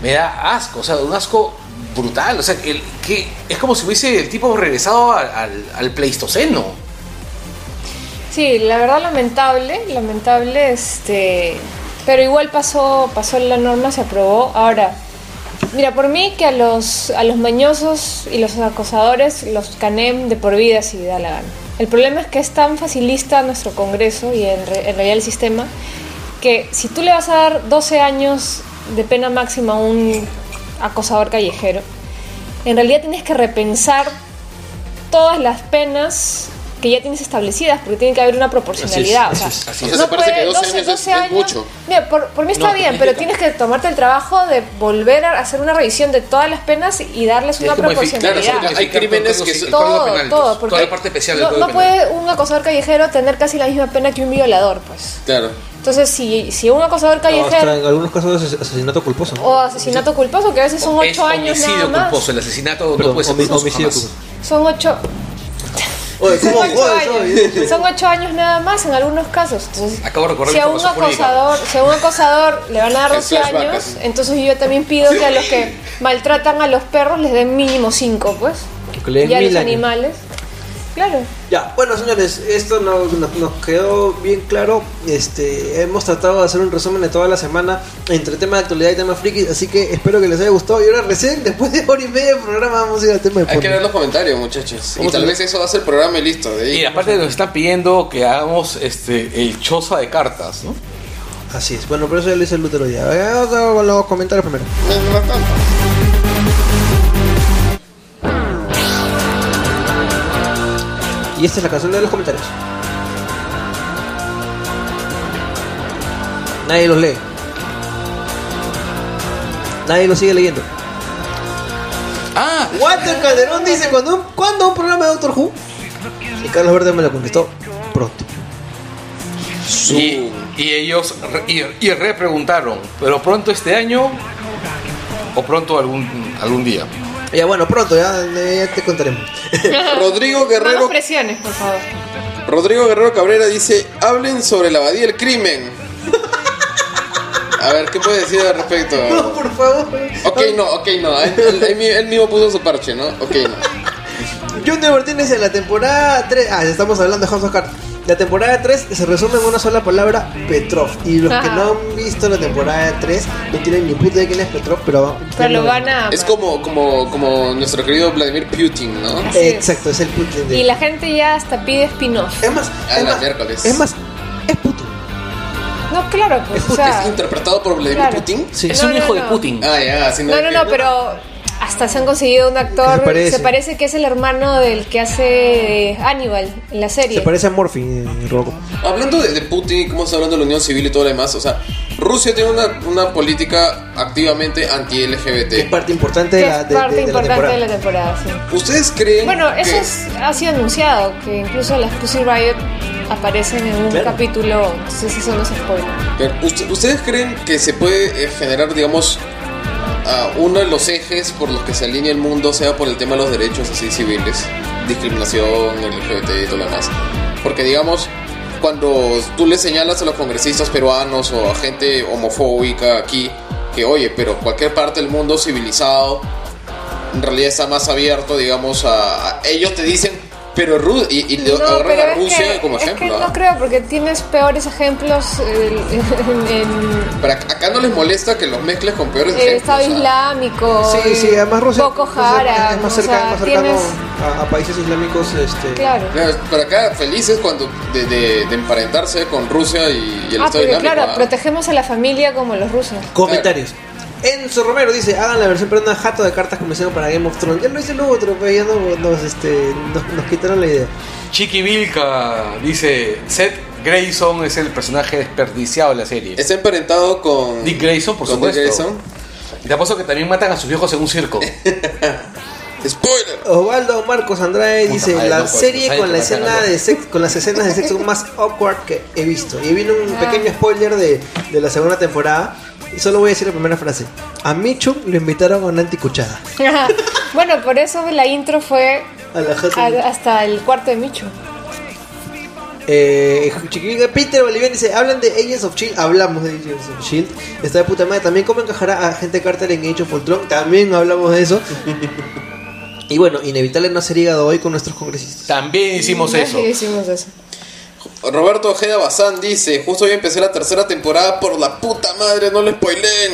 Me da asco, o sea, un asco brutal. O sea, el, que es como si hubiese el tipo regresado al, al- al Pleistoceno. Sí, la verdad lamentable, lamentable, este, Pero igual pasó, pasó la norma, se aprobó. Ahora, mira, por mí que a los, a los mañosos y los acosadores los canem de por vida si da la gana. El problema es que es tan facilista nuestro Congreso y en, en realidad el sistema que si tú le vas a dar 12 años de pena máxima a un acosador callejero, en realidad tienes que repensar todas las penas que ya tienes establecidas, porque tiene que haber una proporcionalidad. Así o es, sea, así es. O sea, parece que 12 años es- es mucho. Mira, por, por mí está No, bien, pero tienes que tomarte el trabajo de volver a hacer una revisión de todas las penas y darles una proporcionalidad. claro, hay crímenes que son- todo, Penal, todo, porque toda la parte especial no, no puede un acosador callejero tener casi la misma pena que un violador, pues. Claro. Entonces, si, si un acosador callejero en algunos casos es asesinato culposo. ¿no? o asesinato culposo, que a veces son Es ocho años nada homicidio más. culposo, el asesinato Perdón, no puede ser homicidio culposo. Son ocho, Oye, son ¿cómo ocho años. hoy? Son ocho años nada más en algunos casos. Entonces, Acabo de recordar si a un acosador, si a un acosador le van a dar El 12 flashback, años, entonces yo también pido que a los que maltratan a los perros les den mínimo 5, pues. Y a los años. animales. Claro. Ya, bueno señores, esto nos, nos- nos quedó bien claro. Este, hemos tratado de hacer un resumen de toda la semana entre tema de actualidad y tema friki, así que espero que les haya gustado. Y ahora recién, después de hora y media de programa, vamos a ir al tema de Hay que ver los comentarios, muchachos. Y tal vez eso va a ser el programa y listo. De ahí. Y aparte nos están pidiendo que hagamos este el choza de cartas, ¿no? Así es, bueno, por eso ya lo hice el Lutero ya. Vamos a- con los comentarios primero. Mientras tanto. Y esta es la canción de los comentarios. Nadie los lee. Nadie los sigue leyendo. Ah, Walter Calderón dice, ¿cuándo, un- ¿cuándo un programa de Doctor Who? Y Carlos Verde me lo contestó, pronto. y, y ellos re- y, y repreguntaron, pero pronto este año o pronto algún algún día. Ya bueno, pronto, ya, ya te contaremos. Rodrigo No nos Guerrero, presiones, por favor. Rodrigo Guerrero Cabrera dice: Hablen sobre la abadía del crimen. A ver, ¿qué puede decir al respecto? No, por favor. Ok, no, ok, no. Él, él- él mi- él mismo puso su parche, ¿no? Ok, no. Junior Martínez en la temporada 3. Ah, ya estamos hablando de House of Cards. La temporada 3 se resume en una sola palabra: Petrov. Y los que no han visto la temporada 3 no tienen ni puta de quién es Petrov, pero. Pero lo van a. Es como, como, como nuestro querido Vladimir Putin, ¿no? Exacto, es el Putin de. Y la gente ya hasta pide spin-off. Es más, Ah, es más, miércoles. es más, es Putin. No, claro, pues. Es o sea, ¿Es interpretado por Vladimir claro. Putin? Sí. Es No, un no, hijo de. Putin. Ah, ya, así No, no, no, pero hasta se han conseguido un actor. Se parece. que es el hermano del que hace Hannibal en la serie. Se parece a Morphy en Robocop. Hablando de, de Putin, como está hablando de la Unión Civil y todo lo demás, o sea, Rusia tiene una, una política activamente Que es anti-LGBT. parte importante de la, es de, parte de- de la importante de la temporada, sí. ¿Ustedes creen Bueno, eso que- es- ha sido anunciado, que incluso las Pussy Riot aparecen en un Claro. capítulo, entonces eso no es spoiler. Pero, ¿ust- ¿Ustedes creen que se puede eh, generar, digamos, ah, uno de los ejes por los que se alinea el mundo sea por el tema de los derechos así civiles? Discriminación, LGBT y todo lo demás. Porque, digamos, cuando tú le señalas a los congresistas peruanos o a gente homofóbica aquí que, oye, pero cualquier parte del mundo civilizado en realidad está más abierto, digamos, a- ellos te dicen, pero Ru y, y le No, pero a es Rusia que- como es ejemplo. que ¿ah? no creo, porque tienes peores ejemplos eh, en, en- Pero ac- acá no les molesta que los mezcles con peores el ejemplos. Estado o sea. Islámico, Sí, sí, además Rusia Boko Haram, es más o cercano, sea, más cercano tienes- a, a países islámicos. Este, Claro. Claro, Pero acá felices cuando de, de- de emparentarse con Rusia y, y el Ah, Estado porque Islámico. claro, ¿ah? protegemos a la familia como los rusos. Comentarios. Enzo Romero dice, hagan la versión peruana jato de cartas como hicieron para Game of Thrones. Ya lo hice el otro, pero ya no, nos, este, nos, nos quitaron la idea. Chiqui Vilca dice, Seth Grayson es el personaje desperdiciado de la serie. Está emparentado con Dick Grayson, por con supuesto. Dick Grayson. Te apuesto que también matan a sus viejos en un circo. Spoiler. Osvaldo Marcos Andrade dice madre, la loco, serie ¿sabes con la escena de sexo, con las escenas de sexo más awkward que he visto. Y viene un pequeño spoiler de, de la segunda temporada. Y solo voy a decir la primera frase. A Michu lo invitaron a una anticuchada. bueno, por eso la intro fue A la Hudson. a- hasta el cuarto de Micho. Eh, Peter Bolivian dice, hablan de Agents of Shield, hablamos de Agents of Shield, está de puta madre, también cómo encajará a gente Carter en Age of Ultron, también hablamos de eso. y bueno, inevitable no ser hígado hoy con nuestros congresistas. También hicimos eso. Sí, hicimos eso. Roberto Ojeda Bazán dice, justo hoy empecé la tercera temporada por la puta madre, no le spoileen.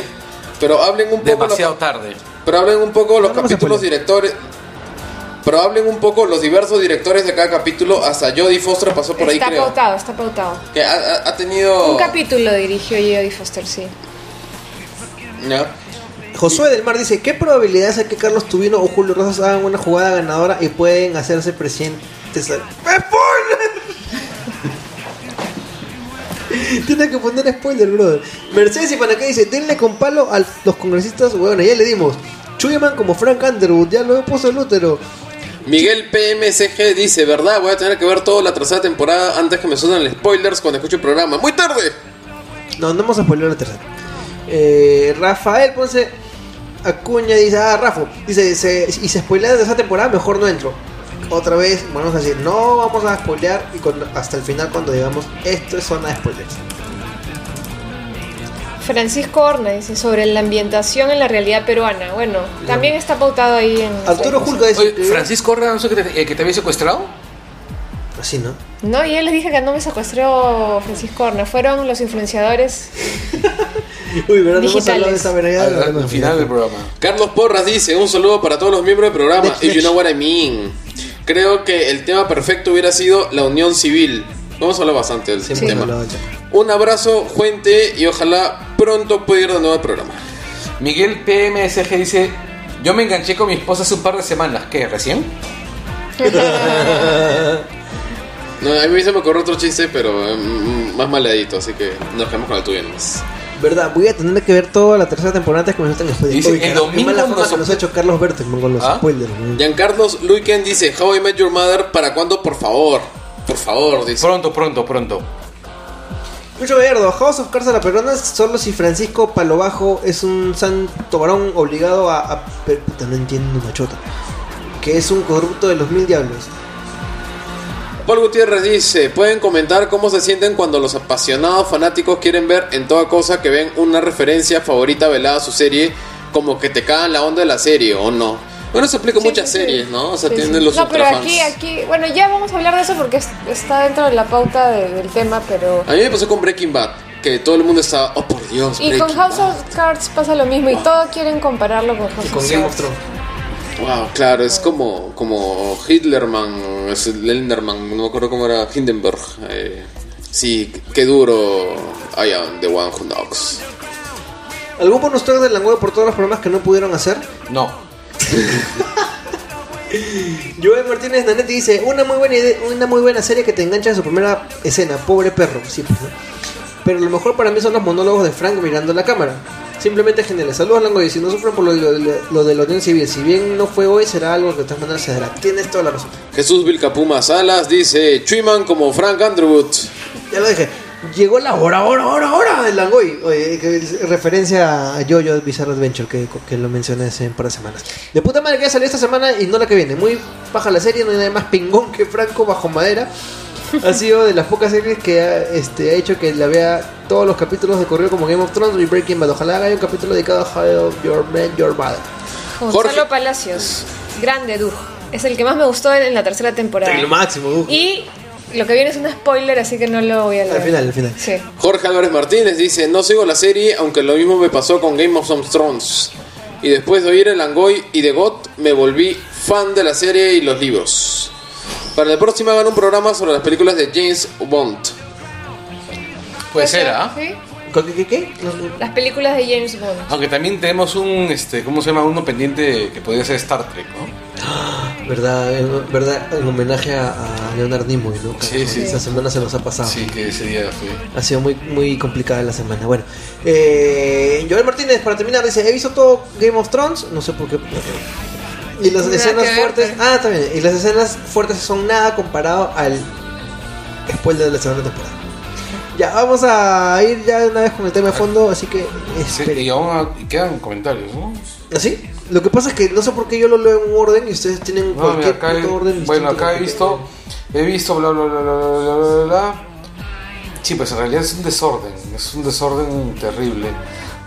Pero hablen un poco los, Demasiado tarde. pero hablen un poco los No, no capítulos directores. Pero hablen un poco los diversos directores de cada capítulo. Hasta Jodie Foster pasó por ahí, está creo. pautado, está pautado. Que ha, tenido. Un capítulo dirigió Jodie Foster, sí. Ya. Josué del Mar dice, ¿qué probabilidades hay que Carlos Tubino o Julio Rosas hagan una jugada ganadora y pueden hacerse presidentes? al- Tiene que poner spoiler, brother. Mercedes y Panaqué dice, denle con palo a los congresistas. Bueno, ya le dimos. Chuyaman como Frank Underwood, ya lo puso el útero. Miguel PMCG dice, ¿verdad? Voy a tener que ver toda la tercera temporada antes que me suenen los spoilers cuando escucho el programa. ¡Muy tarde! No, no vamos a spoiler la tercera. Eh, Rafael Ponce Acuña dice, ah, Rafa, dice, se, y se spoilea de esa temporada, mejor no entro. Otra vez, vamos a decir, no vamos a spoilear y con- hasta el final cuando digamos, esto es zona de spoilers. Francisco Horna dice sobre la ambientación en la realidad peruana. Bueno, también está pautado ahí en. Arturo Julca dice, Francisco Orra, no sé que te, eh, que te había secuestrado. así, ¿no? No, y él les dije que no me secuestró Francisco Horna. Fueron los influenciadores. Uy, ¿verdad? No hemos Digitales. hablado de esa. Al, final de- del programa. Carlos Porras dice, un saludo para todos los miembros del programa. If you know what I mean. Creo que el tema perfecto hubiera sido la unión civil. Vamos a hablar bastante del Sí, tema. Un abrazo, fuente, y ojalá pronto pueda ir de nuevo al programa. Miguel PMSG dice: Yo me enganché con mi esposa hace un par de semanas. ¿Qué? ¿Recién? No, a mí se me ocurrió otro chiste, pero mm, más maladito, así que nos quedamos con el tuyo nomás. ¿Verdad? Voy a tener que ver toda la tercera temporada antes que me suelten spoilers. Dice, Uy, el carajo, qué domingo mala fama nos- que nos ha hecho Carlos Bertelman con los ¿Ah? spoilers. Giancarlos Luiken dice, How I Met Your Mother, ¿para cuándo, por favor? Por favor, dice. Pronto, pronto, pronto. Mucho Gallardo, House of Cards a la perona solo si Francisco Palobajo es un santo varón obligado a, a- pero, puta, no entiendo una chota. Que es un corrupto de los mil diablos. Paul Gutiérrez dice, pueden comentar cómo se sienten cuando los apasionados fanáticos quieren ver en toda cosa que ven una referencia favorita velada a su serie, como que te cagan la onda de la serie o no. Bueno, se aplica Sí, muchas sí, sí. series, ¿no? O sea, Sí, tienen sí. los No, pero aquí, aquí. Bueno, ya vamos a hablar de eso porque es- está dentro de la pauta de- del tema, pero. A mí me pasó con Breaking Bad, que todo el mundo estaba, oh por Dios, Y Breaking con House Bad". of Cards pasa lo mismo y todos quieren compararlo con House Y con of Game of Cards. Thrones. Wow, claro, es como, como Hitlerman, es Lenderman, no me acuerdo cómo era Hindenburg. eh, sí, qué duro I am the one who knocks. ¿Algún bonus track del Langoy por todos los programas que no pudieron hacer? No. Joel Martínez Nanetti dice, una muy buena idea- una muy buena serie que te engancha en su primera escena, pobre perro, sí, pues, ¿no? Pero lo mejor para mí son los monólogos de Frank mirando la cámara. Simplemente geniales. Saludos Langoy, si no sufren por lo, lo- lo de la Unión Civil, si bien no fue hoy, será algo que de todas maneras se dará. Tienes toda la razón. Jesús Vilcapuma Salas dice, Chuiman como Frank Underwood. Ya lo dije. Llegó la hora, hora, hora, hora del Langoy. Oye, que es referencia a Jojo Bizarre Adventure, que, que lo mencioné hace un par de semanas. De puta madre que ya salió esta semana y no la que viene. Muy baja la serie, no hay nada más pingón que Franco bajo madera. Ha sido de las pocas series que ha, este, ha hecho que la vea todos los capítulos de correo como Game of Thrones y Breaking Bad. Ojalá haga un capítulo dedicado a How Your Man, Your Mother. Gonzalo Jorge. Palacios, grande Doug. Es el que más me gustó en la tercera temporada. El máximo, uh. Y lo que viene es un spoiler, así que no lo voy a leer. Al final, al final. Sí. Jorge Álvarez Martínez dice, no sigo la serie, aunque lo mismo me pasó con Game of Thrones. Y después de oír el Langoy y The God, me volví fan de la serie y los libros. Para la próxima hagan un programa sobre las películas de James Bond. Puede ser, ¿ah? Sí. ¿Qué? qué, qué? No, no. Las películas de James Bond. Aunque también tenemos un, este, ¿cómo se llama? Uno pendiente que podría ser Star Trek, ¿no? ¿Verdad? En, ¿Verdad? En homenaje a, a Leonard Nimoy, ¿no? Sí, sí. Esta semana se nos ha pasado. Sí, que ese día fue. Ha sido muy, muy complicada la semana. Bueno, eh, Joel Martínez, para terminar, dice: He visto todo Game of Thrones, no sé por qué. Y las escenas fuertes. Ah, también. Y las escenas fuertes son nada comparado al spoiler de la segunda temporada. Ya, vamos a ir ya una vez con el tema de fondo, así que. Sí, y aún quedan comentarios, ¿no? ¿Ah, ¿Así? Lo que pasa es que no sé por qué yo lo leo en un orden y ustedes tienen no, cualquier mira, acá orden. Bueno, acá he visto, eh, he visto bla bla bla bla bla bla bla. Sí, pues en realidad es un desorden, es un desorden terrible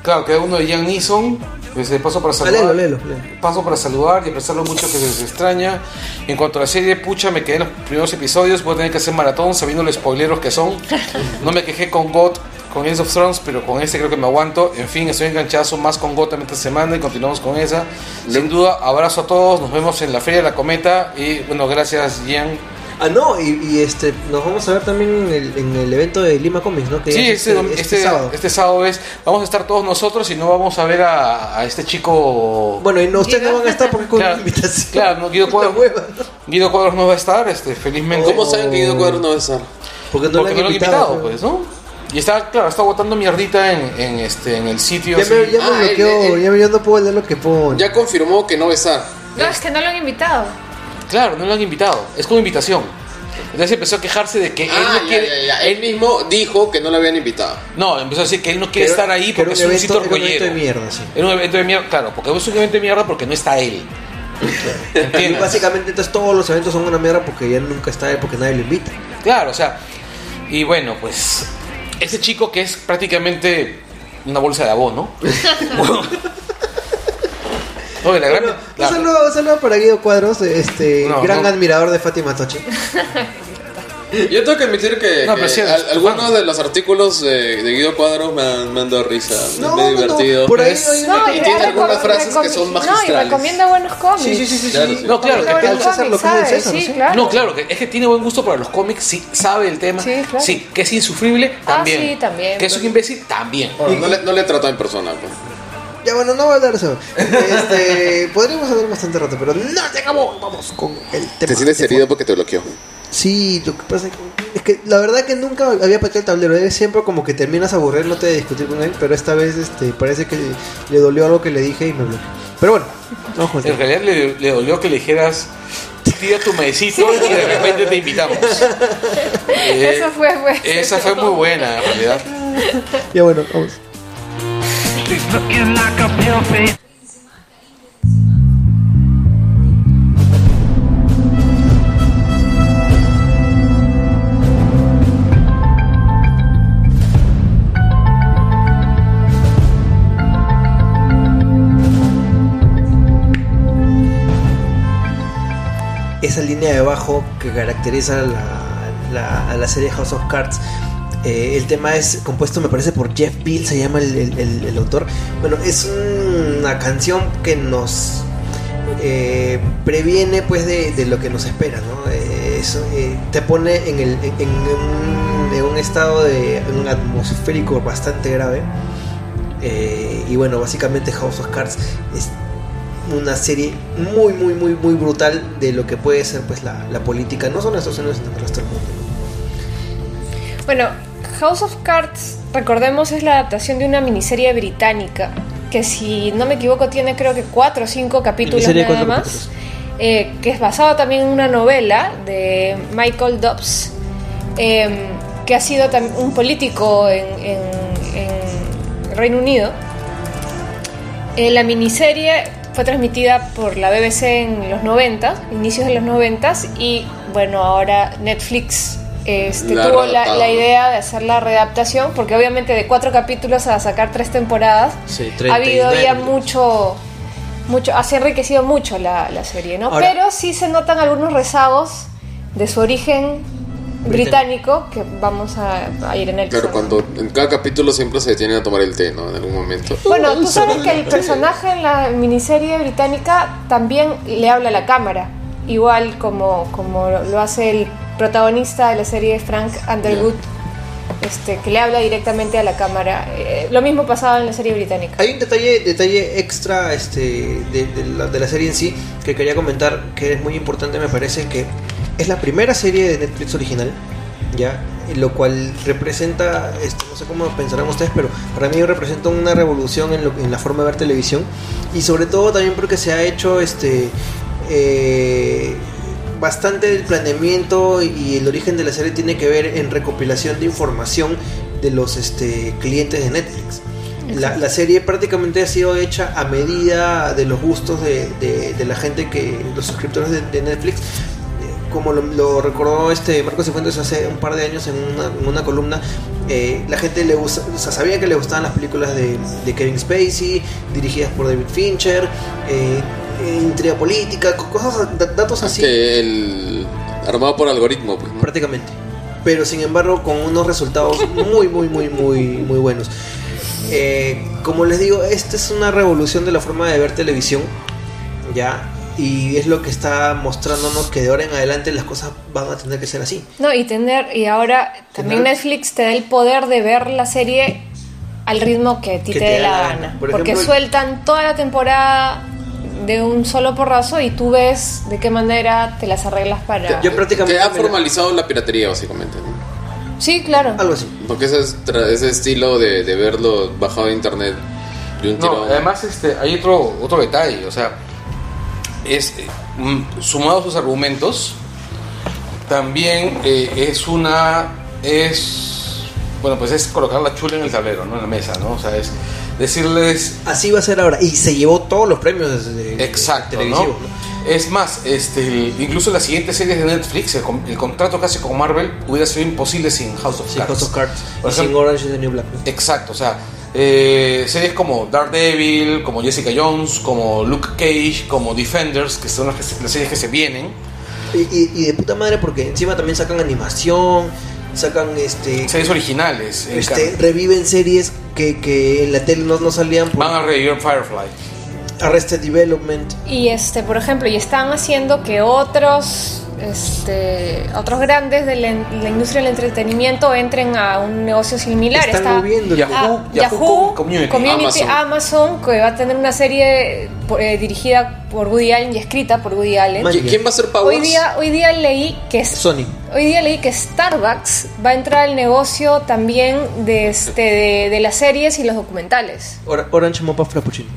claro, queda uno de Jan Neeson. Pues, paso para saludar. léelo, léelo, léelo. Paso para saludar y expresar lo mucho que se les extraña. En cuanto a la serie, pucha, me quedé en los primeros episodios. Voy a tener que hacer maratón sabiendo los spoileros que son. No me quejé con God, con Games of Thrones, pero con este creo que me aguanto. En fin, estoy enganchado más con Gotham esta semana y continuamos con esa. Sin duda, abrazo a todos. Nos vemos en la Feria de la Cometa. Y bueno, gracias, Jan. Ah, no, y, y, este, nos vamos a ver también en el, en el evento de Lima Comics, ¿no? Que Sí, es este, dom- este, este sábado. es. Vamos a estar todos nosotros y no vamos a ver a, a este chico. Bueno, y no, ustedes no van a estar porque con Claro, una invitación. claro, no, Guido Cuadros, hueva, ¿no? Guido Cuadros no va a estar, este, felizmente. ¿Cómo saben que Guido Cuadros no va a estar? Porque no Porque lo no han lo han invitado. invitado, pues, ¿no? Y está, claro, está botando mierdita en, en, este, en el sitio. Ya así. me, ya me Ah, bloqueó, ya me, yo no puedo leer lo que pone. Ya confirmó que no va a estar. No, es que no lo han invitado. Claro, no lo han invitado, es como invitación. Entonces empezó a quejarse de que él Ah, no ya, quiere. ya, ya. Él mismo dijo que no lo habían invitado. No, empezó a decir que él no quiere estar ahí porque es un sitio evento- era un evento de mierda, sí. Era un evento de mierda, claro, porque es un evento de mierda porque no está él. Y ¿Entiendes? básicamente entonces todos los eventos son una mierda porque ya nunca está él, porque nadie lo invita. Claro, o sea, y bueno, pues ese chico que es prácticamente una bolsa de abono. Oye, la gran- Bueno, la- un, saludo, un saludo para Guido Cuadros, este No, gran no. admirador de Fátima Tochi. Yo tengo que admitir que, No, que sí, al- algunos de los artículos de, de Guido Cuadros me han, me han dado risa. No, me no, divertido. por ahí No, y tiene algunas frases que son No, y magistrales. recomienda buenos cómics. Sí, sí, sí, sí. Claro, sí. No, claro, que buenos César lo ¿sabes? César, Sí, sí. claro. No, claro, que es que tiene buen gusto para los cómics, sí, sabe el tema. Sí, claro. Sí, que es insufrible, Ah, también. sí, también. Que es un imbécil, también. Bueno, no, le, no le he tratado en persona. pues. Ya bueno, no va a hablar eso. Este, podríamos hablar bastante rato, pero no te acabó. Vamos con el tema. Te sientes herido porque te bloqueó. Sí, lo que pasa es que, es que la verdad que nunca había pateado el tablero. Él siempre como que terminas aburriéndote de discutir con él, pero esta vez este parece que le dolió algo que le dije y me bloqueó. Pero bueno, vamos con el En tema. realidad le, le dolió que le dijeras, tira tu medicito y de repente te invitamos. Eh, Eso fue, fue. Esa fue muy buena, en realidad. Ya bueno, vamos. Esa línea de bajo que caracteriza la, a la serie House of Cards. Eh, el tema es compuesto, me parece, por Jeff Beal, se llama el, el- autor. Bueno, es una canción que nos eh, previene pues de, de lo que nos espera, ¿no? Eh, es, eh, te pone en, el, en, en un, en un estado de un atmosférico bastante grave. Y bueno, básicamente House of Cards es una serie muy, muy, muy, muy brutal de lo que puede ser pues la, la política, no solo en Estados Unidos, sino en el resto del mundo. ¿no? Bueno, House of Cards, recordemos, es la adaptación de una miniserie británica que si no me equivoco tiene creo que cuatro o cinco capítulos nada cuatro más, capítulos. eh, que es basada también en una novela de Michael Dobbs, eh, que ha sido un político en, en- en Reino Unido. Eh, la miniserie fue transmitida por la BBC en los 90, inicios de los 90 y bueno, ahora Netflix este, La tuvo la, idea de hacer la readaptación porque obviamente de cuatro capítulos a sacar tres temporadas Sí, ha habido 39 ya mucho, mucho, ha enriquecido mucho la, la serie, ¿no? Ahora- Pero sí se notan algunos rezagos de su origen británico que vamos a, a ir en el Claro, cuando en cada capítulo siempre se detienen a tomar el té, ¿no? En algún momento. Bueno, tú sabes que el personaje en la miniserie británica también le habla a la cámara, igual como, como lo hace el protagonista de la serie Frank Underwood, este, que le habla directamente a la cámara. Eh, lo mismo pasaba en la serie británica. Hay un detalle, detalle extra este, de, de la, de la serie en sí que quería comentar que es muy importante, me parece que es la primera serie de Netflix original, ya, lo cual representa, este, no sé cómo pensarán ustedes, pero para mí representa una revolución en, lo- en la forma de ver televisión y sobre todo también porque se ha hecho este eh, bastante del planeamiento y el origen de la serie tiene que ver en recopilación de información de los este, clientes de Netflix. La, la serie prácticamente ha sido hecha a medida de los gustos de, de- de la gente que, los suscriptores de, de Netflix, como lo, lo recordó este Marcos Cifuentes hace un par de años en una, en una columna, Eh, la gente le o sea, sabía que le gustaban las películas de, Kevin Spacey, dirigidas por David Fincher, eh, intriga política, co- cosas, da- datos así. El armado por algoritmo, pues, ¿no? prácticamente. Pero sin embargo con unos resultados muy, muy, muy, muy, muy buenos. Eh, como les digo, esta es una revolución de la forma de ver televisión, ya, y es lo que está mostrándonos que de ahora en adelante las cosas van a tener que ser así. No, y tener, y ahora también Tener- Netflix te da el poder de ver la serie al ritmo que a ti Que te, te dé da la la gana. gana. Por Porque ejemplo, sueltan toda la temporada de un solo porrazo y tú ves de qué manera te las arreglas para... Yo prácticamente Que ha formalizado la piratería, básicamente, ¿no? Sí, claro. Algo así. Porque ese, es tra- ese estilo de, de verlo bajado de internet de un No, además este, hay otro, otro detalle, o sea, es eh, sumado a sus argumentos, también eh, es una, es, bueno, pues es colocar la chula en el tablero, ¿no? En la mesa, ¿no? O sea, es decirles, Así va a ser ahora. Y se llevó todos los premios de, exacto, ¿no? televisivos. ¿no? Es más, este, incluso las siguientes series de Netflix, el, con- el contrato casi con Marvel hubiera sido imposible sin House of Sí, Cards. House of Cards. Por Y sin Orange is the New Black. Exacto, o sea, eh, series como Daredevil, como Jessica Jones, como Luke Cage, como Defenders, que son las, que las series que se vienen. Y, y- y de puta madre porque encima también sacan animación, sacan este... Series originales. este reviven series que, que en la tele no, no salían por Van a revivir Firefly. Arrested Development. Y este, por ejemplo, y están haciendo que otros, este, otros grandes de la, la industria del entretenimiento entren a un negocio similar. Están Está moviendo. Yahoo, ah, Yahoo Yahoo, Com- Community, Community, Amazon. Amazon. que va a tener una serie eh, dirigida por Woody Allen y escrita por Woody Allen. Man- ¿Qui- ¿Quién va a ser Powers? Hoy día, hoy día leí que es- Sony. Hoy día leí que Starbucks va a entrar al negocio también de, este, de, de las series y los documentales. Or- Orange Mopa Frappuccino.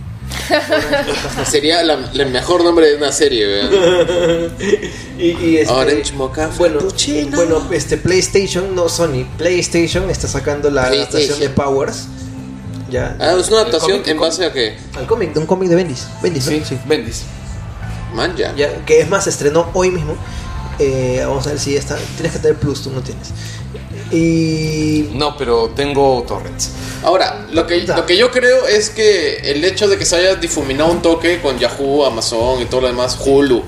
Sería la- el mejor nombre de una serie, ¿verdad? Y, y, este, Orange Mocha bueno, bueno, este PlayStation, no Sony, PlayStation está sacando la adaptación de Powers. Ya. Ah, es una adaptación en base a qué? Al cómic, de un cómic de Bendis. Bendis, ¿no? Sí, Sí. Bendis. Man, ya. Ya, que es más, se estrenó hoy mismo. Eh, vamos a ver si está. Tienes que tener Plus, tú no tienes. Y. No, pero tengo torrents. Ahora, lo que, lo que yo creo es que el hecho de que se haya difuminado un toque con Yahoo, Amazon y todo lo demás, Hulu,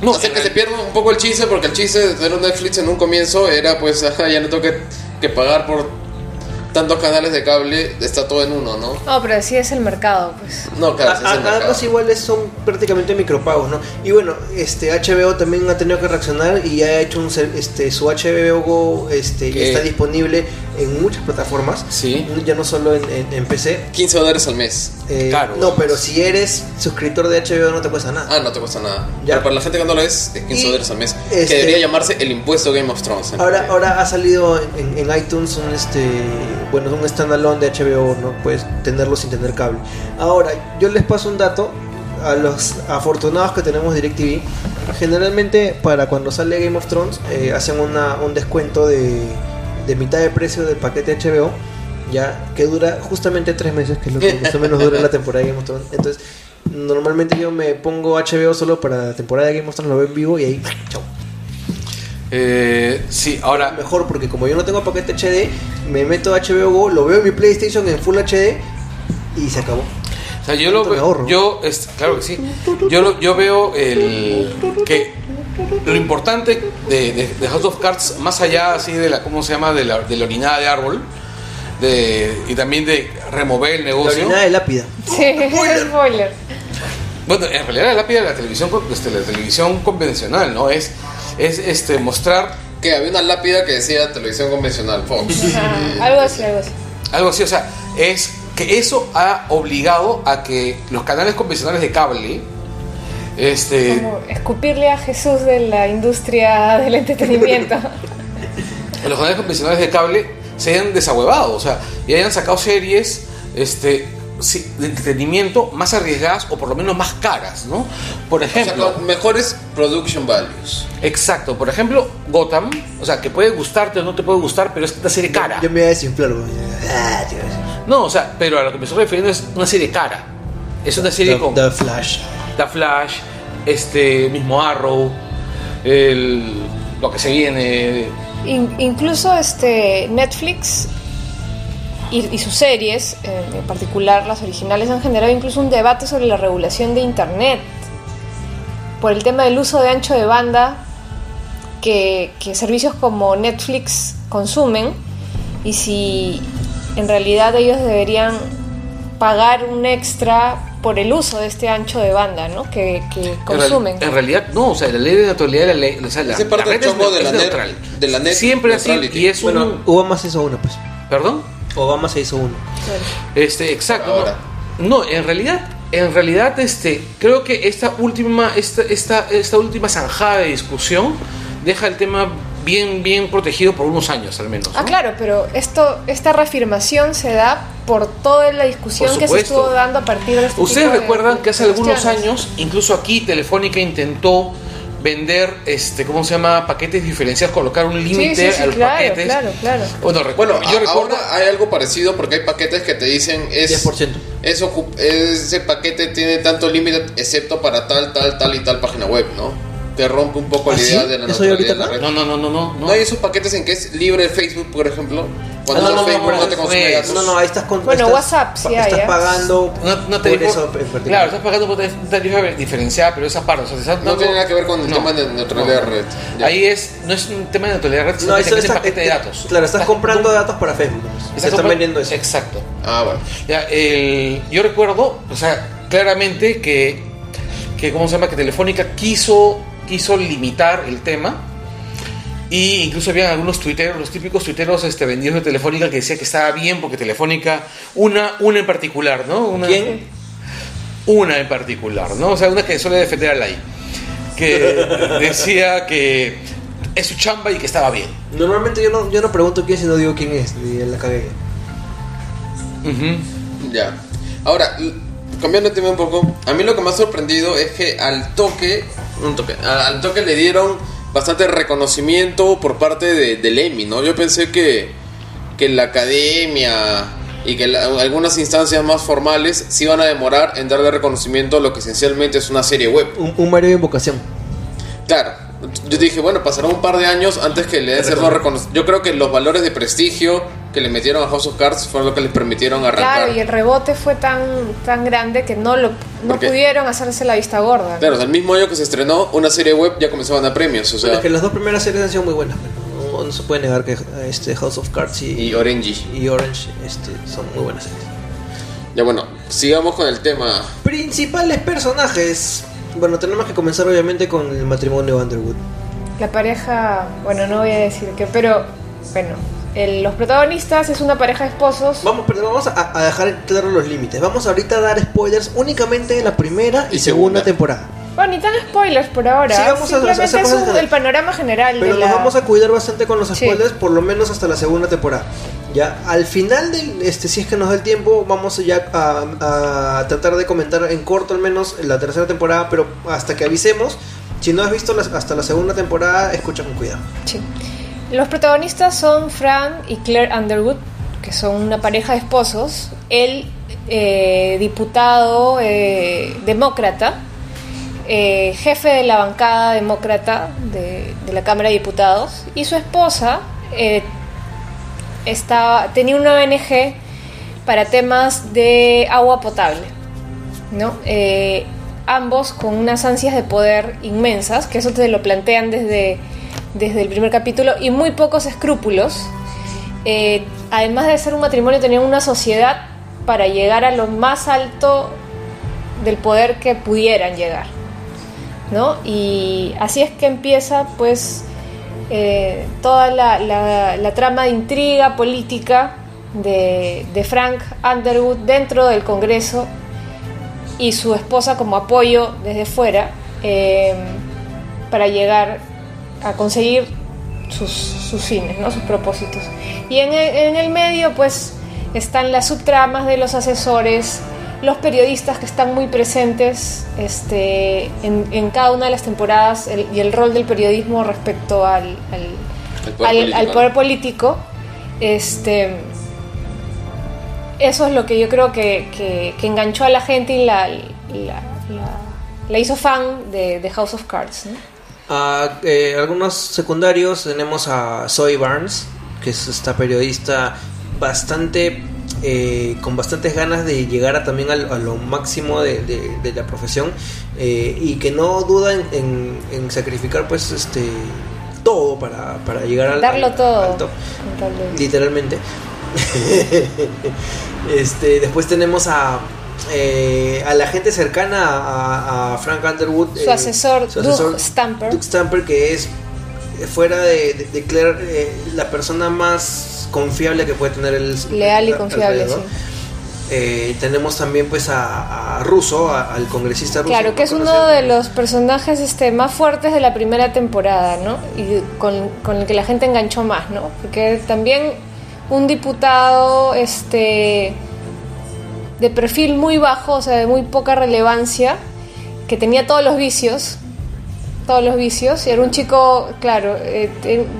No, hace que se real- pierda un poco el chiste, porque el chiste de tener un Netflix en un comienzo era pues, ajá, ya no tengo que, que pagar por tantos canales de cable, está todo en uno, ¿no? No, pero así es el mercado, pues. No, claro, ese es el A- a- mercado. ambos iguales son prácticamente micropagos, ¿no? Y bueno, este HBO también ha tenido que reaccionar y ha hecho un ser- este su HBO Go este ya está disponible en muchas plataformas. Sí. Ya no solo en, en- en PC. 15 dólares al mes. Eh, Claro. No, pero si eres suscriptor de HBO no te cuesta nada. Ah, no te cuesta nada. Ya. Pero para la gente que no lo es, es 15 Y, dólares al mes. este- Que debería llamarse el impuesto Game of Thrones. ¿eh? Ahora, ahora ha salido en, en iTunes un este bueno un standalone de HBO, no puedes tenerlo sin tener cable. Ahora, yo les paso un dato a los afortunados que tenemos DirecTV. Generalmente para cuando sale Game of Thrones eh, hacen una, un descuento de, de mitad de precio del paquete HBO. Ya, que dura justamente tres meses, que es lo que más o menos dura la temporada de Game of Thrones. Entonces, normalmente yo me pongo HBO solo para la temporada de Game of Thrones, lo veo en vivo y ahí, chao. Eh, sí, ahora. mejor porque como yo no tengo paquete HD, me meto a HBO Go, lo veo en mi PlayStation en Full HD y se acabó. O sea, yo lo ¿Cuánto me veo. ahorro? Yo, es- claro que sí. Yo, lo- yo veo el. que lo importante de, de- de House of Cards, más allá así de la. ¿Cómo se llama? De la, de la orinada de árbol. De, y también de remover el La negocio. orinada de lápida. Sí, spoiler. Bueno, en realidad la lápida de la televisión, este, la televisión convencional, ¿no? Es, es este, mostrar Que había una lápida que decía televisión convencional, Fox. Ajá, algo así, algo así. algo así, o sea, es que eso ha obligado a que los canales convencionales de cable, este, Como escupirle a Jesús de la industria del entretenimiento. los canales convencionales de cable se hayan desahuevado, o sea, y hayan sacado series, este, de entretenimiento más arriesgadas o por lo menos más caras, ¿no? Por O sea, ejemplo, con mejores production values. exacto, por ejemplo, Gotham, o sea, que puede gustarte o no te puede gustar, pero es una serie cara. Yo me voy a desinflar. Ah. No, o sea, pero a lo que me estoy refiriendo es una serie cara. Es una serie The, con The Flash. The Flash, este mismo Arrow, el, lo que se viene. In- incluso este Netflix y, y sus series, eh, en particular las originales, han generado incluso un debate sobre la regulación de Internet por el tema del uso de ancho de banda que, que servicios como Netflix consumen y si en realidad ellos deberían pagar un extra por el uso de este ancho de banda ¿no? que, que En real- consumen. En, realidad, no, o sea, la ley de neutralidad, la ley, o sea, la, parte red es, de es la net- neutral. de la net Siempre así, y es Bueno, un... Obama se hizo uno, pues. ¿Perdón? Obama se hizo uno. Este, exacto. Ahora. No, en realidad, en realidad, este, creo que esta última, esta, esta, esta última zanjada de discusión deja el tema bien, bien protegido por unos años al menos. Ah, claro, pero esto, esta reafirmación se da por toda la discusión que se estuvo dando a partir de este Ustedes tipo de- recuerdan que hace algunos años, incluso aquí Telefónica intentó vender, este, ¿cómo se llama? Paquetes diferenciados, colocar un Sí, límite sí, sí, a los claro, paquetes. claro, claro. Bueno, recuerdo, Bueno, yo recuerdo. ahora hay algo parecido porque hay paquetes que te dicen es 10%. es ocu- ese paquete tiene tanto límite excepto para tal, tal, tal y tal página web, ¿no? Te rompe un poco ¿Ah, la sí? idea de la ¿Eso de la red. No, no, no, no, no. No hay esos paquetes en que es libre Facebook, por ejemplo. Cuando Ah, no, no, no, Facebook pero no, te eso consume es- datos. No, no, ahí estás con. Bueno, estás- WhatsApp sí hay, Estás ¿eh? pagando No, no por eso en particular. Claro, estás pagando por una tarifa diferenciada, pero esa parte. O sea, te No tiene nada que ver con el No, tema de neutralidad no. de red. Ya. Ahí es, no es un tema de neutralidad de red, sino No, que eso te meten está- paquete de eh, datos. Claro, estás comprando datos para Facebook. Estás Se están vendiendo eso. Exacto. Ah, bueno. Ya, el- yo recuerdo, o sea, claramente que, que, ¿cómo se llama? Que Telefónica quiso, quiso limitar el tema. Y incluso había algunos tuiteros, los típicos tuiteros este, vendidos de Telefónica que decían que estaba bien porque Telefónica, una, una en particular, ¿no? Una, ¿Quién? Una en particular, ¿no? O sea, una que suele defender a la I. Que decía que es su chamba y que estaba bien. Normalmente yo no, yo no pregunto quién, sino digo quién es. Y la cagué. Ujú. Ya. Ahora, cambiando de tema un poco, a mí lo que me ha sorprendido es que al toque, un toque, a- al toque le dieron bastante reconocimiento por parte de, del Emmy, ¿no? Yo pensé que, que la academia y que la- algunas instancias más formales se iban a demorar en darle reconocimiento a lo que esencialmente es una serie web. Un, un Mario de invocación. Claro, yo dije, bueno, pasará un par de años antes que le den cierto reconocimiento. Yo creo que los valores de prestigio que le metieron a House of Cards fueron lo que les permitieron arrancar. Claro, y el rebote fue tan, tan grande que no, lo, no pudieron hacerse la vista gorda. ¿no? Claro, o sea, el mismo año que se estrenó una serie web ya comenzó a ganar premios, o Bueno, sea, es que las dos primeras series han sido muy buenas. No, no se puede negar que este House of Cards y, y Orange. y Orange este, son muy buenas series. Ya bueno, sigamos con el tema. Principales personajes. Bueno, tenemos que comenzar obviamente con el matrimonio Underwood. La pareja, bueno, no voy a decir qué, pero bueno, el- los protagonistas es una pareja de esposos. Vamos, pero vamos a, a dejar claro los límites. Vamos ahorita a dar spoilers únicamente de la primera y, Y segunda, segunda. temporada. Bueno, ni tan spoilers por ahora. Sí, vamos a- Simplemente hacer es un- el panorama general Pero de nos la... vamos a cuidar bastante con los Sí. spoilers, por lo menos hasta la segunda temporada. Ya, al final del, este, si es que nos da el tiempo, vamos ya a, a tratar de comentar en corto al menos la tercera temporada, pero hasta que avisemos, si no has visto las- hasta la segunda temporada, escucha con cuidado. Sí. Los protagonistas son Fran y Claire Underwood, que son una pareja de esposos. Él, eh, diputado eh, demócrata, eh, jefe de la bancada demócrata de, de la Cámara de Diputados, y su esposa estaba, tenía una ONG para temas de agua potable. ¿no? Ambos con unas ansias de poder inmensas, que eso te lo plantean desde, desde el primer capítulo, y muy pocos escrúpulos. Eh, además de ser un matrimonio, tenían una sociedad para llegar a lo más alto del poder que pudieran llegar. ¿no? Y así es que empieza pues eh, toda la, la- la trama de intriga política de, de Frank Underwood dentro del Congreso y su esposa como apoyo desde fuera eh, para llegar a conseguir sus, sus fines, ¿no? sus propósitos. Y en el, en el medio pues están las subtramas de los asesores, los periodistas que están muy presentes este, en, en cada una de las temporadas el- y el rol del periodismo respecto al, al, poder al- político, al ¿no? poder político. Este, eso es lo que yo creo que, que- que enganchó a la gente y la, la, la- la hizo fan de, de House of Cards. ¿no? Ah, eh, algunos secundarios tenemos a Zoe Barnes, que es esta periodista bastante eh, con bastantes ganas de llegar a, también al- a, lo máximo de, de- de la profesión eh, y que no duda en, en- en sacrificar pues este todo para, para llegar al, Darlo al- todo. al top literalmente. este, después tenemos a, eh, a la gente cercana a, a Frank Underwood. Su eh, asesor, Doug Stamper. Doug Stamper, que es eh, fuera de, de, de Claire eh, la persona más confiable que puede tener el Leal y confiable, sí. Eh, tenemos también pues a, a Russo, a- al congresista ruso. Claro, que es uno de los personajes este, más fuertes de la primera temporada, ¿no? Y con, con el que la gente enganchó más, ¿no? Porque también un diputado este, de perfil muy bajo, o sea, de muy poca relevancia, que tenía todos los vicios, todos los vicios, y era un chico, claro, eh,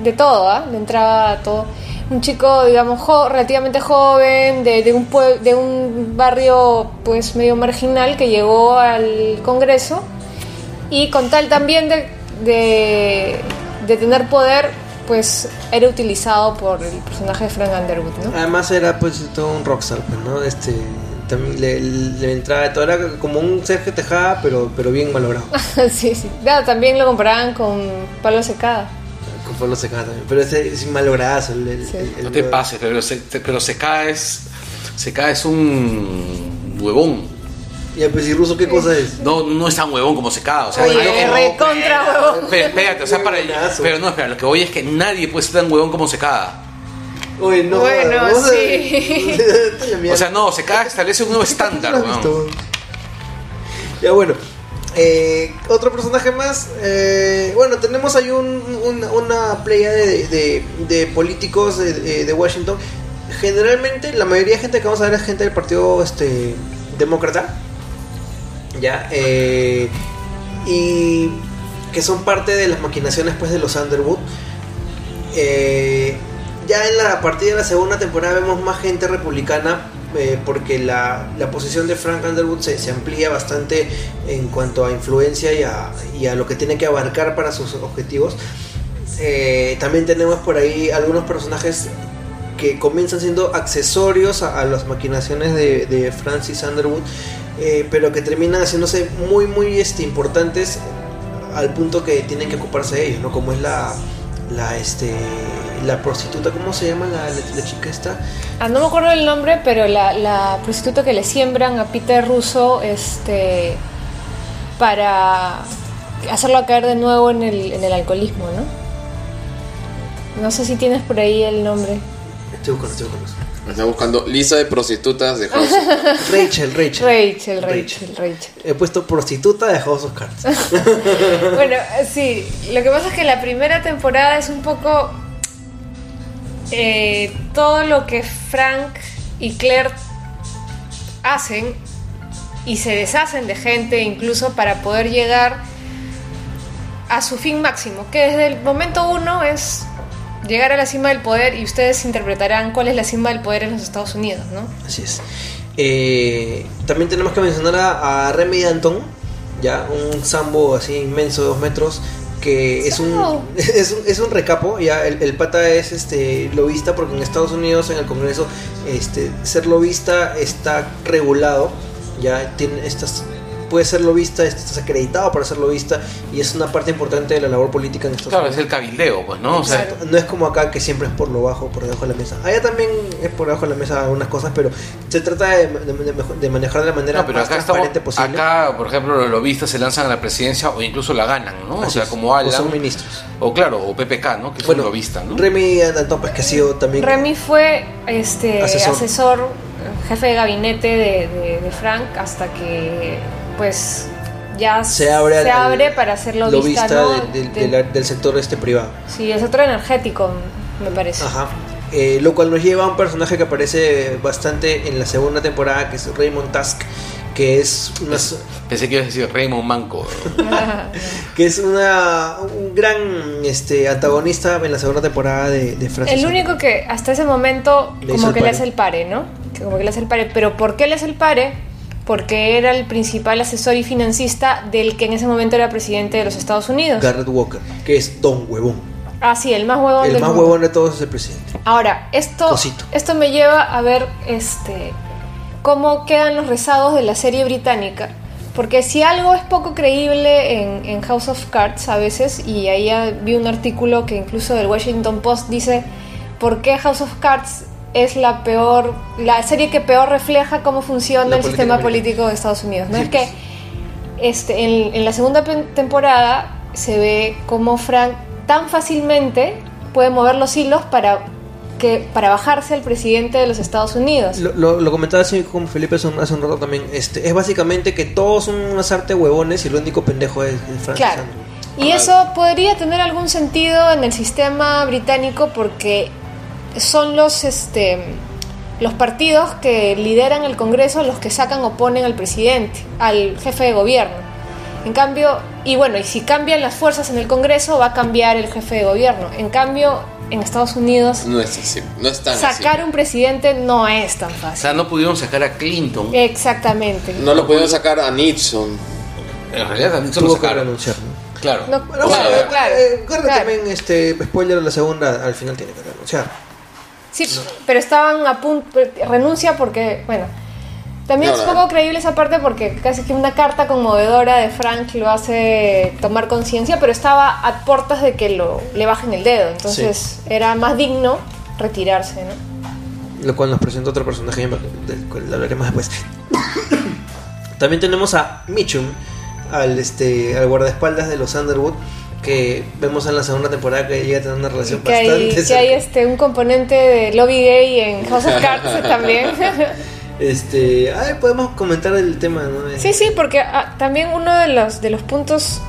de, todo, ¿ah? Le entraba todo. Un chico, digamos, jo- relativamente joven, de, un de un barrio pues medio marginal que llegó al Congreso y con tal también de, de, tener poder, pues era utilizado por el personaje de Frank Underwood. Además era pues todo un rockstar, pues, ¿no? Este, también le, le entraba de todo, era como un Sergio Tejada, pero, pero bien malogrado. sí, sí. Claro, también lo comparaban con Pablo Secada. Con Pablo Secada también, pero ese es malograzo. El, el- Sí. el- No te pases, pero se, te- pero se cae es. Se cae es un huevón. Pues, ¿y ruso qué cosa es? No, no es tan huevón como se cae. O sea, Oye, nadie- recontra huevón. Espérate, o sea, para. Pero no, espera, lo que voy es que nadie puede ser tan huevón como se cae. Oye, no, Bueno, a- sí. O sea, no, se cae establece un nuevo estándar. Ya bueno. eh, otro personaje más. eh, bueno, tenemos ahí un- un- una playa de, de- de políticos de, de- de Washington. Generalmente, la mayoría de gente que vamos a ver es gente del partido este, demócrata. Ya. eh, y que son parte de las maquinaciones pues, de los Underwood. Eh, ya en la a partir de la segunda temporada vemos más gente republicana eh, porque la, la posición de Frank Underwood se, se amplía bastante en cuanto a influencia y a, y a lo que tiene que abarcar para sus objetivos. Eh, también tenemos por ahí algunos personajes que comienzan siendo accesorios a, a las maquinaciones de, Francis Underwood, eh, pero que terminan haciéndose muy, muy este, importantes al punto que tienen que ocuparse de ellos, ¿no? Como es la, la, este, la prostituta, ¿cómo se llama la, la- la chica esta? Ah, no me acuerdo el nombre, pero la, la prostituta que le siembran a Peter Russo este, para hacerlo caer de nuevo en el, en el alcoholismo, ¿no? No sé si tienes por ahí el nombre. Estoy buscando, estoy buscando. Me está buscando lista de prostitutas de House. of- Rachel, Rachel. Rachel, Rachel, Rachel. He puesto prostituta de House of Cards. Bueno, sí, lo que pasa es que la primera temporada es un poco eh, todo lo que Frank y Claire hacen y se deshacen de gente incluso para poder llegar a su fin máximo, que desde el momento uno es llegar a la cima del poder y ustedes interpretarán cuál es la cima del poder en los Estados Unidos, ¿no? Así es. Eh, también tenemos que mencionar a, a Remy Danton, ya un sambo así inmenso de dos metros que es un, es un es un recapo. Ya el, el pata es este lobista porque en Estados Unidos en el Congreso este ser lobista está regulado. Ya tiene estas puede ser lobista estás acreditado para ser lobista y es una parte importante de la labor política en Estados Claro, es Unidos el cabildeo, pues, ¿no? O sea. No es como acá que siempre es por lo bajo, por debajo de la mesa. Allá también es por debajo de la mesa algunas cosas, pero se trata de, manejar de la manera No, pero más acá estamos, transparente posible. acá, por ejemplo, los lobistas se lanzan a la presidencia o incluso la ganan, ¿no? o sea, es. como O Alan. son ministros. O claro, o PPK, ¿no? Que es Bueno, un lobista, ¿no? Remy Danton, pues que ha sido también. Remy fue este Asesor. asesor, jefe de gabinete de, de- de Frank hasta que pues ya se abre, se abre para ser lobista, ¿no? de- de- De- de la- del sector este privado. Sí, el sector energético me parece. Ajá. Eh, lo cual nos lleva a un personaje que aparece bastante en la segunda temporada, que es Raymond Tusk, que es una, Pensé que ibas a decir Raymond Manco. que es una un gran este antagonista en la segunda temporada de, de Francis El único que hasta ese momento Le como que le hace el pare, ¿no? Que como que le hace el pare. Pero ¿por qué le hace el pare? Porque era el principal asesor y financista del que en ese momento era presidente de los Estados Unidos. Garrett Walker, que es Don Huevón. Ah, sí, el más huevón El del más mundo. huevón de todos es el presidente. Ahora, esto, Cosito. esto me lleva a ver este, cómo quedan los rezagos de la serie británica. Porque si algo es poco creíble en, en House of Cards a veces, y ahí vi un artículo que incluso del Washington Post dice por qué House of Cards es la peor, la serie que peor refleja cómo funciona La el sistema americana. político de Estados Unidos. No Sí, es que este, en, en la segunda temporada se ve cómo Frank tan fácilmente puede mover los hilos para, que, para bajarse al presidente de los Estados Unidos. Lo, lo, lo comentaba así con Felipe hace un, hace un rato también. Este, es básicamente que todos son unas arte huevones y el único pendejo es, es Francis Claro. Y eso podría tener algún sentido en el sistema británico porque son los este los partidos que lideran el Congreso los que sacan o ponen al presidente, al jefe de gobierno. En cambio, y bueno, y si cambian las fuerzas en el Congreso va a cambiar el jefe de gobierno. En cambio, en Estados Unidos No es así, no es tan sacar así. un presidente no es tan O fácil. sea, no pudieron sacar a Clinton. Exactamente. No lo pudieron sacar a Nixon. En realidad también se lo sacaron. Claro. No, O bueno, claro, eh, claro, claro. también este spoiler la segunda al final tiene que renunciar. Sí, pero estaban a punto, renuncia porque, bueno, también No, es no. poco creíble esa parte porque casi que una carta conmovedora de Frank lo hace tomar conciencia, pero estaba a puertas de que lo, le bajen el dedo, entonces era más digno retirarse, ¿no? Lo cual nos presenta otro personaje del cual hablaremos después. También tenemos a Mitchum, al este al guardaespaldas de los Underwood, que vemos en la segunda temporada que llega a tener una relación Que hay, bastante que hay este, un componente de lobby gay en House of Cards también. Este, ay, podemos comentar el tema, ¿no? Sí, sí, porque ah, también uno de los, de los puntos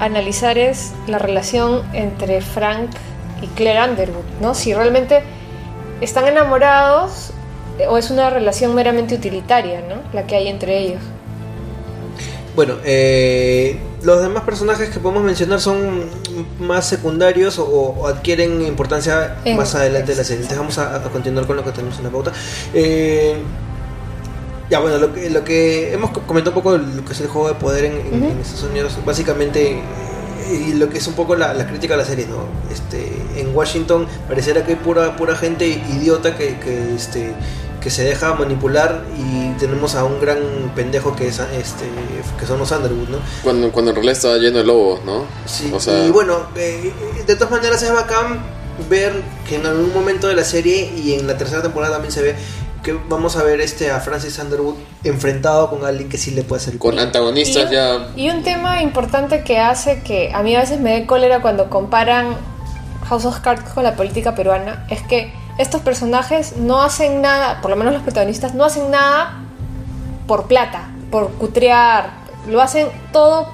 a analizar es la relación entre Frank y Claire Underwood, ¿no? Si realmente están enamorados eh, o es una relación meramente utilitaria, ¿no? La que hay entre ellos. Bueno, eh, los demás personajes que podemos mencionar son más secundarios o, o adquieren importancia En- más adelante de la serie. Entonces vamos a, a continuar con lo que tenemos en la pauta. Eh, ya bueno, lo que, lo que hemos co- comentado un poco de lo que es el juego de poder en, en- Ujú. en Estados Unidos, básicamente, eh, y lo que es un poco la, la crítica a la serie, ¿no? Este, en Washington pareciera que hay pura, pura gente idiota que, que, este, que se deja manipular y tenemos a un gran pendejo que, es, este, que son los Underwood, ¿no? Cuando, cuando en realidad estaba lleno de lobos, ¿no? Sí, O sea, y bueno, eh, de todas maneras es bacán ver que en algún momento de la serie y en la tercera temporada también se ve que vamos a ver este a Francis Underwood enfrentado con alguien que sí le puede hacer con antagonistas ya. y un tema importante que hace que a mí a veces me dé cólera cuando comparan House of Cards con la política peruana es que estos personajes no hacen nada, por lo menos los protagonistas, no hacen nada por plata, por cutrear, lo hacen todo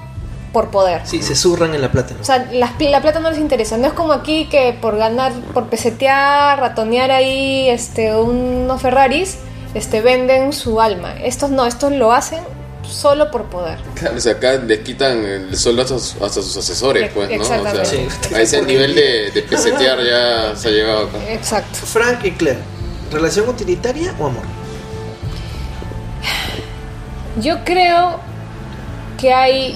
por poder. Sí, se zurran en la plata. ¿no? O sea, pl- la plata no les interesa. No es como aquí que por ganar, por pesetear, ratonear ahí este, unos Ferraris, este, venden su alma. Estos no, estos lo hacen solo por poder. Claro, o sea, acá les quitan el sueldo hasta, sus- hasta sus asesores, pues, ¿no? O sea. Sí. a ese nivel de, de pesetear ya se ha llegado acá. Exacto. Frank y Claire, ¿relación utilitaria o amor? Yo creo que hay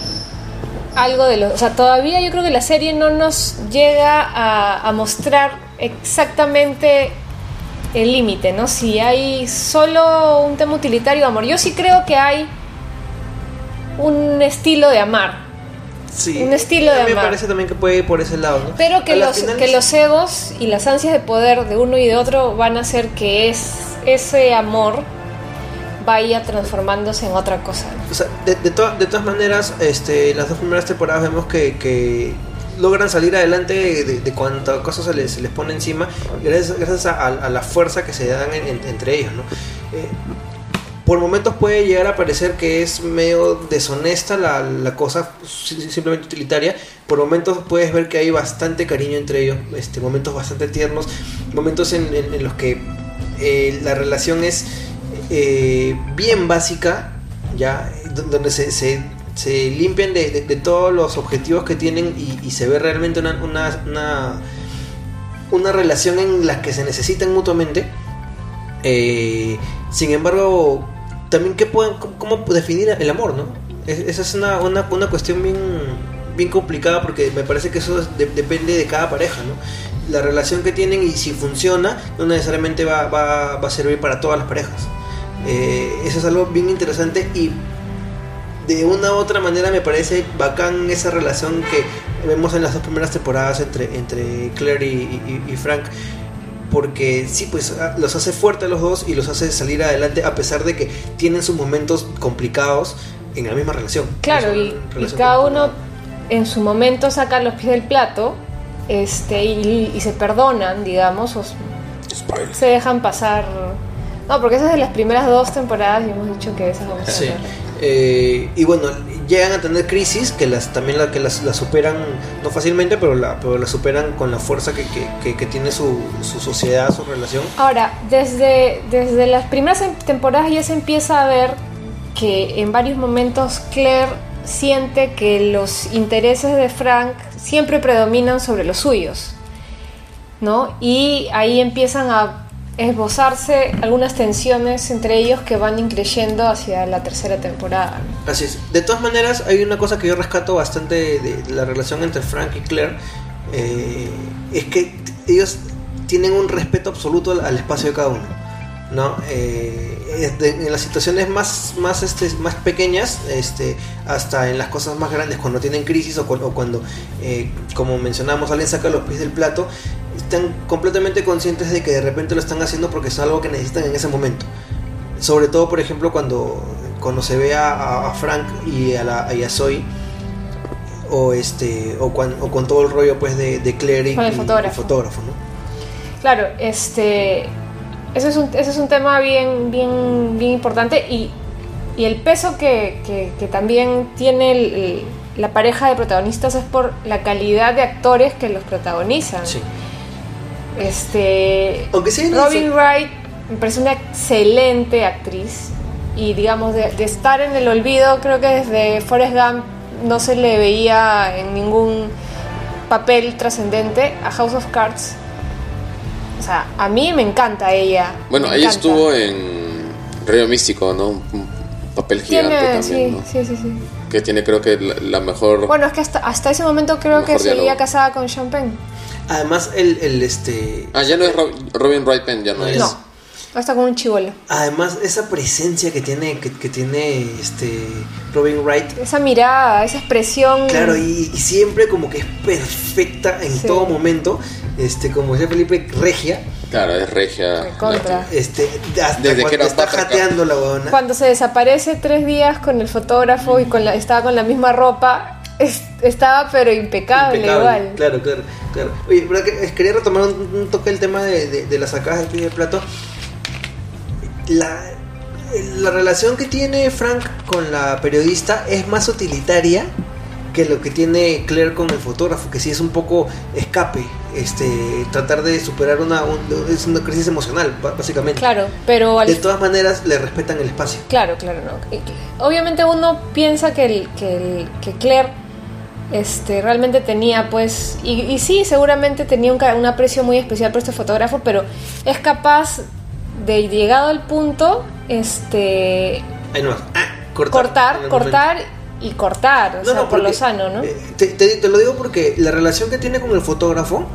algo de lo... O sea, todavía yo creo que la serie no nos llega a, a mostrar exactamente el límite, ¿no? Si hay solo un tema utilitario de amor. Yo sí creo que hay un estilo de amar. Sí, Un estilo de a mí me amar. parece también que puede ir por ese lado, ¿no? Pero que los, que los egos y las ansias de poder de uno y de otro van a hacer que es, ese amor vaya transformándose en otra cosa. O sea, de, de, to- de todas maneras, este, las dos primeras temporadas vemos que, que logran salir adelante de, de cuánta cosa se les, se les pone encima, gracias, gracias a, a la fuerza que se dan en- en- entre ellos, ¿no? Eh, por momentos puede llegar a parecer que es medio deshonesta la, la cosa, si- simplemente utilitaria. Por momentos puedes ver que hay bastante cariño entre ellos, este, momentos bastante tiernos, momentos en, los que eh, la relación es eh, bien básica, ya, donde se, se, limpian de, de- todos los objetivos que tienen y, se ve realmente una, una, una, una relación en la que se necesitan mutuamente. Eh, sin embargo, también ¿qué pueden, cómo, cómo definir el amor, ¿no? Es- esa es una, una, una cuestión bien, bien complicada porque me parece que eso es- de- depende de cada pareja, ¿no? La relación que tienen y si funciona, no necesariamente va, va- va a servir para todas las parejas. Eh, eso es algo bien interesante y de una u otra manera me parece bacán esa relación que vemos en las dos primeras temporadas entre, entre Claire y, y- y Frank. Porque sí, pues ah, los hace fuertes a los dos y los hace salir adelante a pesar de que tienen sus momentos complicados en la misma relación. Claro, y, cada uno en su momento saca los pies del plato este, y, y se perdonan, digamos, o se dejan pasar. No, porque esas de las primeras dos temporadas y hemos dicho que esas vamos a Sí. Eh, y bueno, llegan a tener crisis que las también la, que las, superan, no fácilmente, pero la, pero la superan con la fuerza que, que, que- que tiene su, su sociedad, su relación. Ahora, desde, desde las primeras em- temporadas ya se empieza a ver que en varios momentos Claire siente que los intereses de Frank siempre predominan sobre los suyos, ¿no? Y ahí empiezan a esbozarse algunas tensiones entre ellos que van increyendo hacia la tercera temporada. Así es. De todas maneras, hay una cosa que yo rescato bastante de, la relación entre Frank y Claire. eh, es que ellos tienen un respeto absoluto al, espacio de cada uno. ¿no? Eh, en las situaciones más, más, este, más pequeñas, este, hasta en las cosas más grandes, cuando tienen crisis o, cu- o cuando, eh, como mencionamos, alguien saca los pies del plato, están completamente conscientes de que de repente lo están haciendo porque es algo que necesitan en ese momento. Sobre todo, por ejemplo, cuando, cuando se ve a, a- Frank y a, la, y a Zoe, o, este, o, cuan- o con todo el rollo pues, de, de Claire y, el y- y fotógrafo. fotógrafo, ¿no? Claro, este, ese es un, ese es un tema bien, bien, bien importante y, y el peso que, que- que también tiene el- el- la pareja de protagonistas es por la calidad de actores que los protagonizan. Sí. Este, Aunque sí Robin Wright me parece una excelente actriz y digamos de, de estar en el olvido creo que desde Forrest Gump no se le veía en ningún papel trascendente a House of Cards o sea a mí me encanta ella Bueno, encanta. estuvo en Río Místico, ¿no? Un papel gigante tiene también, sí, ¿no? sí sí sí Que tiene creo que la, la mejor... bueno es que hasta, hasta ese momento creo que seguía diálogo. casada con Sean Penn Además, el, el, este, Ah, ya no es Rob- Robin Wright Penn, ya no es. no hasta con un chivolo además esa presencia que tiene, que, que tiene este Robin Wright, esa mirada esa expresión claro, y, y siempre como que es perfecta en Sí. todo momento, este, como decía Felipe, regia, Claro, es regia. contra este, hasta Desde que cuando era está jateando la huevona. Cuando se desaparece tres días con el fotógrafo y con la, estaba con la misma ropa, estaba pero impecable, Impecable, igual. Claro, claro, claro. Oye, ¿verdad que, eh, quería retomar un, un toque el tema de, de, de las sacadas del pie de plato. La, la relación que tiene Frank con la periodista es más utilitaria que lo que tiene Claire con el fotógrafo, que sí es un poco escape, este, tratar de superar una, un- es una crisis emocional, básicamente. Claro, pero al- De todas maneras le respetan el espacio. claro, claro, no. Obviamente uno piensa que, el, que, el- que Claire este, realmente tenía, pues, y, y sí, seguramente tenía un, un aprecio muy especial por este fotógrafo, pero es capaz de, llegado al punto, este, Ahí. Ah, cortar. cortar, cortar y cortar, o No, sea, no, por lo sano, ¿no? eh, te, te- te lo digo porque la relación que tiene con el fotógrafo,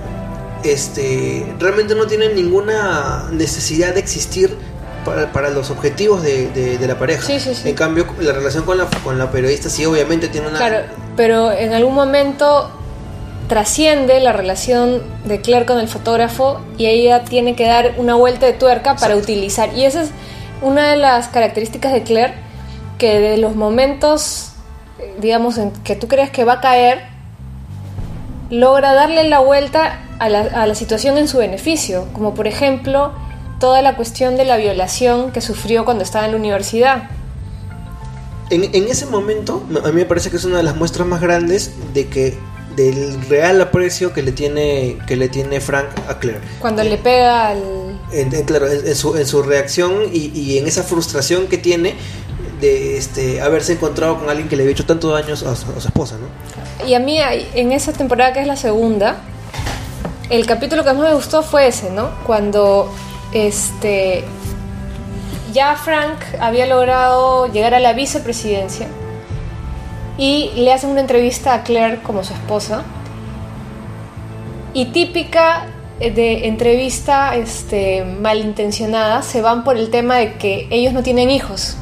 este, realmente no tiene ninguna necesidad de existir para, para los objetivos de, de- de la pareja. Sí, sí, sí. En cambio, la relación con la, con la periodista sí, obviamente tiene una... Claro, pero en algún momento trasciende la relación de Claire con el fotógrafo y ella tiene que dar una vuelta de tuerca para utilizar. Y esa es una de las características de Claire, que de los momentos, digamos, en que tú crees que va a caer, logra darle la vuelta a la, a la situación en su beneficio, como por ejemplo toda la cuestión de la violación que sufrió cuando estaba en la universidad. En, en ese momento, a mí me parece que es una de las muestras más grandes de que del real aprecio que le tiene que le tiene Frank a Claire. Cuando le pega al... En- en- claro, su, en su reacción y, y en esa frustración que tiene de este haberse encontrado con alguien que le había hecho tanto daño a su, a su esposa, ¿no? Y a mí en esa temporada que es la segunda, el capítulo que más me gustó fue ese, ¿no? Cuando este ya Frank había logrado llegar a la vicepresidencia y le hacen una entrevista a Claire como su esposa. Y típica de entrevista este, malintencionada, se van por el tema de que ellos no tienen hijos.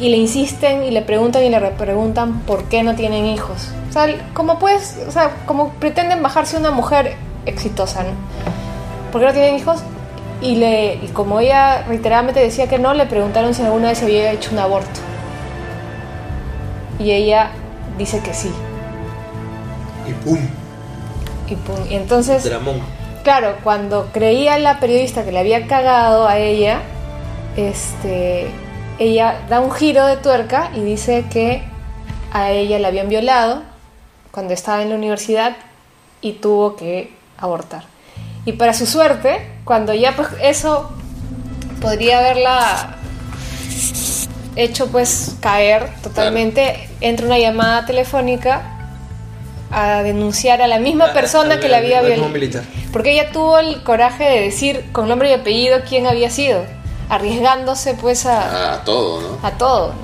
Y le insisten y le preguntan y le preguntan por qué no tienen hijos. O sea, como puedes, o sea, como pretenden bajarse una mujer exitosa, ¿no? ¿Por qué no tienen hijos? Y, le, y como ella reiteradamente decía que no, le preguntaron si alguna vez había hecho un aborto. Y ella dice que sí. Y pum, Y, pum. y entonces, dramón. claro, cuando creía la periodista que le había cagado a ella, este, ella da un giro de tuerca y dice que a ella la habían violado cuando estaba en la universidad y tuvo que abortar. Y para su suerte, cuando ya pues eso podría haberla hecho pues caer totalmente, entra una llamada telefónica a denunciar a la misma persona que la había violado. militar. Porque ella tuvo el coraje de decir con nombre y apellido quién había sido, arriesgándose pues a, todo, ¿no? a todo.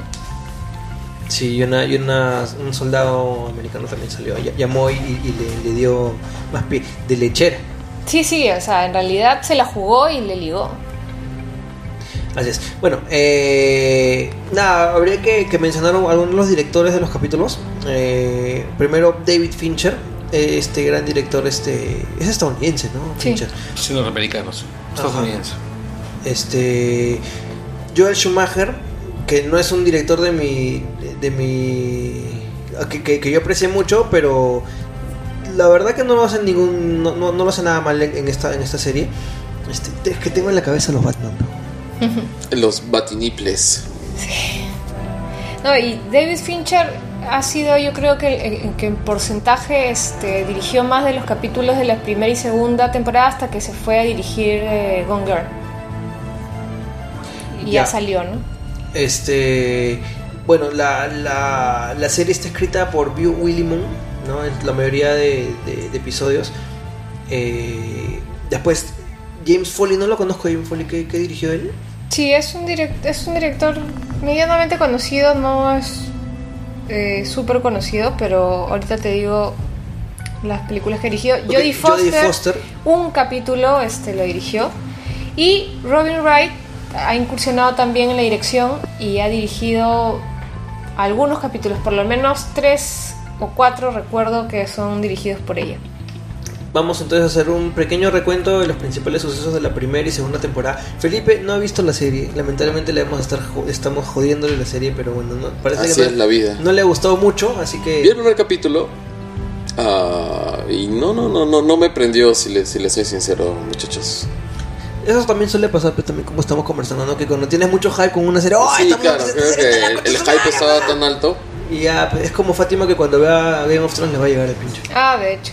Sí, y, una, y una- un soldado americano también salió, ll- llamó y, y le, le dio más pie de lechera. Sí, sí, o sea, en realidad se la jugó y le ligó. Así es. Bueno, eh, nada, habría que, que mencionar algunos de los directores de los capítulos. Eh, primero, David Fincher, eh, este gran director, este es estadounidense, ¿no? Sí. Fincher. Sí, estadounidenses. Este Joel Schumacher, que no es un director de mi de mi que, que- que yo aprecié mucho, pero la verdad que no lo hace ningún no, no- no lo hace nada mal en, en esta en esta serie. Este, es que tengo en la cabeza los Batman. Los batiniples. No, y David Fincher ha sido, yo creo que, el- que en porcentaje este, dirigió más de los capítulos de la primera y segunda temporada hasta que se fue a dirigir eh, Gone Girl. Y ya. Ya. salió, ¿no? Este, bueno, la, la, la serie está escrita por Bill Willimon, ¿no? La mayoría de, de- de episodios. Eh, después, James Foley, no lo conozco, James Foley, ¿qué, qué dirigió él? Sí, es un, direct- es un director medianamente conocido, no es eh, súper conocido, pero ahorita te digo las películas que dirigió. Jodie Jodie Foster, Foster. un capítulo este, lo dirigió. Y Robin Wright ha incursionado también en la dirección y ha dirigido algunos capítulos, por lo menos tres o cuatro recuerdo que son dirigidos por ella. Vamos entonces a hacer un pequeño recuento de los principales sucesos de la primera y segunda temporada. Felipe no ha visto la serie, lamentablemente le vamos a estar estamos jodiéndole la serie, pero bueno, no, parece Así que no, es la vida. no le ha gustado mucho, así Vi el que primer capítulo ah, y no, no, no, no, no me prendió, si les, si les soy sincero, muchachos. eso también suele pasar, pero también como estamos conversando, ¿no? Que cuando tienes mucho hype con una serie, ¡oh, sí, claro, creo que el, el hype estaba tan alto. Y ya, pues, es como Fátima que cuando vea Game of Thrones le va a llegar el pinche. Ah, de hecho.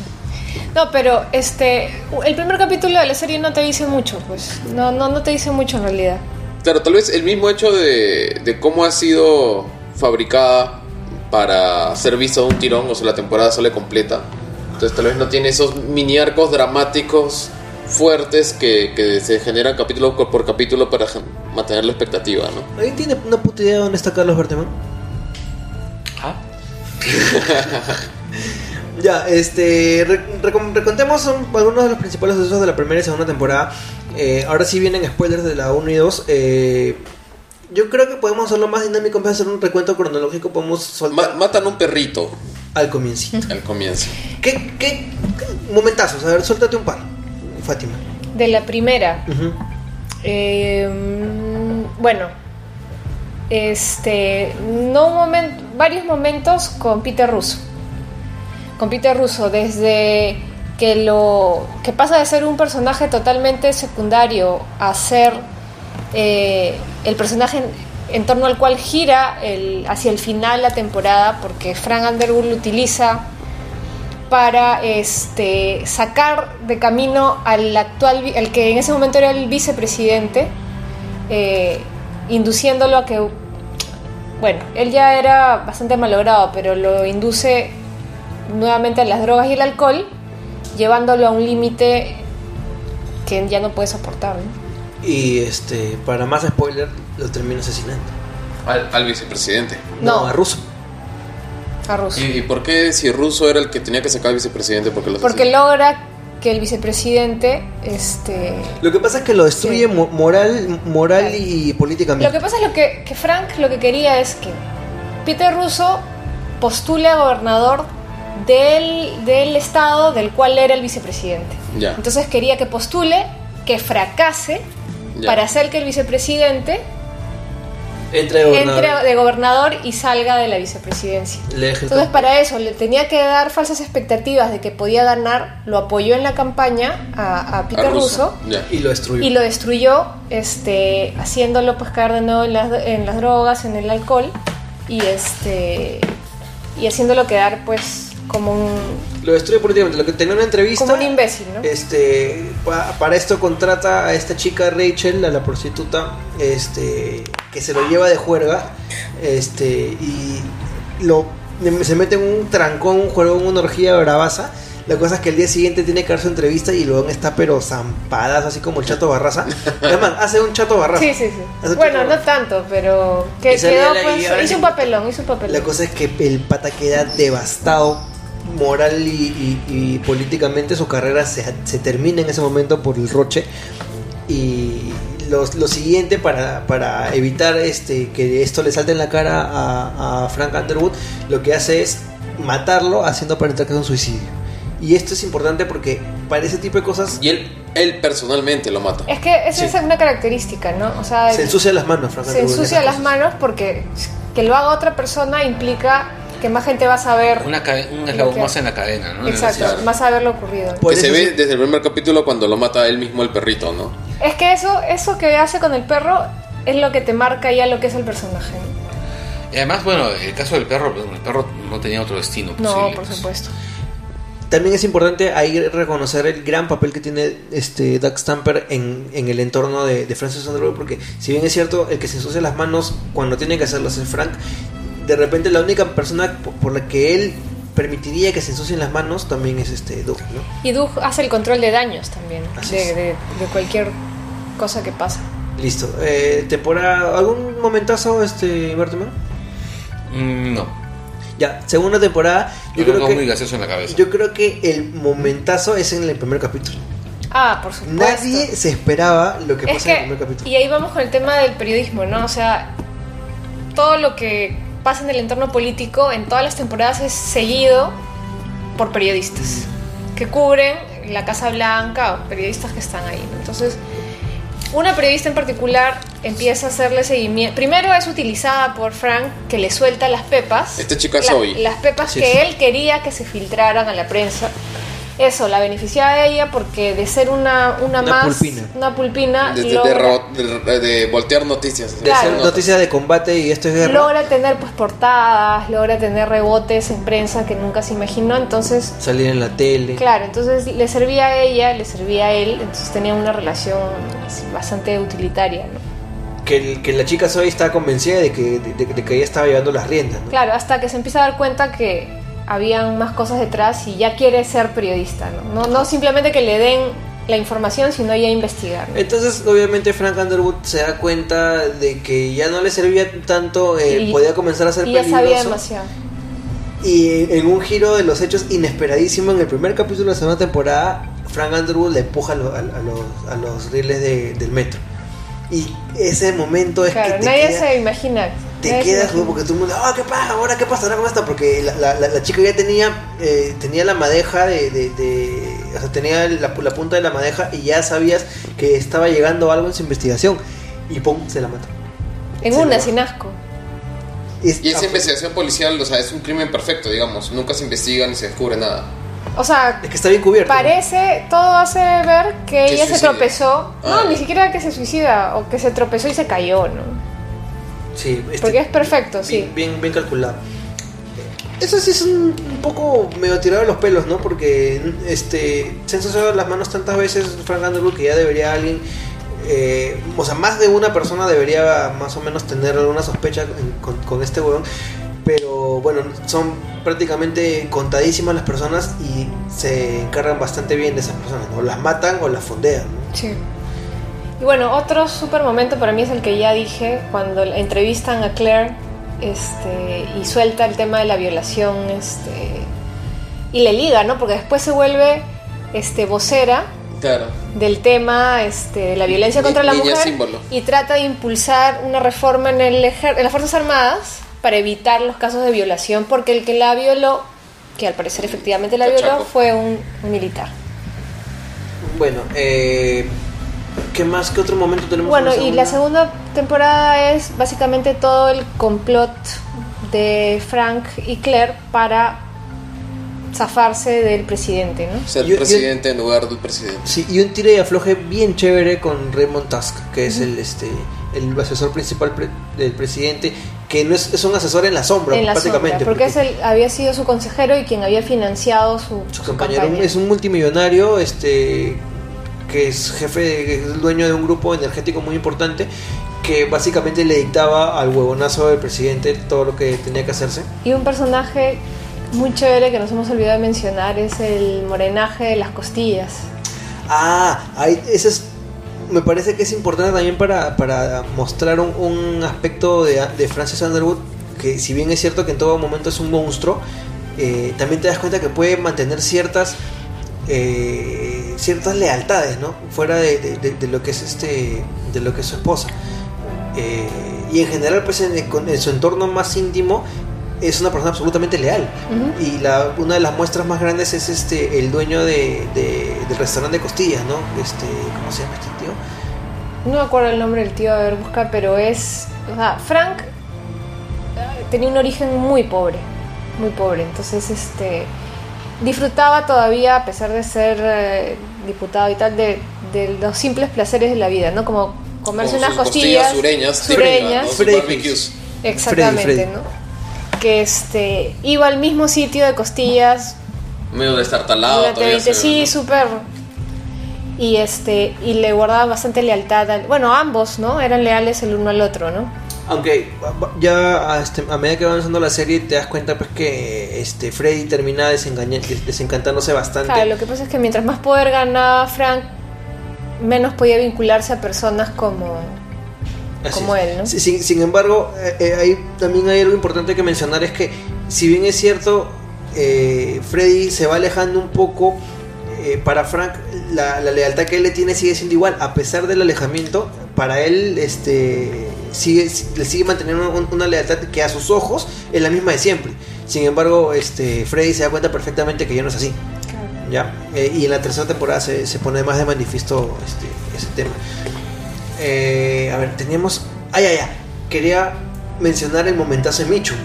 No, pero este, el primer capítulo de la serie no te dice mucho, pues. No, no, no te dice mucho en realidad. Claro, tal vez el mismo hecho de, de cómo ha sido fabricada para ser vista de un tirón, o sea, la temporada sale completa. Entonces tal vez no tiene esos mini arcos dramáticos fuertes que, que se generan capítulo por capítulo para mantener la expectativa, ¿no? ¿Alguien tiene una puta idea de dónde está Carlos Berteman? Ah, Ya, este. re- recontemos algunos de los principales sucesos de la primera y segunda temporada. Eh, ahora sí vienen spoilers de la 1 y 2. Eh, yo creo que podemos hacerlo más dinámico en vez de hacer un recuento cronológico. Podemos soltar Ma- matan un perrito al comienzo. al comienzo. ¿Qué, qué, qué momentazos? A ver, suéltate un par, Fátima. De la primera, eh, mm, bueno, este, no momento, varios momentos con Peter Russo. Con Peter Russo, desde que lo que pasa de ser un personaje totalmente secundario a ser eh, el personaje en, torno al cual gira hacia el final la temporada, porque Frank Underwood lo utiliza para este, sacar de camino al actual, al que en ese momento era el vicepresidente, eh, induciéndolo a que, bueno, él ya era bastante malogrado, pero lo induce nuevamente a las drogas y el alcohol, llevándolo a un límite que ya no puede soportar. ¿no? Y este, para más spoiler, lo termina asesinando. Al, al vicepresidente. No, a Russo. a Russo. ¿Y, y por qué si Russo era el que tenía que sacar al vicepresidente? Porque, lo Porque logra que el vicepresidente, este... Lo que pasa es que lo destruye Sí. moral, moral Claro. y Lo políticamente. que pasa es lo que, que Frank lo que quería es que Peter Russo postule a gobernador del, del estado del cual era el vicepresidente. Ya. Entonces quería que postule, que fracase, Ya. para hacer que el vicepresidente Entre gobernador. entre de gobernador y salga de la vicepresidencia. Entonces para eso le tenía que dar falsas expectativas de que podía ganar, lo apoyó en la campaña a, a Peter a Russo. Y lo destruyó. y lo destruyó este haciéndolo pues caer de nuevo en las, en las drogas en el alcohol y este y haciéndolo quedar pues como un Lo destruye políticamente. Lo que tenía una entrevista. como un imbécil no Este, pa- para esto contrata a esta chica Rachel, a la prostituta, este, que se lo lleva de juerga, este, y lo se mete en un trancón, un juego, en una orgía bravaza. La cosa es que el día siguiente tiene que dar su entrevista y luego está pero zampadas, así como el Chato Barraza. Además, hace un Chato Barraza. sí sí sí bueno no tanto pero que quedó pues hizo un papelón hizo un papelón La cosa es que el pata queda devastado moral y, y- y políticamente. Su carrera se, se termina en ese momento por el roche. Y los- lo siguiente para, para evitar este, que esto le salte en la cara a, a Frank Underwood, lo que hace es matarlo haciendo aparentar que es un suicidio. Y esto es importante porque para ese tipo de cosas Y él, él personalmente lo mata. es que esa Sí. es una característica no o sea se ensucia las manos, Frank se ensucia las manos porque que lo haga otra persona implica que más gente va a saber Una un Lo eslabón que- más en la cadena, ¿no? exacto más saber lo ocurrido que se ve desde el primer capítulo cuando lo mata él mismo el perrito, ¿no? Es que eso, eso que hace con el perro es lo que te marca ya lo que es el personaje. ¿no? Y además, bueno, el caso del perro, el perro no tenía otro destino No, posible. por pues. supuesto. También es importante ahí reconocer el gran papel que tiene este Doug Stamper en, en el entorno de, de Francis Underwood, porque si bien es cierto, el que se ensucia las manos cuando tiene que hacerlo es Frank, de repente la única persona por, por la que él permitiría que se ensucien las manos también es este Doug, ¿no? Y Doug hace el control de daños también, de, es. de- de cualquier cosa que pasa. Listo. Eh, temporada, ¿algún momentazo, este Bartman? Mm, no. Ya, segunda temporada, yo Yo creo tengo muy que gaseoso en la cabeza. yo creo que el momentazo es en el primer capítulo. Ah, por supuesto. Nadie se esperaba lo que es pasa en el que, primer capítulo. y ahí vamos con el tema del periodismo, ¿no? O sea, todo lo que pasa en el entorno político en todas las temporadas es seguido por periodistas que cubren la Casa Blanca o periodistas que están ahí, ¿no? Entonces, una periodista en particular empieza a hacerle seguimiento. Primero es utilizada por Frank, que le suelta las pepas. Esta chica La- Zoe. Las pepas que es. él quería que se filtraran a la prensa. Eso la beneficiaba a ella porque de ser una, una, Una más. pulpina. Una pulpina. De, de- de logra- rebo- de- de voltear noticias. de Claro. hacer noticias de combate y esto es guerra. logra tener pues portadas, logra tener rebotes en prensa que nunca se imaginó, entonces Salir en la tele. claro, entonces le servía a ella, le servía a él, entonces tenían una relación así, bastante utilitaria, ¿no? Que, el- que la chica Zoe estaba convencida de que, de, de- de que ella estaba llevando las riendas. ¿no? Claro, hasta que se empieza a dar cuenta que habían más cosas detrás y ya quiere ser periodista, ¿no? No, no simplemente que le den la información, sino ya investigar. ¿no? Entonces, obviamente, Frank Underwood se da cuenta de que ya no le servía tanto, eh, Y- podía comenzar a ser y ya peligroso. sabía demasiado. Y en un giro de los hechos inesperadísimo, en el primer capítulo de la segunda temporada, Frank Underwood le empuja a, lo- a- a los, a los rieles de- del metro. Y ese momento es Claro, que te nadie queda- se imagina. te nadie quedas imagina. porque todo el mundo, ah, ¿qué pasa? ¿Ahora qué pasará con esto? Porque la, la- la- la chica ya tenía eh, tenía la madeja de, de- de- o sea, tenía la, la punta de la madeja y ya sabías que estaba llegando algo en su investigación y pum, se la mata. En se una, sin asco. Es- Y esa ah, investigación policial, o sea, es un crimen perfecto, digamos. Nunca se investiga ni se descubre nada. O sea, es que está bien cubierto. Parece, todo hace ver que Que ella se tropezó. Ah. No, ni siquiera que se suicida, o que se tropezó y se cayó, ¿no? Sí, este- Porque es perfecto, bien, sí. Bien, bien calculado. Eso sí es un, un poco medio tirado de los pelos, ¿no? Porque este, se han ensuciado las manos tantas veces Frank Underwood que ya debería alguien, eh, o sea, más de una persona debería más o menos tener alguna sospecha con este huevón. Pero bueno, son prácticamente contadísimas las personas y se encargan bastante bien de esas personas, ¿no? Las matan o las fondean, ¿no? Sí. Y bueno, otro super momento para mí es el que ya dije, cuando la entrevistan a Claire este, y suelta el tema de la violación este, y le liga, ¿no? Porque después se vuelve este, vocera Claro. del tema este, de la violencia Ni- contra la niña mujer símbolo. y trata de impulsar una reforma en, el ejer- en las Fuerzas Armadas para evitar los casos de violación, porque el que la violó, que al parecer efectivamente la violó, fue un, un militar. Bueno, eh, ¿qué más? ¿Qué otro momento tenemos? Bueno, en y la segunda temporada es básicamente todo el complot de Frank y Claire para zafarse del presidente, ¿no? Ser Yo- yo- presidente en lugar del presidente. Sí, y un tire y afloje bien chévere con Raymond Tusk, que es el este el asesor principal pre- del presidente, que no es, es un asesor en la sombra, en la sombra, prácticamente. porque, es el, había sido su consejero y quien había financiado su, su su compañero campaña. es un multimillonario, este que es jefe, de- que es dueño de un grupo energético muy importante, que básicamente le dictaba al huevonazo del presidente todo lo que tenía que hacerse. Y un personaje muy chévere que nos hemos olvidado de mencionar es el morenaje de las costillas. Ah, ahí, ese es, me parece que es importante también para, para mostrar un, un aspecto de, de Francis Underwood, que si bien es cierto que en todo momento es un monstruo, eh, también te das cuenta que puede mantener ciertas eh, ciertas lealtades, ¿no? Fuera de, de- lo que es este de lo que es su esposa. Eh, y en general, pues en, su entorno más íntimo es una persona absolutamente leal. Y la, una de las muestras más grandes es este el dueño de, de- del restaurante de costillas, ¿no? Este, ¿Cómo se llama este tío? No me acuerdo el nombre del tío, a ver, busca, pero es... O sea, Frank tenía un origen muy pobre, muy pobre. Entonces, este... Disfrutaba todavía, a pesar de ser eh, diputado y tal, de, de los simples placeres de la vida, ¿no? Como comerse unas sus costillas, sureñas, sureñas, barbecues. exactamente, Freddy, Freddy. ¿no? Que este iba al mismo sitio de costillas Medio destartalado durante todavía 20, se ve, sí, ¿no? súper. Y este y le guardaba bastante lealtad. al- bueno, ambos, ¿no? Eran leales el uno al otro, ¿no? Aunque ya a, este, a medida que va avanzando la serie te das cuenta pues que este Freddy termina desencantándose bastante. Claro, lo que pasa es que mientras más poder ganaba Frank, menos podía vincularse a personas como Así como es. él, ¿no? Sí, Sin, sin embargo, eh, eh, ahí también hay algo importante que mencionar es que si bien es cierto, eh, Freddy se va alejando un poco, eh, para Frank la, la lealtad que él le tiene sigue siendo igual, a pesar del alejamiento, para él este sigue, le sigue manteniendo un- una lealtad que a sus ojos es la misma de siempre. Sin embargo, este Freddy se da cuenta perfectamente que ya no es así. ¿ya? Eh, y en la tercera temporada se, se pone más de manifiesto este, ese tema. Eh, a ver, teníamos. Ah, ya, ya. Quería mencionar el momentazo de Michu.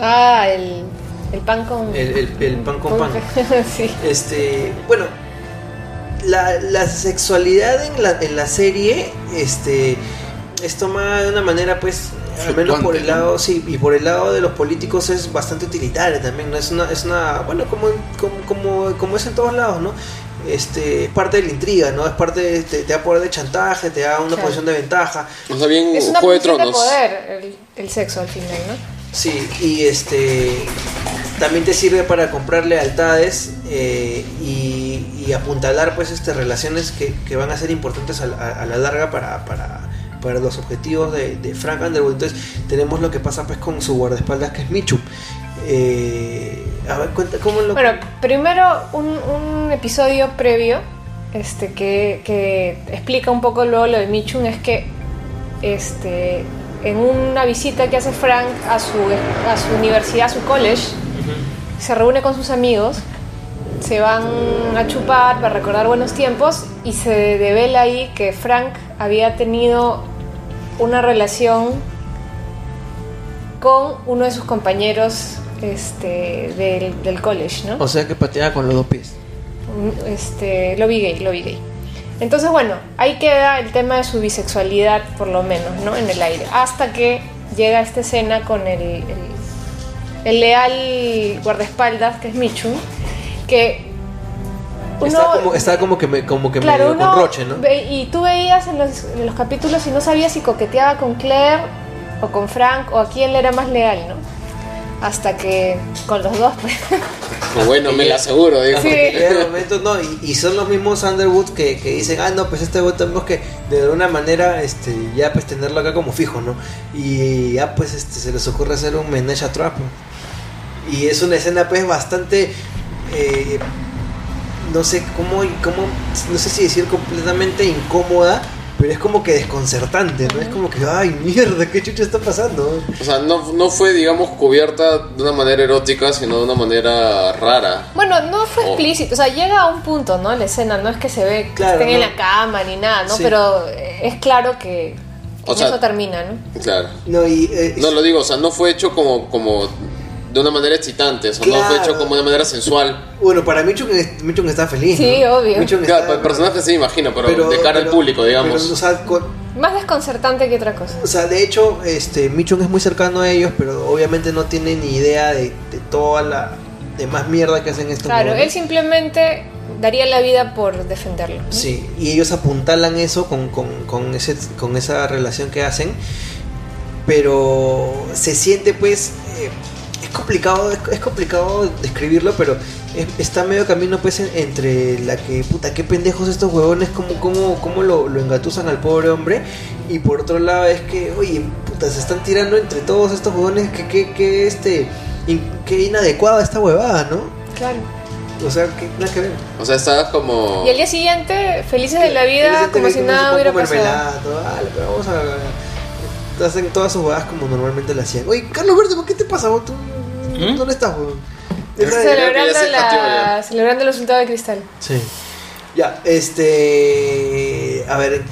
Ah, el, el pan con El, el- el pan con pan. sí. Este. Bueno. La, la sexualidad en la, en la serie. Este. Es tomada de una manera, pues. Al menos por el lado, sí, y por el lado de los políticos es bastante utilitaria también, ¿no? Es una, es una, bueno, como, como, como, como es en todos lados, ¿no? Este, es parte de la intriga, ¿no? Es parte, de, te, te da poder de chantaje, te da una Claro. posición de ventaja. O sea, bien Es una Juego de Tronos. poder el, el sexo al final, ¿no? Sí, y este también te sirve para comprar lealtades eh, y, apuntalar pues este relaciones que, que van a ser importantes a, la- a la larga para, para, para los objetivos de, Frank Underwood. Entonces tenemos lo que pasa pues con su guardaespaldas que es Michu. Eh, a cuenta cómo lo... Bueno, primero un, un episodio previo este, que, que explica un poco luego lo de Michun es que este, en una visita que hace Frank a su, a su universidad, a su college, se reúne con sus amigos, se van a chupar para recordar buenos tiempos y se devela ahí que Frank había tenido una relación con uno de sus compañeros este, del, del college, ¿no? O sea que pateaba con los dos pies. Este, lo vi gay, lo vi gay. Entonces, bueno, ahí queda el tema de su bisexualidad, por lo menos, ¿no? En el aire. Hasta que llega esta escena con el, el, el leal guardaespaldas, que es Michu, que uno... está como, que, me, como que claro, medio con Roche, ¿no? ve- y tú veías en los, en los capítulos y no sabías si coqueteaba con Claire o con Frank o a quién le era más leal, ¿no? Hasta que con los dos, pues, Bueno, me la aseguro, digo. Sí. Llega momentos, no, y, y son los mismos Underwood que, que dicen, ah, no, pues este güey tenemos que de alguna manera este, ya pues tenerlo acá como fijo, ¿no? Y ya pues este, se les ocurre hacer un menage a trap. ¿no? Y es una escena pues bastante, eh, no sé cómo, cómo, no sé si decir completamente incómoda, pero es como que desconcertante, ¿no? Es como que, ay, mierda, ¿qué chucha está pasando? O sea, no, no fue, digamos, cubierta de una manera erótica, sino de una manera rara. Bueno, no fue Oh. explícito, o sea, llega a un punto, ¿no? La escena, no es que se ve que Claro, estén en la cama ni nada, ¿no? Sí. Pero es claro que O en sea- eso termina, ¿no? Claro. No, y... eh, No lo digo, o sea, no fue hecho como, como de una manera excitante, o sea, no fue hecho como de una manera sensual. Bueno, para Michun, es- Michun está feliz. Sí, ¿no? obvio. Michun Claro, está- el personaje sí imagino, pero, de cara al público, digamos. pero, o, sea, con- Más desconcertante que otra cosa. o sea, de hecho, este, Michun es muy cercano a ellos, pero obviamente no tiene ni idea de, de toda la demás mierda que hacen estos Claro, él simplemente daría la vida por defenderlo. ¿no? Sí, y ellos apuntalan eso con, con, con, ese, con esa relación que hacen, pero se siente pues... eh, es complicado, es, es complicado describirlo, pero es- está medio camino pues en- entre la que, puta, qué pendejos estos huevones, cómo, cómo, cómo lo, lo engatusan al pobre hombre, y por otro lado es que, oye, puta, se están tirando entre todos estos huevones, que, que, que este, in- qué inadecuada esta huevada, ¿no? Claro. O sea, que nada que ver. O sea, estaba como... Y al día siguiente, felices de la vida, como si nada hubiera pasado. vamos a. Hacen todas sus bodas como normalmente lo hacían. Oye, Carlos Verde, ¿por qué te pasa? vos? ¿Tú, ¿Mm? ¿Dónde estás, weón? Celebrando, la, celebrando el resultado de cristal. Sí. Ya, este. A ver,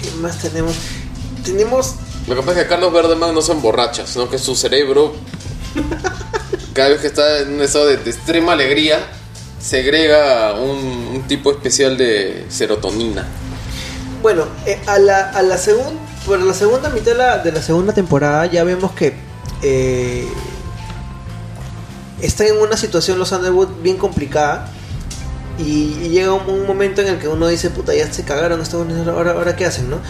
¿qué más tenemos? Tenemos. Lo que pasa es que Carlos Verdeman no se emborracha, sino que su cerebro, cada vez que está en un estado de, de extrema alegría, segrega un, un tipo especial de serotonina. Bueno, eh, a la, a la segunda. Por la segunda mitad de la, de la segunda temporada ya vemos que. Eh, están en una situación los Underwood bien complicada. Y, llega un, momento en el que uno dice, puta, ya se cagaron estos ahora, ahora qué hacen, ¿no?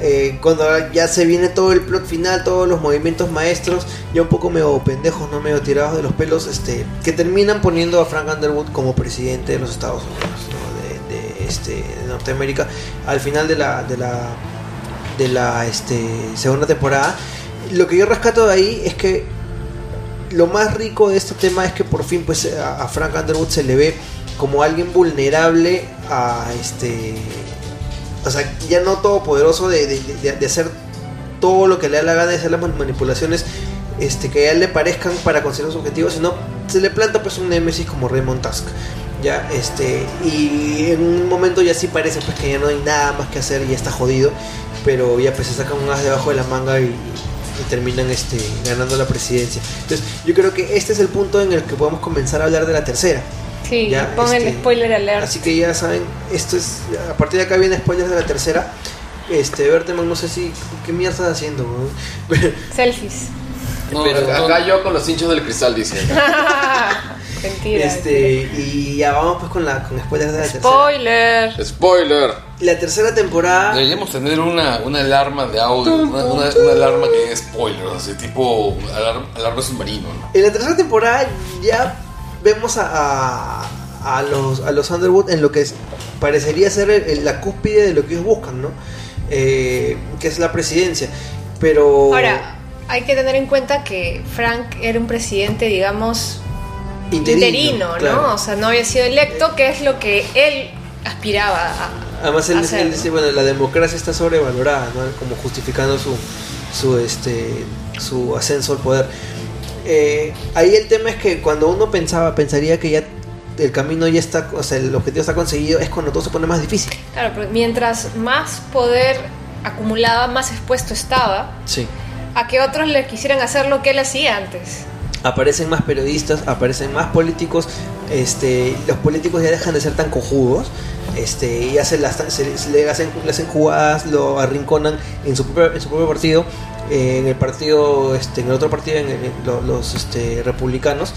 Eh, cuando ya se viene todo el plot final, todos los movimientos maestros, ya un poco medio pendejos, ¿no? Medio tirados de los pelos, este, que terminan poniendo a Frank Underwood como presidente de los Estados Unidos. De, de, este, de Norteamérica, al final de la, de la, de la este, segunda temporada. Lo que yo rescato de ahí es que lo más rico de este tema es que por fin pues a, Frank Underwood se le ve como alguien vulnerable a este o sea ya no todopoderoso de, de, de- de hacer todo lo que le da la gana de hacer las manipulaciones este que a él le parezcan para conseguir sus objetivos sino se le planta pues un némesis como Raymond Tusk ya este y en un momento ya sí parece pues que ya no hay nada más que hacer y ya está jodido pero ya pues se sacan un as debajo de la manga y terminan este ganando la presidencia entonces yo creo que este es el punto en el que podemos comenzar a hablar de la tercera Sí, Ya, pongan este, el spoiler alert. Así que ya saben, esto es. A partir de acá viene spoilers de la tercera. Este, Berteman, no sé si. ¿Qué mierda estás haciendo? Selfies. No, Pero no, acá yo con los hinchos del cristal, dice. Mentira. este, y ya vamos pues con la con spoilers de la tercera. Spoiler. Spoiler. La tercera temporada. Deberíamos tener una, una alarma de audio, una, una- una alarma que es spoiler, así tipo alarma, alarma submarino, ¿no? En la tercera temporada ya vemos a, a, a los, a los Underwood en lo que es- parecería ser el- el- la cúspide de lo que ellos buscan, ¿no? Eh, que es la presidencia. Pero. Ahora, hay que tener en cuenta que Frank era un presidente, digamos, interino, interino, ¿no? claro. O sea, no había sido electo, que es lo que él aspiraba a. Además él, hacer, él dice, bueno, la democracia está sobrevalorada, ¿no? Como justificando su, su, este, su ascenso al poder. Eh, ahí el tema es que cuando uno pensaba, pensaría que ya el camino ya está, o sea, el objetivo está conseguido, es cuando todo se pone más difícil. Claro, pero mientras más poder acumulaba, más expuesto estaba Sí. A que otros le quisieran hacer lo que él hacía antes. Aparecen más periodistas, aparecen más políticos, este, los políticos ya dejan de ser tan cojudos, este, y hacen las, se, se le, hacen, le hacen jugadas, lo arrinconan en su propio, en su propio partido, eh, en el partido, este, en el otro partido, en, el- en lo- los este, republicanos,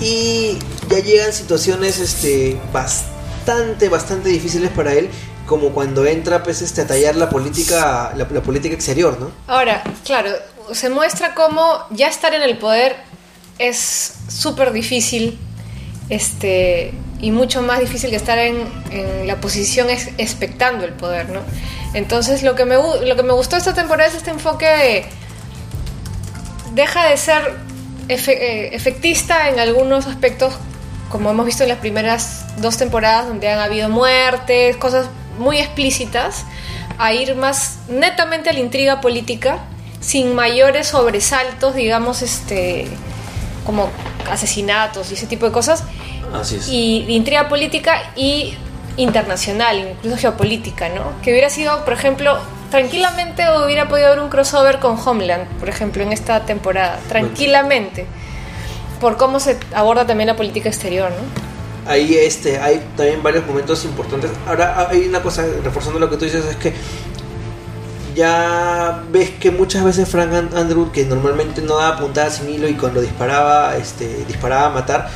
y ya llegan situaciones este, bastante, bastante difíciles para él, como cuando entra pues, este, a tallar la política, la, política exterior, ¿no? Ahora, claro, se muestra cómo ya estar en el poder es súper difícil este, y mucho más difícil que estar en, la posición es, expectando el poder, ¿no? Entonces lo que, me, lo que me gustó esta temporada es este enfoque de- deja de ser eh, efectista en algunos aspectos, como hemos visto en las primeras dos temporadas, donde han habido muertes, cosas muy explícitas, a ir más netamente a la intriga política, sin mayores sobresaltos, digamos, este, como asesinatos y ese tipo de cosas, Así es. y de intriga política y internacional, incluso geopolítica, ¿no? Que hubiera sido, por ejemplo, tranquilamente hubiera podido haber un crossover con Homeland, por ejemplo, en esta temporada, tranquilamente, por cómo se aborda también la política exterior, ¿no? Ahí este hay también varios momentos importantes ahora hay una cosa reforzando lo que tú dices es que ya ves que muchas veces Frank An- Underwood que normalmente no daba puntadas sin hilo y cuando disparaba este disparaba a matar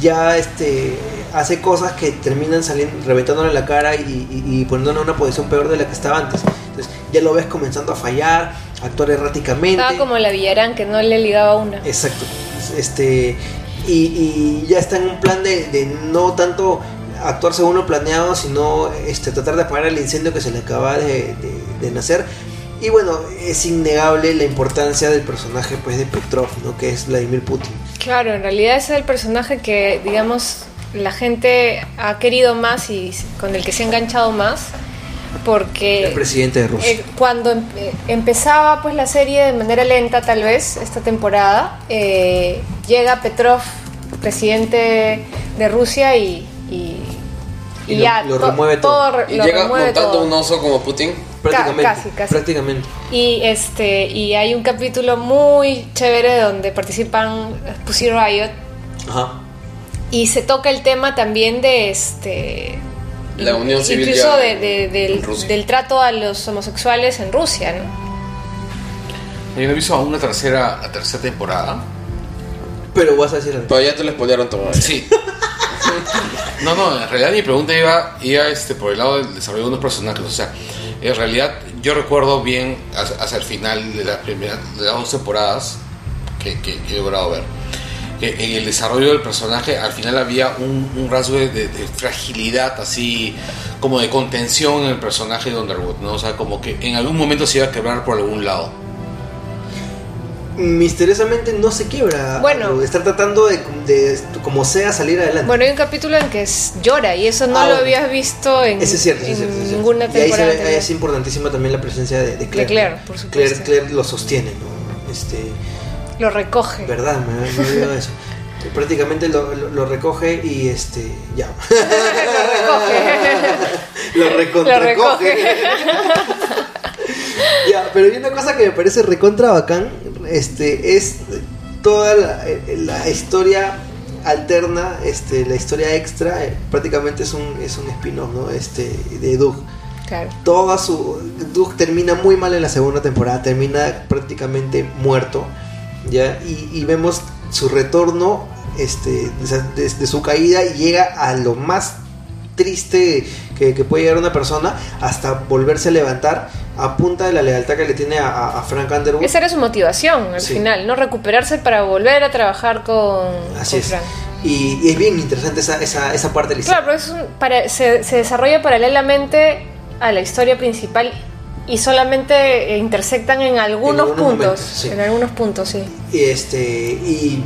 ya este hace cosas que terminan saliendo reventándole la cara y, y, y poniéndole en una posición peor de la que estaba antes entonces ya lo ves comenzando a fallar actuar erráticamente Estaba como la Villarán, que no le ligaba una. Exacto. Este, y, ya está en un plan de, de no tanto actuar según lo planeado, sino este, tratar de apagar el incendio que se le acaba de, nacer. Y bueno, es innegable la importancia del personaje pues, de Petrov, ¿no? que es Vladimir Putin. Claro, en realidad es el personaje que, digamos, la gente ha querido más y con el que se ha enganchado más, porque... El presidente de Rusia. Eh, cuando em- eh, empezaba pues la serie de manera lenta tal vez esta temporada eh, llega Petrov presidente de Rusia y y, Y lo- lo to- remueve todo. Y lo llega remueve montando todo. un oso como Putin. prácticamente. casi, casi. Prácticamente. y este y hay un capítulo muy chévere donde participan Pussy Riot Ajá. y se toca el tema también de este La unión civil incluso ya de- de- del, del trato a los homosexuales en Rusia ¿no? Yo no he visto aún la tercera, la tercera temporada. Pero vas a decir algo. Ya te lo spoilearon todo. Sí. No, no, en realidad mi pregunta iba, iba este, por el lado del desarrollo de unos personajes. O sea, en realidad yo recuerdo bien hacia, hacia el final de, la primera, de las dos temporadas que, que- que he logrado ver. En el desarrollo del personaje al final había un, un rasgo de, de- de fragilidad, así como de contención en el personaje de Underwood. ¿no? O sea, como que en algún momento se iba a quebrar por algún lado. Misteriosamente no se quiebra. Bueno. Está tratando de, de, como sea salir adelante. Bueno, hay un capítulo en que es- llora y eso no Ah, lo habías visto en, Ese es cierto, en es cierto, ese es cierto. ninguna Y ahí se temporada. ve- anterior. es importantísima también la presencia de, de Claire. Claire, por supuesto. Claire, Claire lo sostiene, ¿no? Este, Lo recoge. verdad, me, me olvidado eso. Prácticamente lo, lo- lo recoge y este, ya. lo recoge. lo recoge. ya, pero hay una cosa que me parece recontra bacán, este, es toda la, la historia alterna, este, la historia extra, eh, prácticamente es un, es un spin-off, ¿no? Este, de Doug. Claro. toda su Doug termina muy mal en la segunda temporada termina prácticamente muerto ya y, y vemos su retorno este desde de su caída y llega a lo más triste que, que puede llegar una persona hasta volverse a levantar a punta de la lealtad que le tiene a, a- a Frank Underwood Esa era su motivación al Sí. final, ¿no? Recuperarse para volver a trabajar con, así con es Frank. y, y es bien interesante esa, esa, esa parte de la historia Claro, pero es un- para- se, se desarrolla paralelamente a la historia principal y solamente eh, intersectan en algunos algunos puntos. momentos, sí. En algunos puntos, sí. Y este y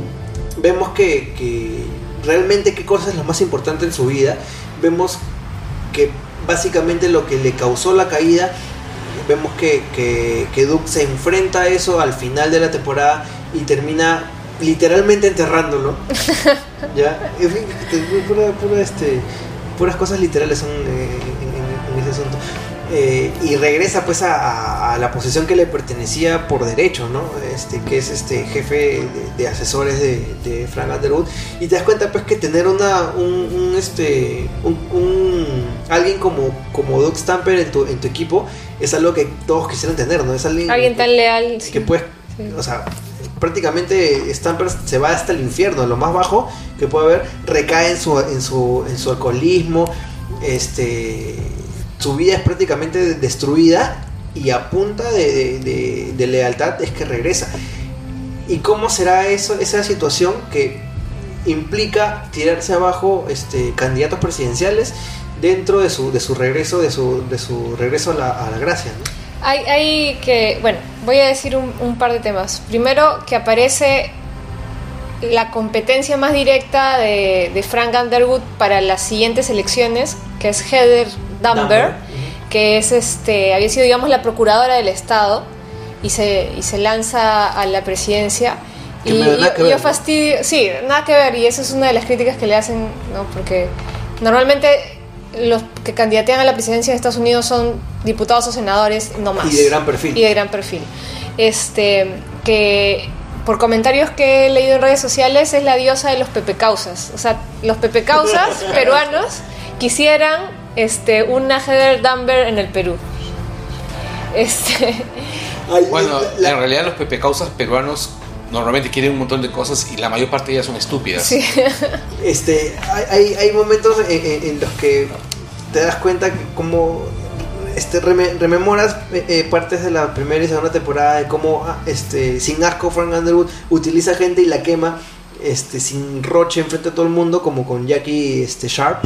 vemos que, que realmente qué cosa es lo más importante en su vida. Vemos que básicamente lo que le causó la caída, vemos que, que, que Duke se enfrenta a eso al final de la temporada y termina literalmente enterrándolo. ¿Ya? En fin, pura- pura, este, puras cosas literales son eh, Eh, y regresa pues a, la posición que le pertenecía por derecho, ¿no? Este, que es este jefe de, de asesores de, de Frank Underwood. Y te das cuenta pues que tener una, un, un, este, un, un- alguien como, como Doug Stamper en tu, en tu equipo es algo que todos quisieran tener, ¿no? Es alguien, Alguien tan leal. sí. que puedes, Sí. o sea, prácticamente Stamper se va hasta el infierno, lo más bajo que puede haber, recae en su, en su, en su alcoholismo, este, su vida es prácticamente destruida y a punta de, de- de- lealtad es que regresa. ¿Y cómo será eso, esa situación que implica tirarse abajo este, candidatos presidenciales dentro de su, de su regreso, de su, de su regreso a la, a la gracia, ¿no? Hay, hay que, bueno, voy a decir un, un par de temas. Primero, que aparece la competencia más directa de, de Frank Underwood para las siguientes elecciones, que es Heather Dumber, que es este, había sido, digamos, la procuradora del Estado y se, y se lanza a la presidencia. Que y yo- ver, yo ¿no? fastidio, sí, nada que ver, y esa es una de las críticas que le hacen, ¿no? Porque normalmente los que candidatean a la presidencia de Estados Unidos son diputados o senadores, no más. Y de gran perfil. Y de gran perfil. Este, que por comentarios que he leído en redes sociales es la diosa de los pepecausas. O sea, los pepecausas peruanos quisieran este, una Heather Dumber en el Perú. Este, Ay, Bueno, la- en realidad los pepe causas peruanos normalmente quieren un montón de cosas y la mayor parte de ellas son estúpidas. sí. este, hay, hay, momentos en, en- en los que te das cuenta que como este, reme- rememoras eh, eh, partes de la primera y segunda temporada de cómo ah, este, sin asco Frank Underwood utiliza gente y la quema este, sin roche enfrente de todo el mundo como con Jackie este, Sharp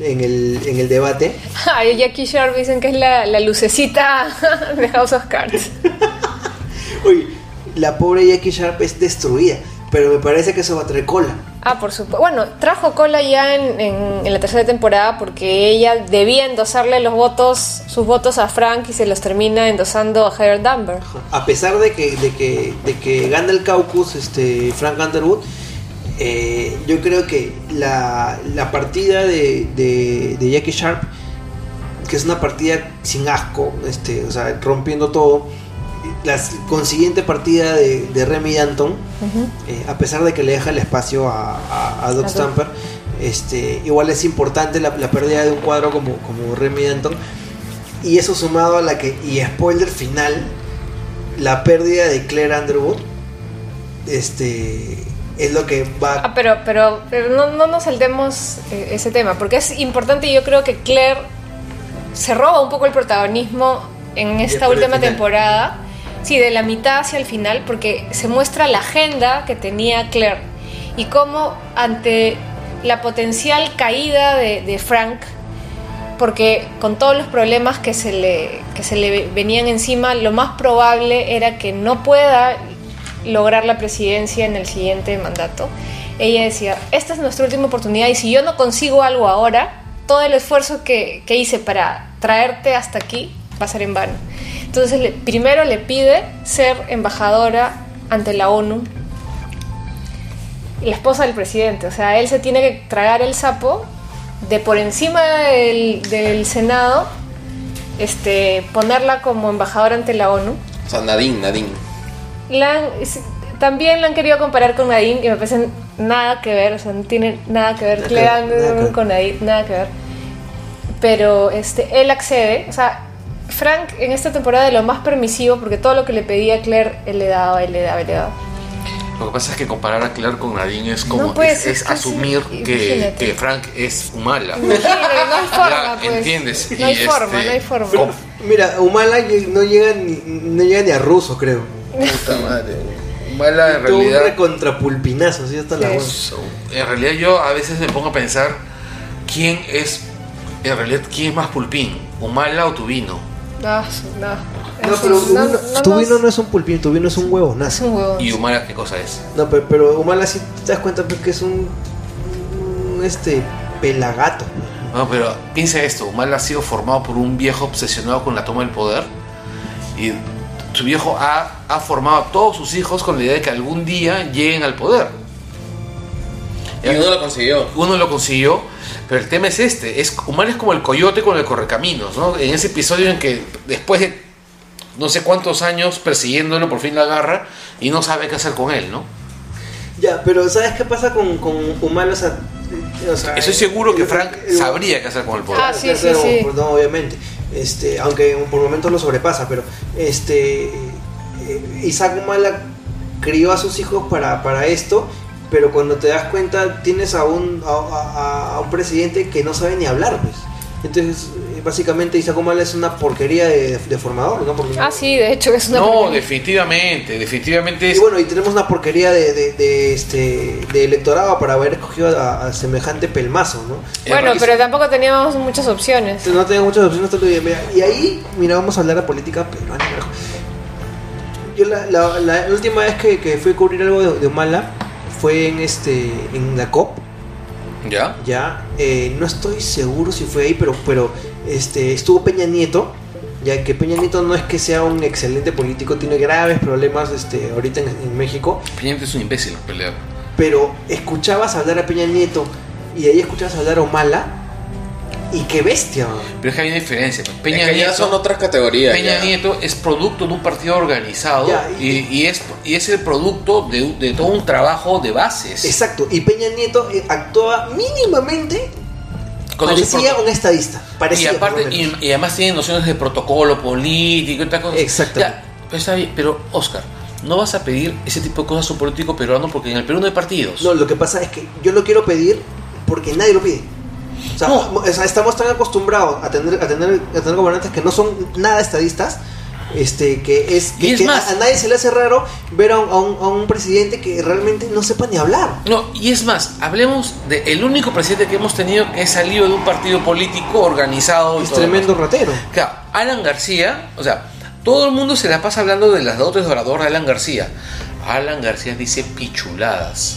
en el, en el debate. Ay, Jackie Sharp dicen que es la, la lucecita de House of Cards. Oye, la pobre Jackie Sharp es destruida, pero me parece que eso va a traer cola. Ah, por supuesto. Bueno, trajo cola ya en, en- en la tercera temporada porque ella debía endosarle los votos, sus votos a Frank y se los termina endosando a Heather Dumber. A pesar de que, de que, de que gana el caucus este, Frank Underwood, eh, yo creo que la, la partida de, de, de Jackie Sharp, que es una partida sin asco, este, o sea, rompiendo todo, la consiguiente partida de, de Remy Danton, eh, a pesar de que le deja el espacio a, a, Doc A Doc. Stamper, este, igual es importante la, la pérdida de un cuadro como, como Remy Danton. Y eso sumado a la que, y spoiler final, la pérdida de Claire Underwood, este, es lo que va Ah, pero, pero, pero no, no nos saltemos eh, ese tema, porque es importante y yo creo que Claire se roba un poco el protagonismo en esta última temporada. Sí, de la mitad hacia el final, porque se muestra la agenda que tenía Claire y cómo ante la potencial caída de, de Frank, porque con todos los problemas que se, le, que se le venían encima, lo más probable era que no pueda lograr la presidencia en el siguiente mandato. Ella decía, esta es nuestra última oportunidad y si yo no consigo algo ahora, todo el esfuerzo que, que hice para traerte hasta aquí va a ser en vano. Entonces primero le pide ser embajadora ante la ONU, la esposa del presidente, o sea, él se tiene que tragar el sapo de por encima del, del Senado, este, ponerla como embajadora ante la ONU. O sea, Nadine, Nadine. La han- es- también la han querido comparar con Nadine y me parece nada que ver, o sea, no tiene nada que ver Nada que que con Nadine, nada que ver. Pero este, él accede, o sea, Frank en esta temporada de lo más permisivo, porque todo lo que le pedía a Claire, él le daba, él le daba, él le daba. Lo que pasa es que comparar a Claire con Nadine es como No, pues, es, es es que asumir sí, que, que Frank es mala. Imagínate, no hay forma, Ya, pues. entiendes. No hay Y, forma, este, no hay forma. Mira, Humala no llega ni, no llega ni a ruso, creo. Puta madre. Mala en Todo un realidad. recontrapulpinazo, así hasta la Sí. So, en realidad yo a veces me pongo a pensar quién es en realidad quién es más pulpín, Humala o Tubino. No, no. No, pero no, uno- no tu vino no es un pulpín, tu vino es un es huevonazo. un huevo. Y Humala qué cosa es. No, pero, pero Humala sí te das cuenta pues, que es un, un, este pelagato. No, pero piensa esto, Humala ha sido formado por un viejo obsesionado con la toma del poder y su viejo ha, ha formado a todos sus hijos con la idea de que algún día lleguen al poder. Y uno lo consiguió. Uno lo consiguió, pero el tema es este, es Humala es como el coyote con el correcaminos, ¿no? En ese episodio en que después de no sé cuántos años persiguiéndolo, por fin la agarra y no sabe qué hacer con él, ¿no? Ya, pero ¿sabes qué pasa con, con Humala? O sea, o sea, Estoy seguro que el- Frank el- sabría qué hacer con el poder. Ah, sí, sí, No, obviamente. Este, aunque por momentos lo sobrepasa, pero este eh, Isaac Humala crió a sus hijos para, para esto, pero cuando te das cuenta tienes a un, a, a- a un presidente que no sabe ni hablar, pues. Entonces, eh, básicamente Isaac Humala es una porquería de, de formador, ¿no? Porque- Ah, sí, de hecho es una No, porquería. definitivamente, definitivamente Y es... bueno, y tenemos una porquería de, de, de, este, de electorado para haber escogido a, a semejante pelmazo, ¿no? Bueno, es- pero tampoco teníamos muchas opciones. No tenía muchas opciones. Y ahí, mira, vamos a hablar de política peruana. Yo la, la- la última vez que, que fui a cubrir algo de, de Humala fue en este en la COP. ¿Ya? Ya, eh, no estoy seguro si fue ahí, pero, pero este, estuvo Peña Nieto. Ya que Peña Nieto no es que sea un excelente político, tiene graves problemas este, ahorita en, en México. Peña Nieto es un imbécil pelear. pero escuchabas hablar a Peña Nieto y ahí escuchabas hablar a Humala y qué bestia. Pero es que hay una diferencia. pues. Peña Es que ya Nieto, son otras categorías. Peña ya. Nieto es producto de un partido organizado Ya, y, y- y es, y es el producto de, de todo un trabajo de bases. Exacto, y Peña Nieto eh, actuaba mínimamente, parecía un estadista. y Parecía, aparte, lo menos. y, y además tiene nociones de protocolo político y tal cosa. Exactamente. Ya, pero bien, pero Oscar, no vas a pedir ese tipo de cosas a un político peruano porque en el Perú no hay partidos. No, lo que pasa es que yo lo quiero pedir porque nadie lo pide. O sea, No. estamos tan acostumbrados a tener, a, tener, a tener gobernantes que no son nada estadistas. Este, que es, Y es que más- a, a nadie se le hace raro ver a un, a un- a un presidente que realmente no sepa ni hablar. No, y es más, hablemos del el único presidente que hemos tenido que es salido de un partido político organizado. Es tremendo ratero. Claro, Alan García, o sea, todo el mundo se la pasa hablando de las dotes de orador de Alan García. Alan García dice pichuladas.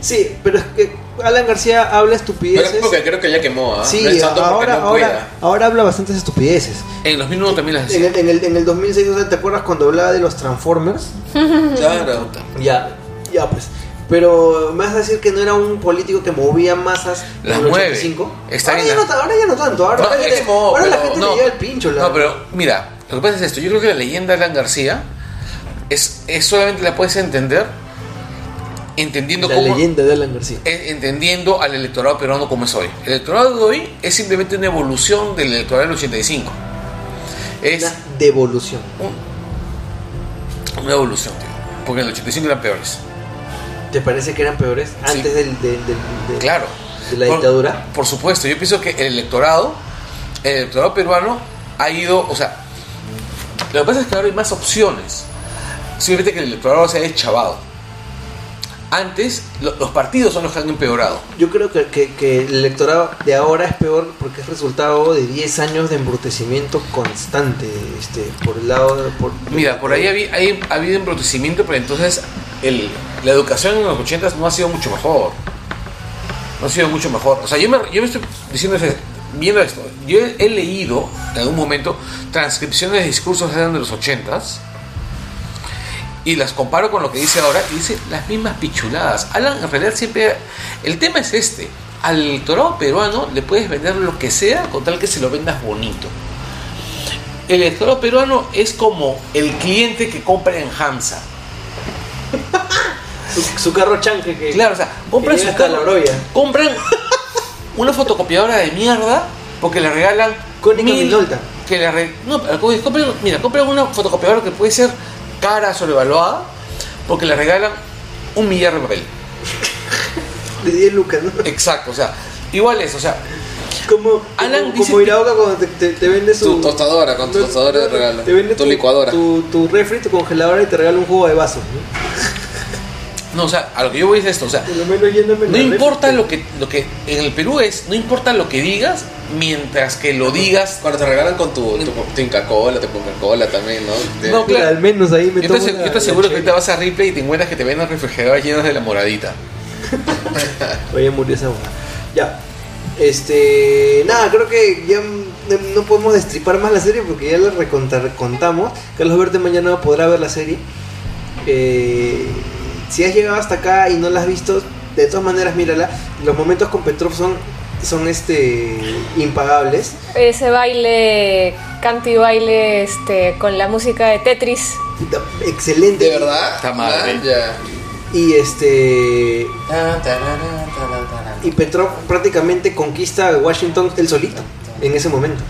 Sí, pero es que Alan García habla Pero estupideces. es porque creo que ya quemó, ¿ah? Sí, no ahora, no ahora, pueda. ahora habla bastantes estupideces. En los 2001 también las En decía. el, en, el, en el 2006, o sea, ¿te acuerdas cuando hablaba de los Transformers? Claro. Ya, ya pues. Pero me vas a decir que no era un político que movía masas Las en el mueve. 85. Está ahora, bien, ya la- no, ahora ya no tanto. Ahora, No, la- ahora pero gente no, le lleva el pincho. La, No, pero mira, lo que pasa es esto. Yo creo que la leyenda de Alan García es, es solamente la puedes entender entendiendo la cómo. leyenda de Alan García. eh, entendiendo al electorado peruano como es hoy. El electorado de hoy es simplemente una evolución del electorado del 85. Es Una devolución. una evolución, tío. Porque en el 85 eran peores. ¿Te parece que eran peores antes del, del- del- del- Claro. de la Por- dictadura? Por, supuesto, yo pienso que el electorado, el electorado peruano ha ido, o sea, lo que pasa es que ahora hay más opciones. Simplemente que el electorado se ha deschavado. Antes, lo- los partidos son los que han empeorado. Yo creo que, que- que el electorado de ahora es peor porque es resultado de 10 años de embrutecimiento constante este, por el lado de... Por, Mira, por ahí hay- ha habido embrutecimiento, pero entonces el- la educación en los 80 no ha sido mucho mejor. No ha sido mucho mejor. O sea, yo me, yo me estoy diciendo, viendo esto, yo he, he leído en algún momento transcripciones de discursos eran de los 80s y las comparo con lo que dice ahora y dice las mismas pichuladas. Alan, en realidad siempre... El tema es este. Al electorado peruano le puedes vender lo que sea con tal que se lo vendas bonito. El electorado peruano es como el cliente que compra en Hamza. Su, su carro chanque que... Claro, o sea, compran su carro, la compran una fotocopiadora de mierda porque le regalan Konica mil- que le re- no, mira, compran una fotocopiadora que puede ser cara sobrevaluada porque le regalan un millar de papel. De 10 lucas, ¿no? Exacto, o sea, igual es, o sea, Como, Alan como, dice como Iraoka cuando te, te, te vende su... Tu tostadora, con tu tostadora de regalo. Te vende tu, licuadora. Tu, tu refri, tu congeladora y te regala un jugo de vaso. ¿no? No, o sea, a lo que yo voy es esto, o sea, no importa lo que lo que en el Perú es, no importa lo que digas mientras que lo digas Cuando te regalan con tu, tu, tu Inca Cola, tu Coca-Cola también, ¿no? De- No, claro. Al menos ahí me Yo te, la- yo te la aseguro que ahorita vas a Ripley y te encuentras que te venden refrigeradores llenos de la moradita. Oye, murió esa hueá. Ya. Este. Nada, creo que ya mm, no podemos destripar más la serie porque ya la reconta- recontamos. Carlos Verde mañana podrá ver la serie. Eh, si has llegado hasta acá y no la has visto, de todas maneras, mírala. Los momentos con Petrov son, son este, impagables. Ese baile, canto y baile este, con la música de Tetris. Excelente. ¿De verdad? Está madre. Ah, ya. Y este. Y Petrov prácticamente conquista Washington él solito, en ese momento.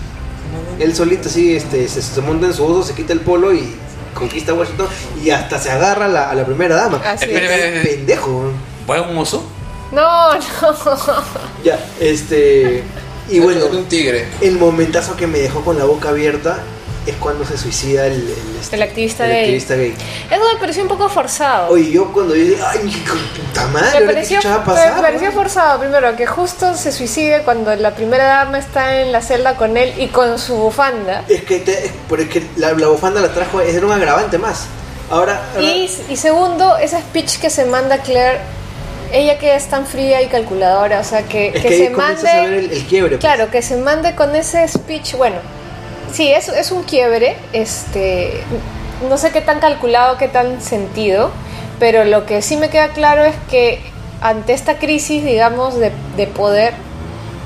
Él solito así este, se, se monta en su oso, se quita el polo y conquista Washington y hasta se agarra a la, a la primera dama. Así es. Pendejo. ¿Fue un oso? No, no. Ya, este. Y bueno, un tigre. el momentazo que me dejó con la boca abierta es cuando se suicida el, el, este, El activista el gay. activista gay. Eso me pareció un poco forzado. Oye, yo cuando yo dije, ay, puta madre, me ¿ahora pareció, qué a me pasar? pareció no?" forzado, primero, que justo se suicide cuando la primera dama está en la celda con él y con su bufanda. Es que, te- es- pero es que la, la bufanda la trajo, era un agravante más. Ahora, ahora- Y, y segundo, ese speech que se manda Claire, ella que es tan fría y calculadora, o sea, que, que que, se comienzas a ver mande... el, el quiebre. pues. Claro, que se mande con ese speech, bueno, sí, es, es un quiebre, este, no sé qué tan calculado, qué tan sentido, pero lo que sí me queda claro es que ante esta crisis, digamos, de, de poder,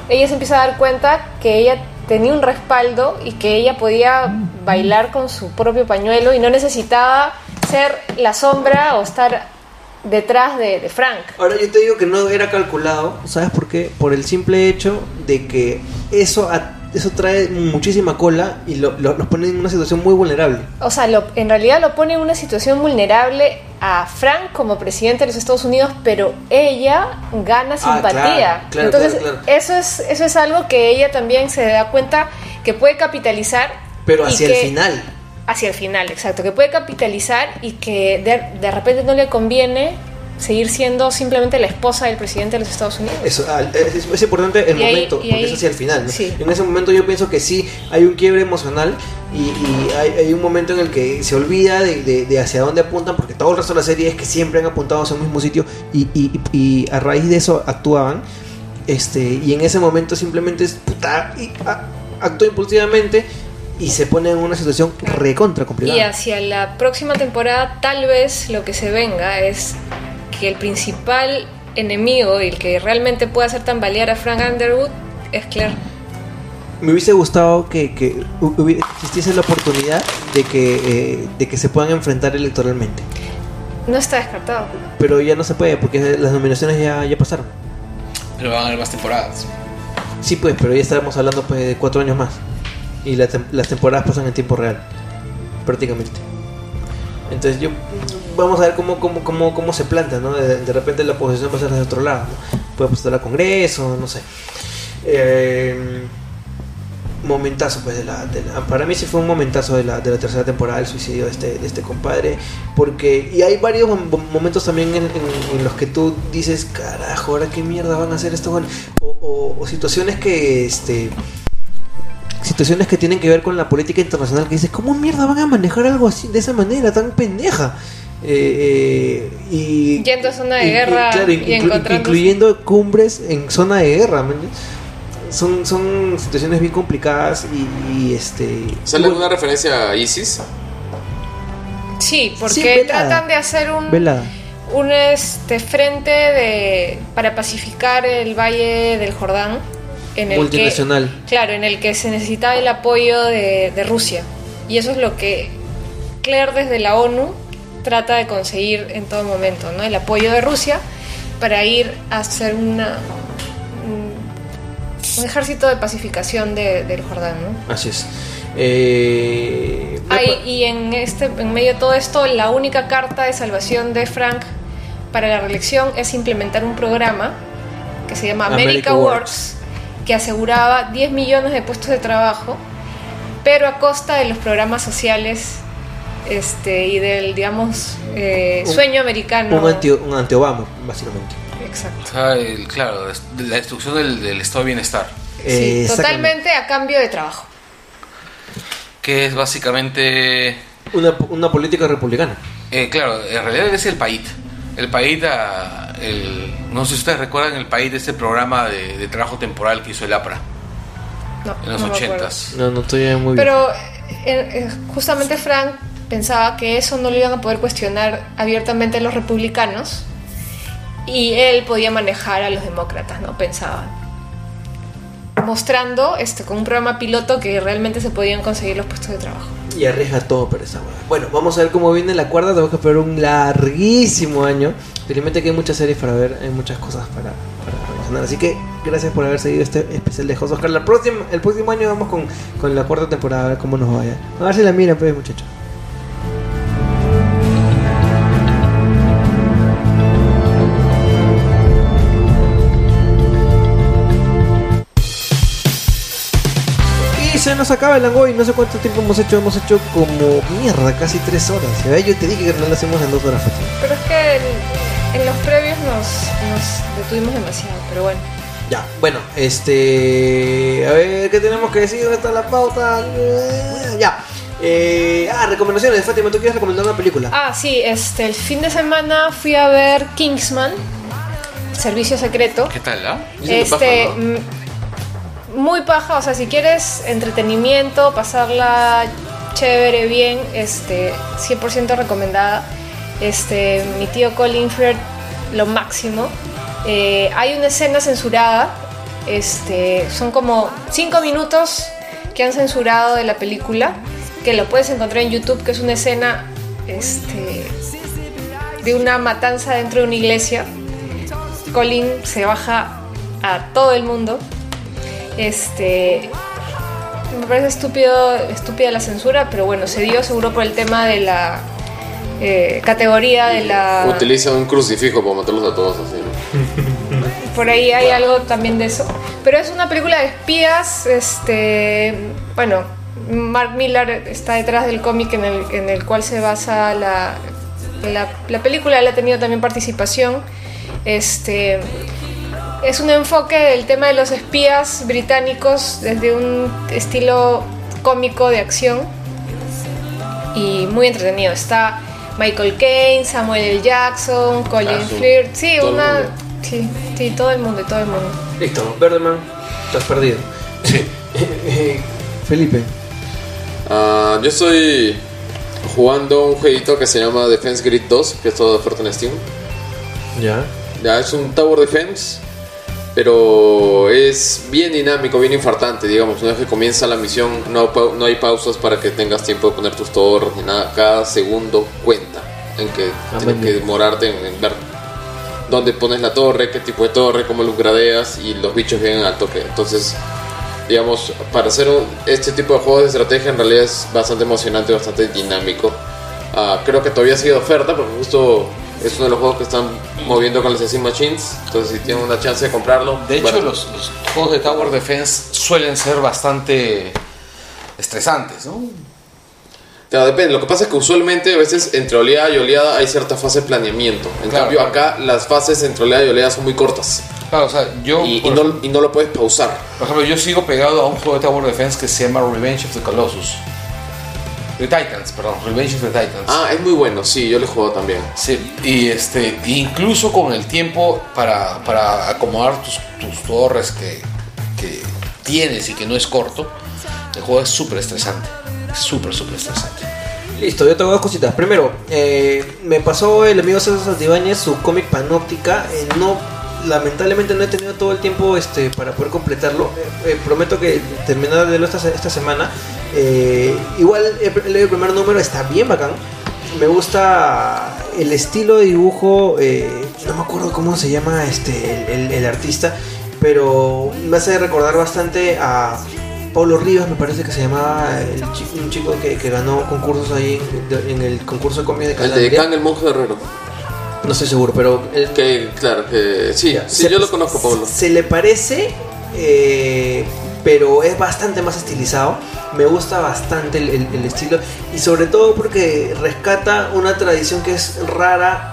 ella se empieza a dar cuenta que ella tenía un respaldo y que ella podía bailar con su propio pañuelo y no necesitaba ser la sombra o estar detrás de, de Frank. Ahora yo te digo que no era calculado, ¿sabes por qué? Por el simple hecho de que eso, a- eso trae muchísima cola y lo- lo- los pone en una situación muy vulnerable. O sea, lo- en realidad lo pone en una situación vulnerable a Frank como presidente de los Estados Unidos, pero ella gana simpatía. claro, claro, Entonces, claro, claro. Eso, es, eso es algo que ella también se da cuenta que puede capitalizar. Pero hacia el final. Hacia el final, exacto. Que puede capitalizar y que de, de repente no le conviene seguir siendo simplemente la esposa del presidente de los Estados Unidos. Eso, ah, es, es importante el Y momento, y porque ahí- es hacia el final. ¿no? sí. En ese momento yo pienso que sí hay un quiebre emocional y, y hay, hay un momento en el que se olvida de, de- de hacia dónde apuntan, porque todo el resto de la serie es que siempre han apuntado hacia un mismo sitio y, y- y a raíz de eso actuaban. Este, y en ese momento simplemente es puta, y, a- actúa impulsivamente y se pone en una situación recontra Y complicada. hacia la próxima temporada, tal vez lo que se venga es que el principal enemigo y el que realmente puede hacer tambalear a Frank Underwood es Claire. Me hubiese gustado que, que existiese la oportunidad de que, eh, de que se puedan enfrentar electoralmente. No está descartado. Pero ya no se puede porque las nominaciones ya, ya pasaron. Pero van a haber más temporadas. Sí, pues, pero ya estábamos hablando pues, de cuatro años más. Y la las temporadas pasan en tiempo real, prácticamente. Entonces yo vamos a ver cómo, cómo, cómo, cómo se planta, ¿no? De, repente la oposición va a ser de otro lado, ¿no? Puede pasar al Congreso, no sé. Eh, momentazo, pues, de la, Para mí sí fue un momentazo de la, de la tercera temporada, el suicidio de este, de este compadre. Porque... Y hay varios mom- momentos también en, en- los que tú dices, carajo, ¿ahora qué mierda van a hacer estos güeyes?". o, o, o situaciones que, este... Situaciones que tienen que ver con la política internacional que dices, ¿cómo mierda van a manejar algo así, de esa manera, tan pendeja? Eh, eh, y Yendo a zona de y- y- guerra claro, y inclu- encontrándose- incluyendo cumbres en zona de guerra son son situaciones bien complicadas y, y, este ¿Sale bueno, alguna referencia a ISIS? Sí, Sí, porque velada. tratan de hacer un, velada un este, frente de, para pacificar el Valle del Jordán. En el Multinacional. Que, claro, en el que se necesitaba el apoyo de, de Rusia. Y eso es lo que Claire desde la ONU trata de conseguir en todo momento, ¿no? El apoyo de Rusia para ir a hacer una un, ejército de pacificación de- del Jordán, ¿no? así es eh, Ah, y, en este, en medio de todo esto, la única carta de salvación de Frank para la reelección es implementar un programa que se llama America, America Works, que aseguraba 10 millones de puestos de trabajo, pero a costa de los programas sociales este, y del, digamos, eh, Un- sueño americano. un anti un anti Obama básicamente Exacto. O sea, el- claro, la destrucción del, del estado de bienestar. Eh, Sí, totalmente a cambio de trabajo. Que es básicamente. una, una política republicana eh, claro, en realidad es el país. El país, ah, el, no sé si ustedes recuerdan el país de este programa de, de trabajo temporal que hizo el APRA No, en los no ochentas. no no estoy muy bien Pero eh, eh, justamente Frank pensaba que eso no lo iban a poder cuestionar abiertamente los republicanos y él podía manejar a los demócratas, ¿no? Pensaba. Mostrando este, con un programa piloto que realmente se podían conseguir los puestos de trabajo. Y arriesga todo por esa hueá. Bueno, vamos a ver cómo viene la cuarta. Tenemos que esperar un larguísimo año. Felizmente que hay muchas series para ver, hay muchas cosas para, para relacionar. Así que gracias por haber seguido este especial de José Oscar. La próxima, el próximo año vamos con, con la cuarta temporada, a ver cómo nos vaya. A ver si la miran, pues, muchachos. Se nos acaba el Langoy. No sé cuánto tiempo hemos hecho. Hemos hecho como mierda, casi tres horas. ¿ya? Yo te dije que no lo hacemos en dos horas, Fátima. Pero es que en, en los previos nos, nos detuvimos demasiado, pero bueno. Ya, bueno, este. A ver, ¿qué tenemos que decir? ¿Dónde está la pauta? Eh, Ya. Eh, ah, recomendaciones. Fátima, ¿tú quieres recomendar una película? Ah, sí, este, el fin de semana fui a ver Kingsman, Servicio Secreto. ¿Qué tal, ah? Este, paja, ¿no? Muy paja, o sea, si quieres entretenimiento, pasarla chévere, bien, este, 100% recomendada. Este, mi tío Colin Firth, lo máximo. Eh, hay una escena censurada, este, son como 5 minutos que han censurado de la película, que lo puedes encontrar en YouTube, que es una escena, este, de una matanza dentro de una iglesia. Colin se baja a todo el mundo. Este. Me parece estúpido, estúpida la censura, pero bueno, se dio seguro por el tema de la eh, categoría de la. Utiliza un crucifijo para matarlos a todos así. ¿no? Por ahí hay algo también de eso. Pero es una película de espías. Este. Bueno, Mark Millar está detrás del cómic en el, en el cual se basa la, la, la película. Él ha tenido también participación. Este. Es un enfoque del tema de los espías británicos desde un estilo cómico de acción y muy entretenido. Está Michael Caine, Samuel L. Jackson, Colin Ah, sí. Firth, sí, Todo el una, mundo. sí, sí, todo el mundo, todo el mundo. Listo, Verdeman, estás perdido. Sí. Felipe. Ah, yo estoy jugando un jueguito que se llama Defense Grid 2, que es todo de oferta en Steam. Ya. Ya es un Tower Defense, pero es bien dinámico, bien infartante, digamos. Una vez que comienza la misión, no, no hay pausas para que tengas tiempo de poner tus torres ni nada. Cada segundo cuenta en que tienes que demorarte en, en ver dónde pones la torre, qué tipo de torre, cómo los gradeas y los bichos vienen al toque. Entonces, digamos, para hacer un- este tipo de juegos de estrategia en realidad es bastante emocionante, bastante dinámico. Ah, creo que todavía sigue de oferta porque justo es uno de los juegos que están moviendo con las Steam Machines. Entonces, si tienen una chance de comprarlo, De hecho, bueno, los, los juegos de Tower Defense suelen ser bastante estresantes, ¿no? Claro, depende. Lo que pasa es que usualmente a veces entre oleada y oleada hay cierta fase de planeamiento. En Claro, cambio, claro. acá las fases entre oleada y oleada son muy cortas Claro, o sea, yo, y, no, y no lo puedes pausar. por ejemplo, yo sigo pegado a un juego de Tower Defense que se llama Revenge of the Colossus. The Titans, perdón, Revenge of the Titans. Ah, es muy bueno, sí, yo lo he jugado también. Sí, y este, incluso con el tiempo para, para acomodar tus, tus torres que, que tienes y que no es corto, el juego es súper estresante. Es súper, súper estresante. Listo, yo tengo dos cositas. Primero, eh, me pasó el amigo César Santibáñez su cómic Panóptica. eh, no, lamentablemente no he tenido todo el tiempo este, para poder completarlo. Eh, eh, prometo que terminaré de esta, esta semana. Eh, igual leído el primer número, está bien bacán. Me gusta el estilo de dibujo. eh, no me acuerdo cómo se llama este el, el- el artista, pero me hace recordar bastante a Pablo Rivas, me parece que se llamaba el un chico que, que ganó concursos ahí en, el concurso de cómics de El de. Kang, el monje guerrero. No estoy seguro, pero el- Que, claro, que sí, sí, se- yo lo conozco, Pablo. Se le parece, eh, pero es bastante más estilizado. Me gusta bastante el, el- el estilo y sobre todo porque rescata una tradición que es rara.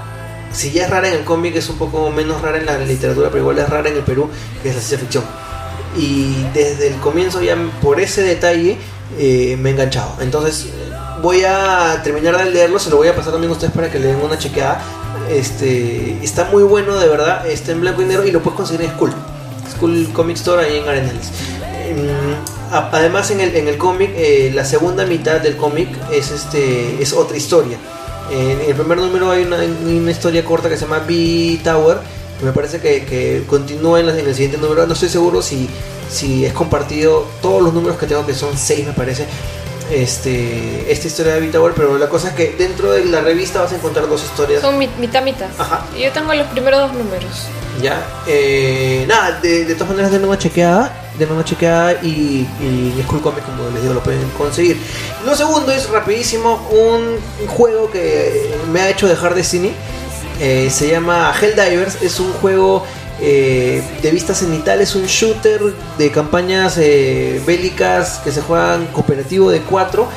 Si ya es rara en el cómic, es un poco menos rara en la literatura, pero igual es rara en el Perú, que es la ciencia ficción. Y desde el comienzo ya por ese detalle eh, me he enganchado. Entonces voy a terminar de leerlo, se lo voy a pasar también a ustedes para que le den una chequeada. Este, está muy bueno de verdad, está en blanco y negro y lo puedes conseguir en School. School Comic Store ahí en Arenales. Em, Además en el, en el cómic, eh, la segunda mitad del cómic es, este, es otra historia. En el primer número hay una, una historia corta que se llama B-Tower. que Me parece que, continúa en, la- en el siguiente número. No estoy seguro si, si es compartido todos los números que tengo, que son seis me parece. Este, esta historia de B-Tower, pero la cosa es que dentro de la revista vas a encontrar dos historias. Son mi- mitad mitad. Ajá. Yo tengo los primeros dos números. Ya, eh, nada, de, de todas maneras denle una chequeada, denle una chequeada y, y en School Comics, como les digo, lo pueden conseguir. Lo segundo es rapidísimo un juego que me ha hecho dejar Destiny. Eh, se llama Helldivers, es un juego eh, de vista cenital, es un shooter de campañas eh, bélicas que se juegan cooperativo de 4,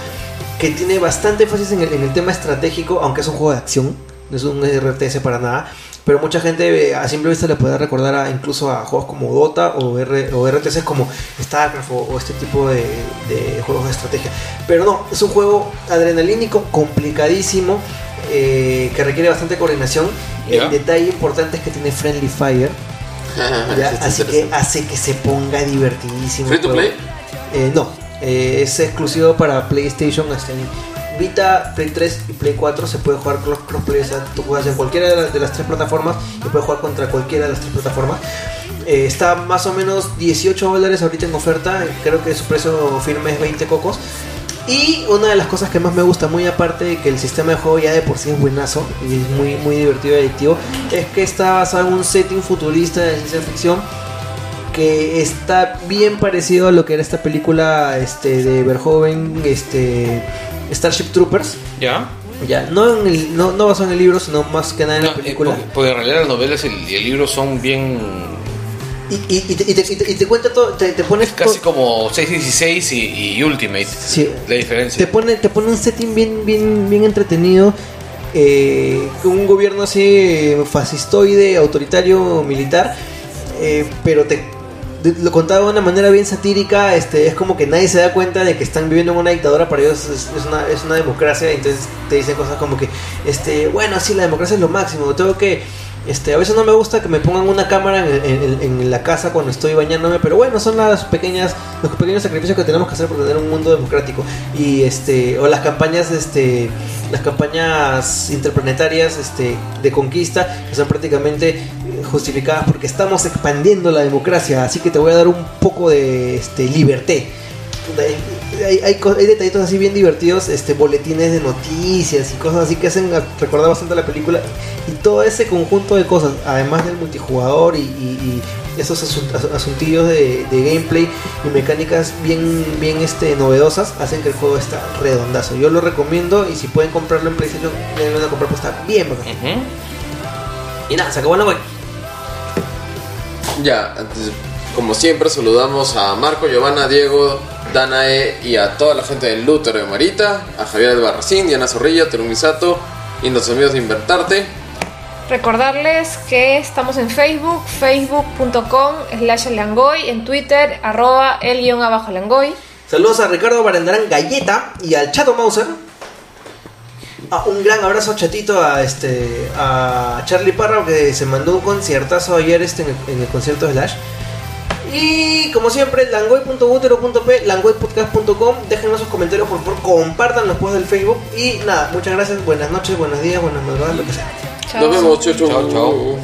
que tiene bastante énfasis en el, en tema estratégico, aunque es un juego de acción, no es un RTS para nada. Pero mucha gente eh, a simple vista le puede recordar a, incluso a juegos como Dota o, R, RTS como StarCraft o, o este tipo de, de juegos de estrategia. Pero no, es un juego adrenalínico, complicadísimo, eh, que requiere bastante coordinación. Ya. El detalle importante es que tiene Friendly Fire, ¿ya? Así que hace que se ponga divertidísimo. ¿Free to play? Eh, no, eh, es exclusivo para PlayStation. Hasta Vita, Play 3 y Play 4 se puede jugar cross- crossplay. O sea, tú juegas en cualquiera de las, de las tres plataformas y puedes jugar contra cualquiera de las tres plataformas. Eh, está más o menos 18 dólares ahorita en oferta. Creo que su precio firme es 20 cocos. Y una de las cosas que más me gusta, muy aparte de que el sistema de juego ya de por sí es buenazo y es muy, muy divertido y adictivo, es que está basado en un setting futurista de ciencia ficción que está bien parecido a lo que era esta película este, de Verhoeven, este, Starship Troopers. ¿Ya? Ya, no, en el- no, no basado en el libro, sino más que nada en No, la eh, película. porque, porque en realidad las novelas y el, y el libro son bien. Y, y- y te, y te- y te- cuenta todo, te, te pones casi to- como 616 y, y Ultimate. Sí. La diferencia. te pone, te pone un setting bien, bien, bien entretenido. eh, un gobierno así fascistoide, autoritario, militar. eh, pero te lo contaba de una manera bien satírica. Este, es como que nadie se da cuenta de que están viviendo en una dictadura. Para ellos es, una, es una democracia. Entonces te dicen cosas como que, este, bueno, sí, la democracia es lo máximo. Tengo que este, a veces no me gusta que me pongan una cámara en, en- en la casa cuando estoy bañándome, pero bueno, son las pequeñas, los pequeños sacrificios que tenemos que hacer por tener un mundo democrático. Y este, o las campañas, este, las campañas interplanetarias, este, de conquista, que son prácticamente justificadas porque estamos expandiendo la democracia, así que te voy a dar un poco de este liberté. Hay, hay, detallitos así bien divertidos, este boletines de noticias y cosas así que hacen recordar bastante la película. Y todo ese conjunto de cosas, además del multijugador y, esos asun- asu- asuntillos de, de gameplay y mecánicas bien, bien este, novedosas, hacen que el juego está redondazo. Yo lo recomiendo y si pueden comprarlo en PlayStation, deben a comprar, pues está bien bacán. Y nada, se acabó la web. Ya, como siempre, saludamos a Marco, Giovanna, Diego, Danae y a toda la gente del Lútero de Marita, a Javier Albarracín, Diana Zorrilla, Terumisato y nuestros amigos de Invertarte. Recordarles que estamos en Facebook, facebook.com slash langoy, en Twitter, arroba el guion abajo langoy. Saludos a Ricardo Barandarán Galleta y al Chato Mauser. Ah, un gran abrazo chatito a este a Charlie Parra que se mandó un conciertazo ayer este en el, concierto de Slash. Y como siempre, langoy.utero.p, langoypodcast.com, déjenos sus comentarios, por favor, compartan los posts del Facebook. Y nada, muchas gracias, buenas noches, buenos días, buenas madrugadas, lo que sea. Nos vemos, chau, chau. chau,